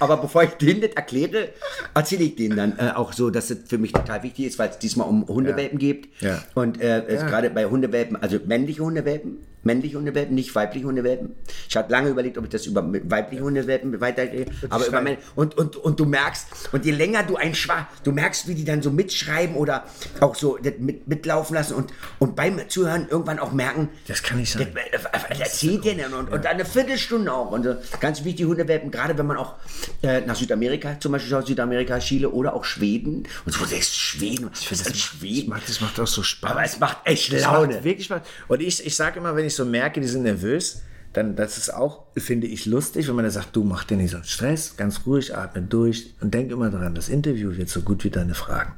Aber bevor ich den nicht erkläre, erzähle ich denen dann äh, auch so, dass es für mich total wichtig ist, weil es diesmal um Hundewelpen geht. Ja. Und äh, es gerade bei Hundewelpen, also männliche Hundewelpen, männliche Hundewelpen, nicht weibliche Hundewelpen. Ich habe lange überlegt, ob ich das über weibliche Hundewelpen weitergehe. Aber über Männ- und, und, und du merkst, und je länger du ein Schwa, du merkst, wie die dann so mitschreiben oder auch so das mit, mitlaufen lassen und, und beim Zuhören irgendwann auch merken, Das kann nicht sein. das, was erzählt der denn? Und, und dann eine Viertelstunde auch. Und so. ganz wichtig, Hundewelpen, gerade wenn man auch äh, nach Südamerika, zum Beispiel schaut, Südamerika, Chile oder auch Schweden. Und so, das ist Schweden. Was ist Das Schweden? macht, das macht auch so Spaß. Aber es macht echt Das Laune. macht wirklich Spaß. Und ich, ich sage immer, wenn ich so merke, die sind nervös, dann das ist auch, finde ich, lustig, wenn man dann sagt, du mach dir nicht so Stress, ganz ruhig, atme durch und denk immer daran, das Interview wird so gut wie deine Fragen.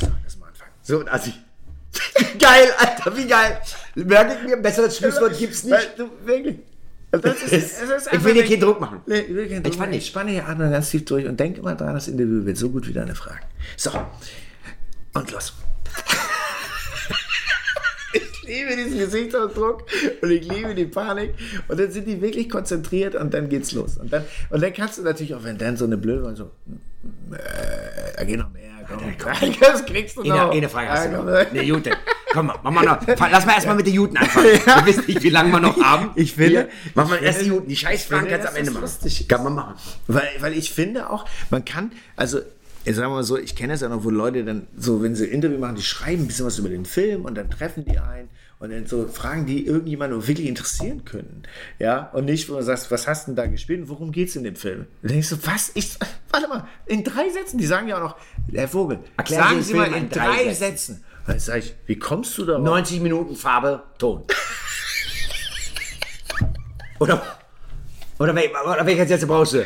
So, das mal anfangen. So, also geil, Alter, wie geil. Merke ich mir, besseres Schlusswort gibt's nicht. Weil du, wirklich. Das ist, ist Ich will dir keinen Druck machen. Nee, ich will keinen Druck Entspann machen. Ich spanne hier atme ganz tief durch und denk immer dran, das Interview wird so gut wie deine Fragen. So. Und los. Ich liebe diesen Gesichtsausdruck und ich liebe die Panik. Und dann sind die wirklich konzentriert und dann geht's los. Und dann, und dann kannst du natürlich auch, wenn dann so eine blöde und so, äh, da geht noch mehr. Komm, das kriegst du noch. Eine, eine Frage hast du Ja, noch. komm. Eine Jute. Komm mal, mach mal noch. Lass mal erstmal mit den Juten anfangen. Wir wissen nicht, wie lange wir noch haben. Ich finde- Mach mal erst die Juten. Die Scheißfragen kannst du am Ende das machen. lustig Kann man machen. Weil, weil ich finde auch, man kann, also ich sag mal so, ich kenne es ja noch, wo Leute dann so, wenn sie ein Interview machen, die schreiben ein bisschen was über den Film und dann treffen die ein und dann so Fragen, die irgendjemanden wirklich interessieren können. Ja, und nicht, wo du sagst, was hast du denn da gespielt und worum geht es in dem Film? Dann denkst du, was? Ich, warte mal, in drei Sätzen, die sagen ja auch noch, Herr Vogel, Erklären Sie sagen Sie mal in drei drei Sätzen. Sätzen. Dann sag ich, wie kommst du darauf? 90 Minuten Farbe, Ton. Oder, oder, oder welche Sätze brauchst du?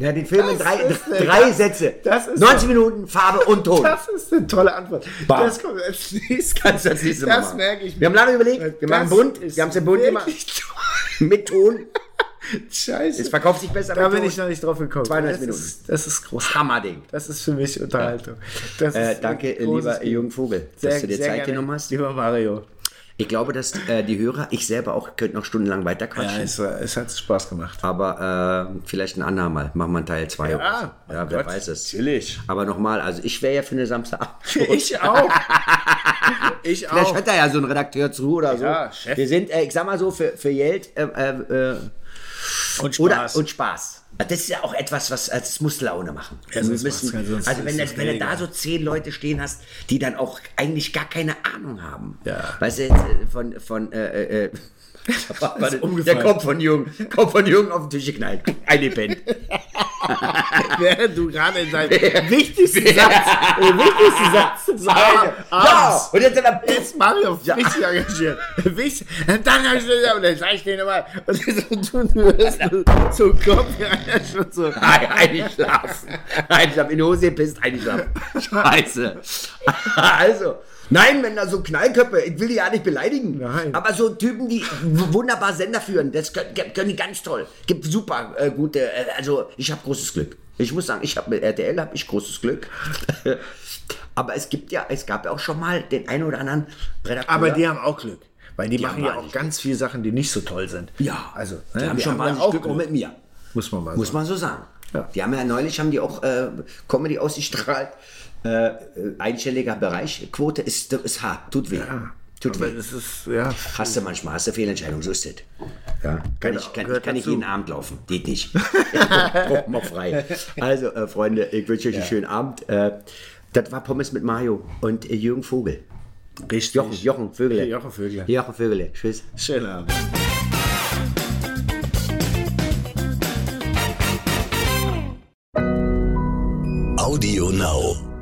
Ja, den Film in Das drei, ist eine drei ganz- Sätze. das ist 90 doch- Minuten Farbe und Ton. Das ist eine tolle Antwort. Bam. Das kommt als nächstes. Kannst du als nächstes Das machen. merke ich Wir haben lange überlegt, wir Das machen bunt, wir haben es im Bund gemacht. Mit Ton. Scheiße. Es verkauft sich besser da bin Ton. ich noch nicht drauf gekommen. 92 das Minuten. Ist, das ist groß. Hammerding. Das ist für mich Unterhaltung. Das Äh, danke, lieber. Jürgen Vogel, Sehr- dass du dir Zeit genommen hast. Lieber Mario. Ich glaube, dass äh, die Hörer, ich selber auch, könnte noch stundenlang weiter Ja, es, war- es hat Spaß gemacht. Aber äh, vielleicht ein andermal. Machen wir einen Teil 2. Ja, ja wer Gott, weiß es. natürlich. Aber nochmal, also ich wäre ja für eine Samstagabend. Ich auch. ich Vielleicht auch. hört da ja so ein Redakteur zu oder so. Ja, Chef. Wir sind, äh, ich sag mal so, für, für Geld äh, äh, äh, Und oder, Spaß. und Spaß. Das ist ja auch etwas, was also es muss Laune machen. Sonst müssen, also wenn, das, wenn du da so zehn Leute stehen hast, die dann auch eigentlich gar keine Ahnung haben. Ja. Weißt du, jetzt, äh, von, von äh, äh, Warte, der kommt von Jürgen, kommt von Jürgen auf den Tisch geknallt. Eingepennt. Während du gerade in deinem wichtigsten Satz, den wichtigsten Satz Ja, abends, und jetzt, dann, ist Mario richtig engagiert. Wichtig. Und dann habe ich und dann sag ich dir nochmal, und so, du, du hörst so Kopf, ja, schon so. Nein, eingeschlafen. Nein, ich hab in die Hose gepisst, eingeschlafen. Scheiße. Also, nein, wenn da so Knallköpfe, ich will die ja nicht beleidigen. Nein. Aber so Typen, die wunderbar Sender führen, das können, können die ganz toll. Gibt super äh, gute, äh, also ich habe großes Glück. Ich muss sagen, ich habe mit RTL habe ich großes Glück. Aber es gibt ja, es gab ja auch schon mal den einen oder anderen Redakteur. Aber die haben auch Glück. Weil die, Die machen ja auch ganz viele Sachen, die nicht so toll sind. ja, Also, die ne, haben die schon wahnsinnig auch Glück, auch Glück. mit mir. Muss man mal Muss sagen. man so sagen. Ja. Die haben ja neulich haben die auch äh, Comedy ausgestrahlt. Äh, äh, einstelliger Bereich. Quote ist, ist hart, tut weh. Tut Aber weh. ist, ja. Hast du manchmal, hast du Fehlentscheidung, so ist es. Ja, kann Genau, ich, kann, kann ich jeden Abend laufen. Geht nicht. Braucht mal frei. Also, äh, Freunde, ich wünsche euch einen schönen Abend. Äh, das war Pommes mit Mario und äh, Jürgen Vogel. Richtig. Jochen, Jochen Vögele. Jochen Vögele. Jochen Vögele. Tschüss. Schönen Abend. Audio Now.